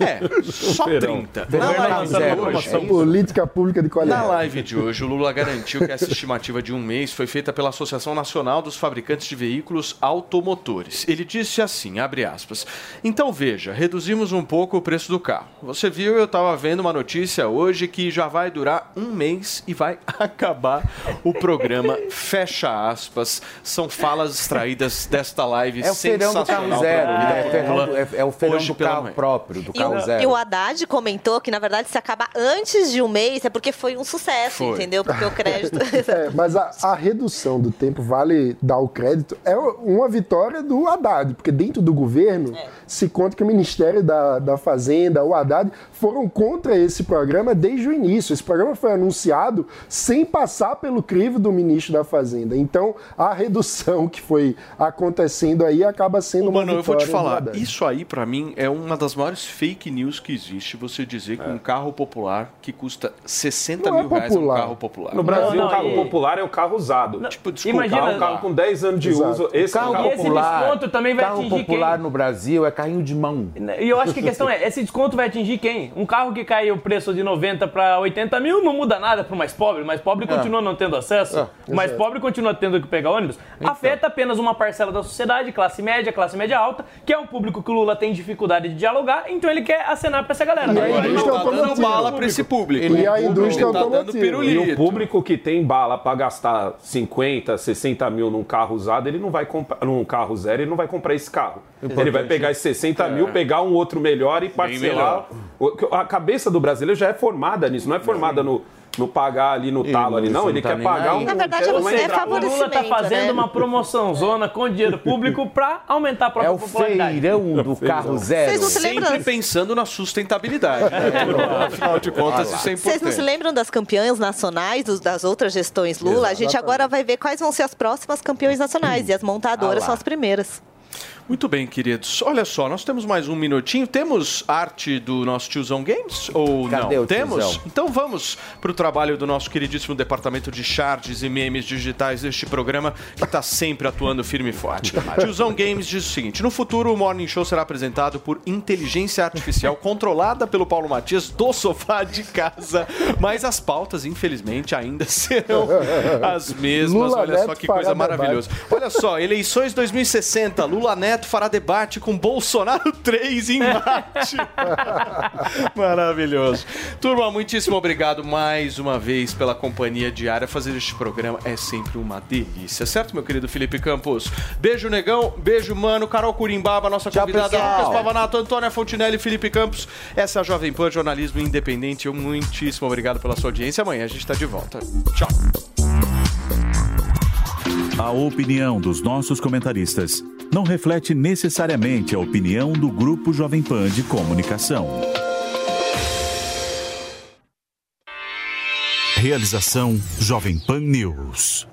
É, só Feirão. 30. Na Feirão live de hoje, é? Política pública de na qualidade. live de hoje, o Lula garantiu que essa estimativa de um mês foi feita pela Associação Nacional dos Fabricantes de Veículos Automotores. Ele disse assim, abre aspas, então veja, reduzimos um pouco o preço do carro. Você viu, eu estava vendo uma notícia hoje que já vai durar um mês e vai acabar o programa, fecha aspas. São falas extraídas desta live É feirão do carro zero, né? É, feirão do- é- é o feirão hoje do carro manhã. próprio, do E carro o, zero. e o Haddad comentou que, na verdade, se acaba antes de um mês, é porque foi um sucesso, Foi. entendeu? Porque o crédito. É, mas a, a redução do tempo, vale dar o crédito, é uma vitória do Haddad, porque dentro do governo se conta que o Ministério da, da Fazenda, o Haddad, foram contra esse programa desde o início. Esse programa foi anunciado sem passar pelo crivo do ministro da Fazenda. Então, a redução que foi acontecendo aí acaba sendo uma Mano, eu vou te falar, isso aí pra mim é uma das maiores fake news que existe. Você dizer que um carro popular que custa 60 Não é mil reais é um carro popular. No Brasil, Não, o carro e- popular é o carro usado. Tipo, desculpa. Imagina- Carro, um carro com 10 anos de Exato. uso. Esse Carro é o carro esse popular, desconto também vai carro atingir popular quem? no Brasil é carrinho de mão. E eu acho que a questão é, esse desconto vai atingir quem? Um carro que cai o preço de 90 para 80 mil não muda nada para o mais pobre. O mais pobre continua não tendo acesso. o mais pobre continua tendo que pegar ônibus. Afeta apenas uma parcela da sociedade, classe média, classe média alta, que é um público que o Lula tem dificuldade de dialogar, então ele quer acenar para essa galera. E a Ele indústria não tá dando bala pra esse público. E a indústria Ele tá dando pirulito. E o público que tem bala para gastar 50, 60 mil num carro usado, ele não vai comprar num carro zero, ele não vai comprar esse carro. Ele vai pegar esses 60 mil, pegar um outro melhor e parcelar. O- A cabeça do brasileiro já é formada nisso, não é formada no, no pagar ali no talo ali, não. Ele tá quer pagar um. Na verdade, uma é entrada. o Lula tá favorecimento, fazendo né? uma promoção zona com dinheiro público para aumentar a É própria o popularidade. feirão do carro zero. Vocês não se lembram? Sempre pensando na sustentabilidade. né? Afinal de contas, isso é Vocês não se importante. lembram das campeãs nacionais dos- das outras gestões Lula? A gente agora vai ver quais vão ser as próximas campeões nacionais e as montadoras são as primeiras. Muito bem, queridos. Olha só, nós temos mais um minutinho. Temos arte do nosso tiozão Games? Ou Cadê não? o Temos? tiozão? Então vamos para o trabalho do nosso queridíssimo departamento de charts e memes digitais deste programa, que está sempre atuando firme e forte. tiozão Games diz o seguinte: no futuro, o Morning Show será apresentado por inteligência artificial controlada pelo Paulo Matias do sofá de casa. Mas as pautas, infelizmente, ainda serão as mesmas. Lula Olha só Neto que fará coisa maravilhosa. Olha só, eleições 2060. Lula Neto fará debate com Bolsonaro 3 em Marte. Maravilhoso. Turma, muitíssimo obrigado mais uma vez pela companhia diária. Fazer este programa é sempre uma delícia, certo, meu querido Felipe Campos? Beijo, negão. Beijo, mano. Carol Curimbaba, nossa convidada. pessoal. Lucas Pavanato, Antônia Fontinelli, Felipe Campos. Essa é a Jovem Pan Jornalismo Independente. Muitíssimo obrigado pela sua audiência. Amanhã a gente está de volta. Tchau. A opinião dos nossos comentaristas não reflete necessariamente a opinião do Grupo Jovem Pan de Comunicação. Realização Jovem Pan News.